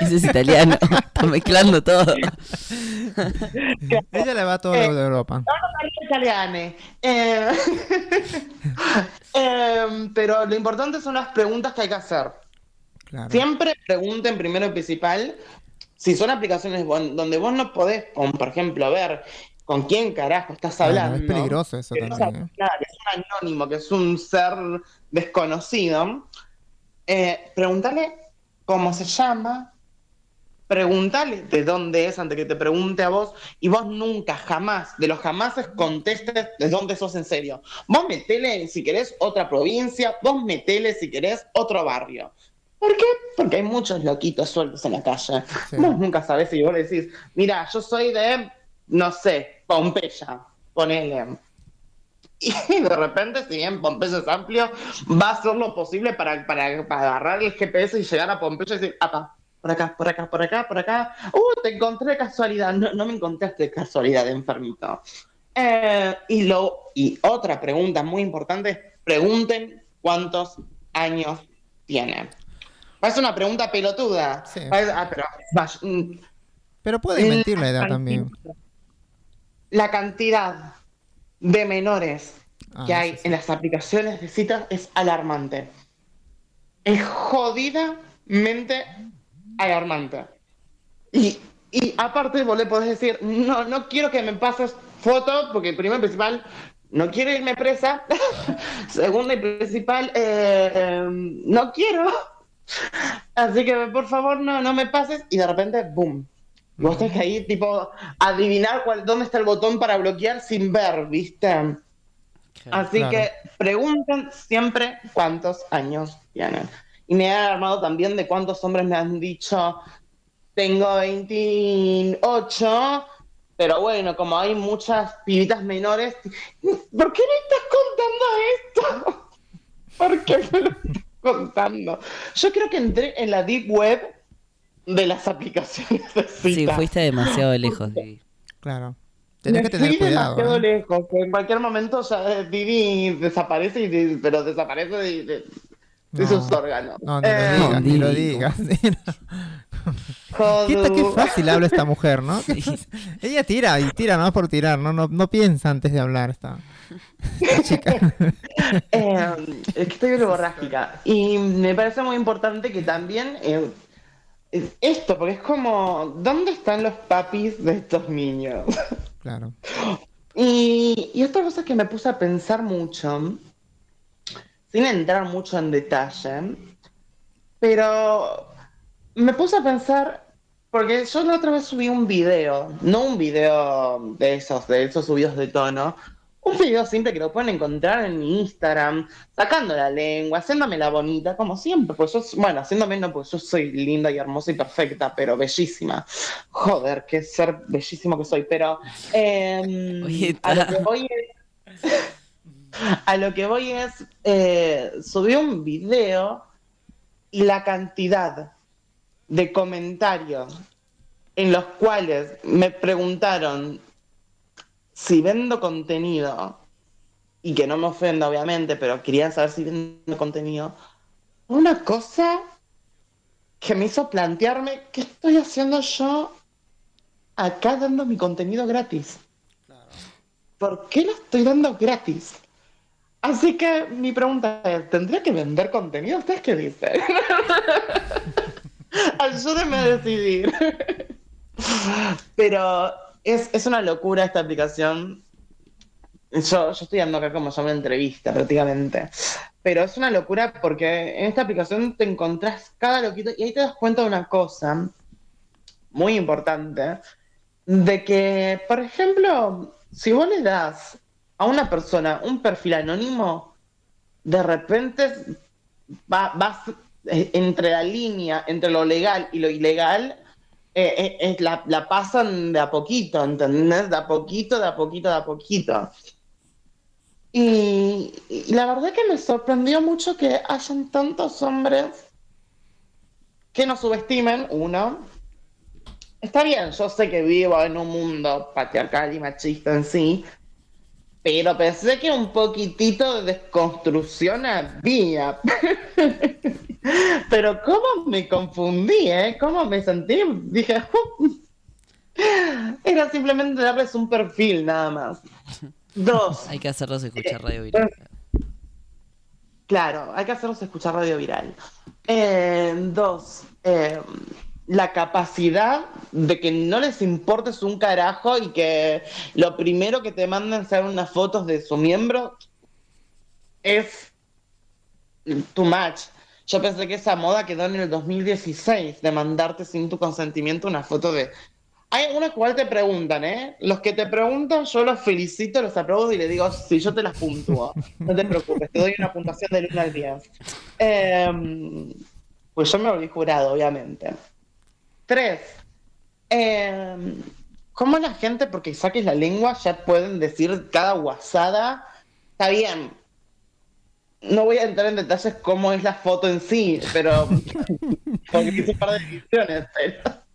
Speaker 3: Ese es italiano. Está mezclando todo.
Speaker 1: Ella le va a todo
Speaker 2: Eh,
Speaker 1: lo de Europa.
Speaker 2: italiane. Eh, em, pero lo importante son las preguntas que hay que hacer.
Speaker 1: Claro.
Speaker 2: Siempre pregunten primero y principal si son aplicaciones donde vos no podés, como por ejemplo, ver con quién carajo estás
Speaker 1: Claro,
Speaker 2: hablando.
Speaker 1: es peligroso eso
Speaker 2: que
Speaker 1: también. ¿eh?
Speaker 2: que es un anónimo, que es un ser desconocido. Eh, preguntarle cómo se llama, preguntarle de dónde es antes que te pregunte a vos y vos nunca, jamás, de los jamases contestes de dónde sos en serio. Vos metele si querés otra provincia, vos metele si querés otro barrio. ¿Por qué? Porque hay muchos loquitos sueltos en la calle.
Speaker 1: Sí.
Speaker 2: Vos nunca sabés si vos le decís, mira, yo soy de, no sé, Pompeya, ponele. Y de repente, si bien Pompeya es amplio, va a hacer lo posible para, para, para agarrar el GPS y llegar a Pompeya y decir, apa, por acá, por acá, por acá, por acá. Uh, te encontré de casualidad. No, no me encontraste de casualidad, enfermito. Eh, y, lo, y otra pregunta muy importante es, pregunten cuántos años tienen. Parece una pregunta pelotuda.
Speaker 1: Sí.
Speaker 2: Parece- ah, pero, vaya, mm,
Speaker 1: Pero puede mentir la edad
Speaker 2: la
Speaker 1: también.
Speaker 2: La cantidad de menores
Speaker 1: Ah,
Speaker 2: que hay
Speaker 1: sí, sí.
Speaker 2: en las aplicaciones de citas es alarmante. Es jodidamente alarmante. Y, y aparte vos le podés decir, no, no quiero que me pases fotos, porque primero y principal, no quiero irme presa. Segundo y principal, eh, eh, no quiero. Así que por favor no, no me pases. Y de repente, boom. Vos tenés que ahí, tipo, adivinar cuál, dónde está el botón para bloquear sin ver, ¿viste? Así
Speaker 1: Claro.
Speaker 2: que pregunten siempre cuántos años tienen. Y me han armado también de cuántos hombres me han dicho, tengo 28, pero bueno, como hay muchas pibitas menores, ¿por qué me estás contando esto? ¿Por qué me lo contando? Yo creo que entré en la deep web de las aplicaciones de
Speaker 3: Sí,
Speaker 2: citas.
Speaker 3: fuiste demasiado lejos. Vivi.
Speaker 1: Claro. Tenés
Speaker 2: Me
Speaker 1: que tener
Speaker 2: fui
Speaker 1: cuidado.
Speaker 2: demasiado
Speaker 1: ¿eh?
Speaker 2: lejos, que en cualquier momento ya eh, Vivi desaparece, y, pero desaparece de, de- de
Speaker 1: No.
Speaker 2: sus órganos.
Speaker 1: No, ni lo
Speaker 2: Eh,
Speaker 1: digas, ni lo digas. ¿Qué, fácil habla esta mujer, ¿no? Ella tira y tira, no por tirar, no, no, no piensa antes de hablar esta, esta chica.
Speaker 2: Eh, es que estoy verborrágica. Y me parece muy importante que también eh, esto, porque es como, ¿dónde están los papis de estos niños?
Speaker 1: Claro.
Speaker 2: Y, y otra cosa que me puse a pensar mucho, sin entrar mucho en detalle, pero me puse a pensar, porque yo la otra vez subí un video, no un video de esos, de esos subidos de tono, un video simple que lo pueden encontrar en mi Instagram, sacando la lengua, haciéndome la bonita, como siempre, pues yo, bueno, haciéndome no, pues yo soy linda y hermosa y perfecta, pero bellísima. Joder, qué ser bellísimo que soy, pero
Speaker 3: Oye,
Speaker 2: a lo
Speaker 3: ta-
Speaker 2: que voy es, a lo que voy es, eh, subí un video y la cantidad de comentarios en los cuales me preguntaron si vendo contenido, y que no me ofenda obviamente, pero querían saber si vendo contenido, una cosa que me hizo plantearme qué estoy haciendo yo acá dando mi contenido gratis. ¿Por qué lo estoy dando gratis? Así que mi pregunta es, ¿tendría que vender contenido? ¿Ustedes qué dicen? Ayúdenme a decidir. Pero es, es una locura esta aplicación. Yo, yo estoy dando acá como una entrevista prácticamente. Pero es una locura porque en esta aplicación te encontrás cada loquito y ahí te das cuenta de una cosa muy importante. De que, por ejemplo, si vos le das a una persona un perfil anónimo, de repente va- vas eh, entre la línea, entre lo legal y lo ilegal, eh, eh, la, la pasan de a poquito, ¿entendés? De a poquito, de a poquito, de a poquito. Y, la verdad que me sorprendió mucho que hayan tantos hombres que no subestimen, uno. Está bien, yo sé que vivo en un mundo patriarcal y machista en sí, pero pensé que un poquitito de desconstrucción había. pero cómo me confundí, ¿eh? ¿Cómo me sentí? Dije, era simplemente darles un perfil nada más. Dos.
Speaker 3: Hay que hacerlos escuchar radio viral.
Speaker 2: Claro, hay que hacerlos escuchar radio viral. Eh, dos, eh, la capacidad de que no les importes un carajo y que lo primero que te manden sean unas fotos de su miembro es too much. Yo pensé que esa moda quedó en el 2016 de mandarte sin tu consentimiento una foto de... Hay algunos cual te preguntan, ¿eh? Los que te preguntan, yo los felicito, los aplaudo y les digo, sí, yo te las puntúo. No te preocupes, te doy una puntuación del 1 al 10. Em, pues yo me volví jurado, obviamente. Tres. em, ¿Cómo la gente, porque saques la lengua, ya pueden decir cada guasada? Está bien. No voy a entrar en detalles cómo es la foto en sí, pero. porque hice un par de ediciones, pero.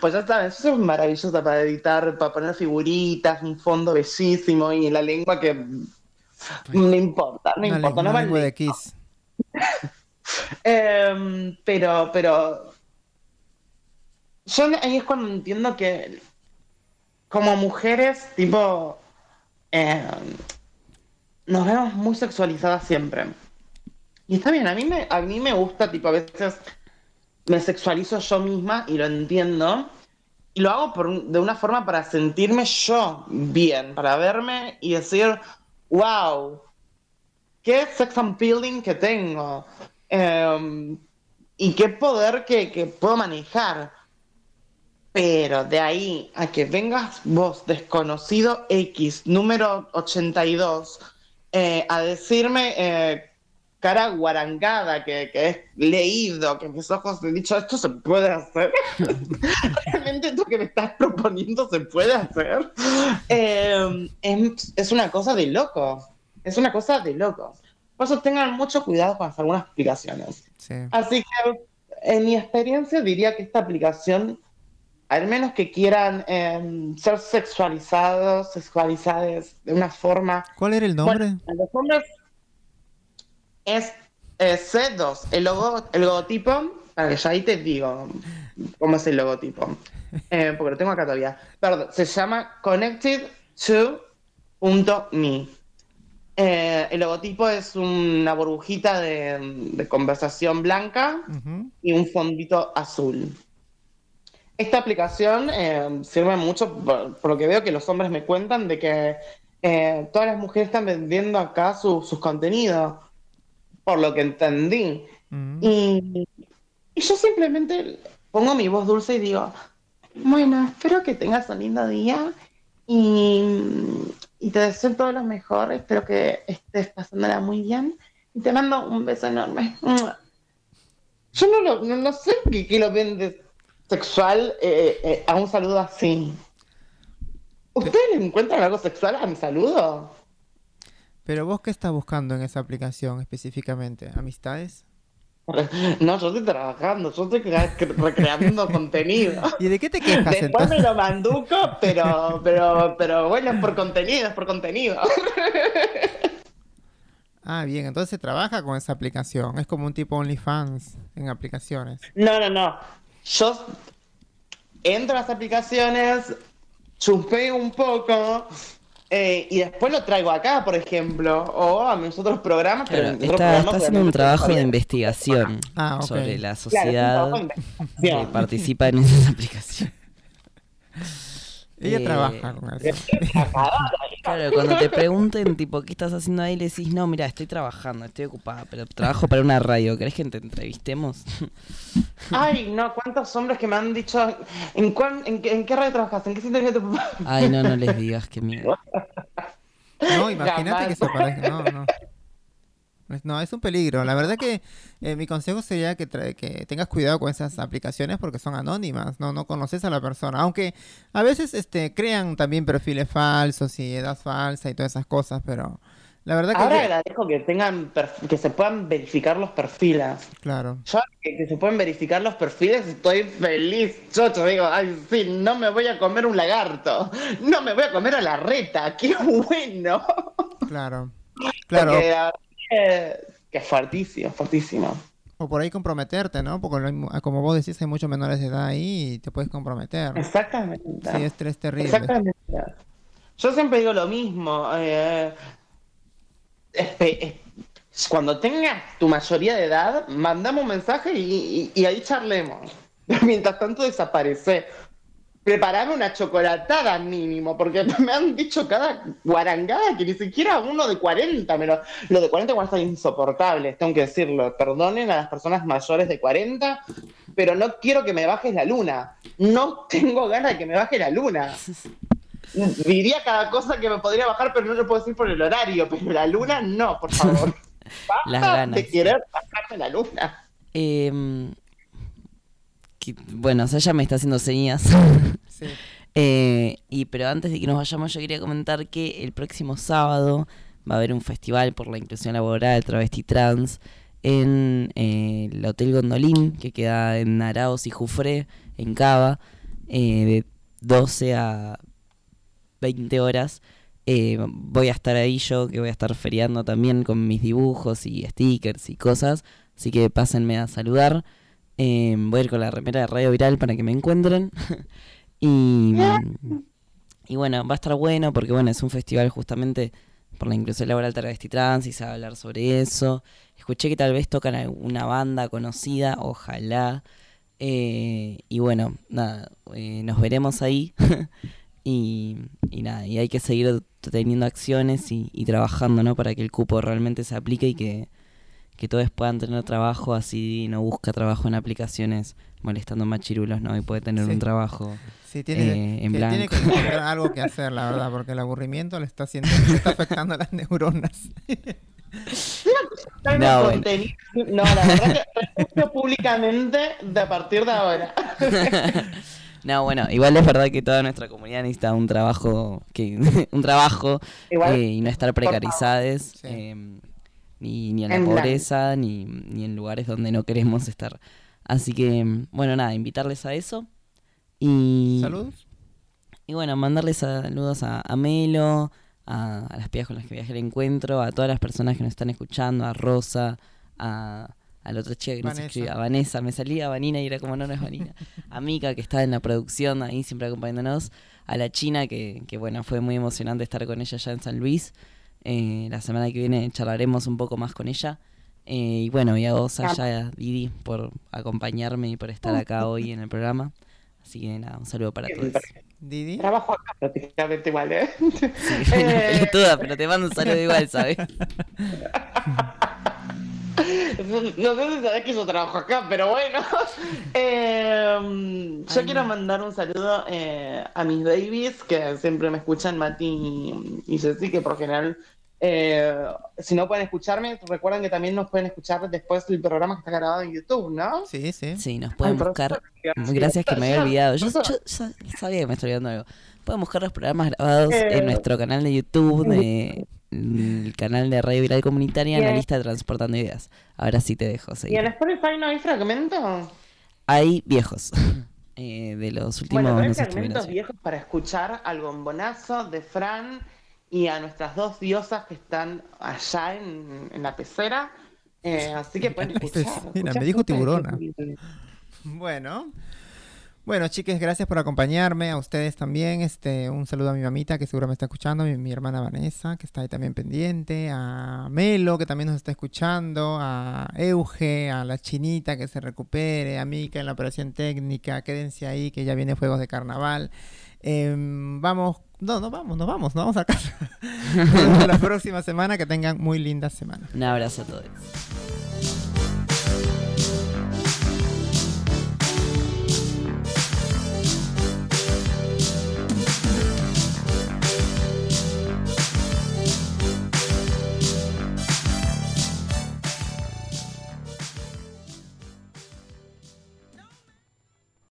Speaker 2: Pues ya sabes, eso es maravilloso para editar, para poner figuritas, un fondo bellísimo y la lengua que. No importa, no
Speaker 1: Una
Speaker 2: importa, no
Speaker 1: lengua de Kiss.
Speaker 2: Em, pero, pero. Yo ahí es cuando entiendo que. Como mujeres, tipo. em, nos vemos muy sexualizadas siempre. Y está bien, a mí me, a mí me gusta, tipo, a veces me sexualizo yo misma y lo entiendo. Y lo hago por de una forma para sentirme yo bien, para verme y decir, wow, qué sex appealing que tengo. Em, y qué poder que, que puedo manejar. Pero de ahí a que vengas vos, desconocido X, número 82, eh, a decirme eh, cara guarangada, que, que es leído, que mis ojos he dicho, esto se puede hacer. Realmente esto que me estás proponiendo se puede hacer. Eh, es, es una cosa de loco. Es una cosa de locos. Por eso tengan mucho cuidado con hacer algunas aplicaciones.
Speaker 1: Sí.
Speaker 2: Así que, en mi experiencia, diría que esta aplicación, al menos que quieran eh, ser sexualizados, sexualizadas de una forma.
Speaker 1: ¿Cuál era el nombre?
Speaker 2: Bueno, los hombres es eh, C2, el, logo, el logotipo, para que ya ahí te digo cómo es el logotipo, eh, porque lo tengo acá todavía. Perdón, se llama Connected to.me. Eh, el logotipo es una burbujita de, de conversación blanca y un fondito azul. Esta aplicación eh, sirve mucho, por, por lo que veo que los hombres me cuentan, de que eh, todas las mujeres están vendiendo acá su- sus contenidos, por lo que entendí.
Speaker 1: Ujú.
Speaker 2: Y, y yo simplemente pongo mi voz dulce y digo, bueno, espero que tengas un lindo día y, y te deseo todo lo mejor, espero que estés pasándola muy bien y te mando un beso enorme. Yo no, lo, no, no sé qué, qué lo ven de sexual eh, eh, a un saludo así. ¿Ustedes le encuentran algo sexual a mi saludo?
Speaker 1: Pero vos, ¿qué estás buscando en esa aplicación específicamente? ¿Amistades?
Speaker 2: No, yo estoy trabajando, yo estoy crea- cre- recreando contenido.
Speaker 1: ¿Y de qué te quejas
Speaker 2: Después me lo manduco, pero, pero, pero bueno, es por contenido, es por contenido.
Speaker 1: Ah, bien, entonces se trabaja con esa aplicación. Es como un tipo OnlyFans en aplicaciones.
Speaker 2: No, no, no. Yo entro a las aplicaciones, chupeo un poco eh, y después lo traigo acá, por ejemplo, o a mis otros programas. pero
Speaker 3: Claro, está,
Speaker 2: programas
Speaker 3: está haciendo un
Speaker 2: obviamente
Speaker 3: trabajo de investigación
Speaker 1: Ah,
Speaker 3: sobre la
Speaker 2: un
Speaker 3: sociedad que participa en esas aplicaciones.
Speaker 1: Ella
Speaker 3: Eh,
Speaker 1: trabaja con eso.
Speaker 3: Claro, cuando te pregunten, tipo, ¿qué estás haciendo ahí? Le decís, no, mira, estoy trabajando, estoy ocupada, pero trabajo para una radio. ¿Querés que te entrevistemos?
Speaker 2: Ay, no, cuántos hombres que me han dicho, ¿en, cuán- en, qué- en qué radio trabajas? ¿En qué sintonía tu papá?
Speaker 3: Ay, no, no les digas que miedo.
Speaker 1: No, imagínate que se
Speaker 2: Jamás.
Speaker 1: aparezca. No, no. No, es un peligro. La verdad que eh, mi consejo sería que, tra- que tengas cuidado con esas aplicaciones porque son anónimas, no, no conoces a la persona. Aunque a veces este, crean también perfiles falsos y edad falsa y todas esas cosas, pero La verdad que,
Speaker 2: Ahora
Speaker 1: yo-
Speaker 2: agradezco que tengan que se puedan verificar los perfiles.
Speaker 1: claro.
Speaker 2: Yo que, que se pueden verificar los perfiles estoy feliz. Yo te digo, ay, sí, no me voy a comer un lagarto. No me voy a comer a la reta. Qué bueno.
Speaker 1: Claro. Claro.
Speaker 2: Porque, que, que es fuertísimo, fuertísimo.
Speaker 1: O por ahí comprometerte, ¿no? Porque lo ah, como vos decís, hay muchos menores de edad ahí y te puedes comprometer.
Speaker 2: Exactamente.
Speaker 1: Sí, es, es terrible.
Speaker 2: Exactamente. Yo siempre digo lo mismo. eh, cuando tengas tu mayoría de edad, mandame un mensaje y, y- y ahí charlemos. Mientras tanto desaparece. Preparame una chocolatada mínimo, porque me han dicho cada guarangada que ni siquiera uno de 40 me lo, lo de 40 igual está insoportable, tengo que decirlo. Perdonen a las personas mayores de 40, pero no quiero que me bajes la luna. No tengo ganas de que me baje la luna. Diría cada cosa que me podría bajar, pero no lo puedo decir por el horario. Pero la luna, no, por favor.
Speaker 3: Las ganas.
Speaker 2: de querer bajarme la luna.
Speaker 3: Que- bueno, o sea, ella me está haciendo señas.
Speaker 1: Sí.
Speaker 3: Eh, y pero antes de que nos vayamos, yo quería comentar que el próximo sábado va a haber un festival por la inclusión laboral travesti trans en eh, el Hotel Gondolín, que queda en Araos y Jufré, en Cava, eh, de 12 a 20 horas. Eh, voy a estar ahí yo, que voy a estar feriando también con mis dibujos y stickers y cosas. Así que pásenme a saludar. Eh, voy a ir con la remera de Radio Viral para que me encuentren. y, y bueno, va a estar bueno porque bueno, es un festival justamente por la inclusión laboral travesti trans y se va a hablar sobre eso. Escuché que tal vez tocan alguna banda conocida, ojalá. Eh, y bueno, nada, eh, nos veremos ahí. y, y nada, y hay que seguir teniendo acciones y, y trabajando, ¿no? Para que el cupo realmente se aplique y que, que todos puedan tener trabajo, así no busca trabajo en aplicaciones molestando machirulos, ¿no? Y puede tener
Speaker 1: Sí.
Speaker 3: un trabajo
Speaker 1: Sí, tiene,
Speaker 3: eh, en
Speaker 1: que,
Speaker 3: blanco.
Speaker 1: tiene que encontrar algo que hacer, la verdad, porque el aburrimiento le está haciendo, le está afectando a las neuronas.
Speaker 3: No, bueno.
Speaker 2: no, la verdad que renuncio públicamente de a partir de ahora.
Speaker 3: No, bueno, igual es verdad que toda nuestra comunidad necesita un trabajo, que un trabajo
Speaker 2: Igual,
Speaker 3: eh, y no estar precarizadas,
Speaker 1: Sí.
Speaker 3: eh, ni, ni en la
Speaker 2: En
Speaker 3: pobreza, ni, ni en lugares donde no queremos estar. Así que, bueno, nada, invitarles a eso. Y,
Speaker 1: Saludos.
Speaker 3: y bueno, mandarles saludos a, a Melo, a, a las pibas con las que viajé al encuentro, a todas las personas que nos están escuchando, a Rosa, a, a la otra chica que nos escribe, a Vanessa, me salía Vanina y era como no, no es Vanina. A Mika que está en la producción ahí siempre acompañándonos, a la China que, que bueno, fue muy emocionante estar con ella allá en San Luis. Eh, la semana que viene charlaremos un poco más con ella. Eh, y bueno, y a vos allá, Didi, por acompañarme y por estar acá hoy en el programa. Así que nada, un saludo para todos.
Speaker 1: Didi.
Speaker 2: Trabajo acá prácticamente igual, ¿eh?
Speaker 3: Sí, bueno,
Speaker 2: Eh.
Speaker 3: pelotuda, pero te mando un saludo igual, ¿sabes?
Speaker 2: No sé si sabés que yo trabajo acá, pero bueno. Eh, yo quiero mandar un saludo eh, a mis babies que siempre me escuchan, Mati y, y Jessy, que por general, eh, si no pueden escucharme, recuerden que también nos pueden escuchar después del programa que está grabado en YouTube, ¿no?
Speaker 1: Sí, sí.
Speaker 3: Sí, nos pueden
Speaker 2: Ay,
Speaker 3: buscar. Gracias que me había olvidado. Yo, yo sa- sabía que me estoy olvidando algo. Pueden buscar los programas grabados
Speaker 2: Eh.
Speaker 3: en nuestro canal de YouTube, de, el canal de Radio Viral Comunitaria, en la
Speaker 2: Bien.
Speaker 3: lista de Transportando Ideas. Ahora sí te dejo
Speaker 2: ¿Y en
Speaker 3: seguir.
Speaker 2: Spotify no hay fragmentos?
Speaker 3: Hay viejos. eh, de los últimos,
Speaker 2: Bueno, pero hay fragmentos viejos para escuchar al bombonazo de Fran y a nuestras dos diosas que están allá en, en la pecera. Eh, así que pueden escuchar. escuchar
Speaker 1: me dijo tiburona. Bueno. Bueno, chiques, gracias por acompañarme. A ustedes también. Este, un saludo a mi mamita que seguro me está escuchando, mi, mi hermana Vanessa, que está ahí también pendiente, a Melo, que también nos está escuchando, a Euge, a la chinita que se recupere, a Mika en la operación técnica, quédense ahí que ya viene Fuegos de Carnaval. Em, vamos, no, no vamos, nos vamos, nos vamos a casa. Vemos la próxima semana, que tengan muy linda semana.
Speaker 3: Un abrazo a todos.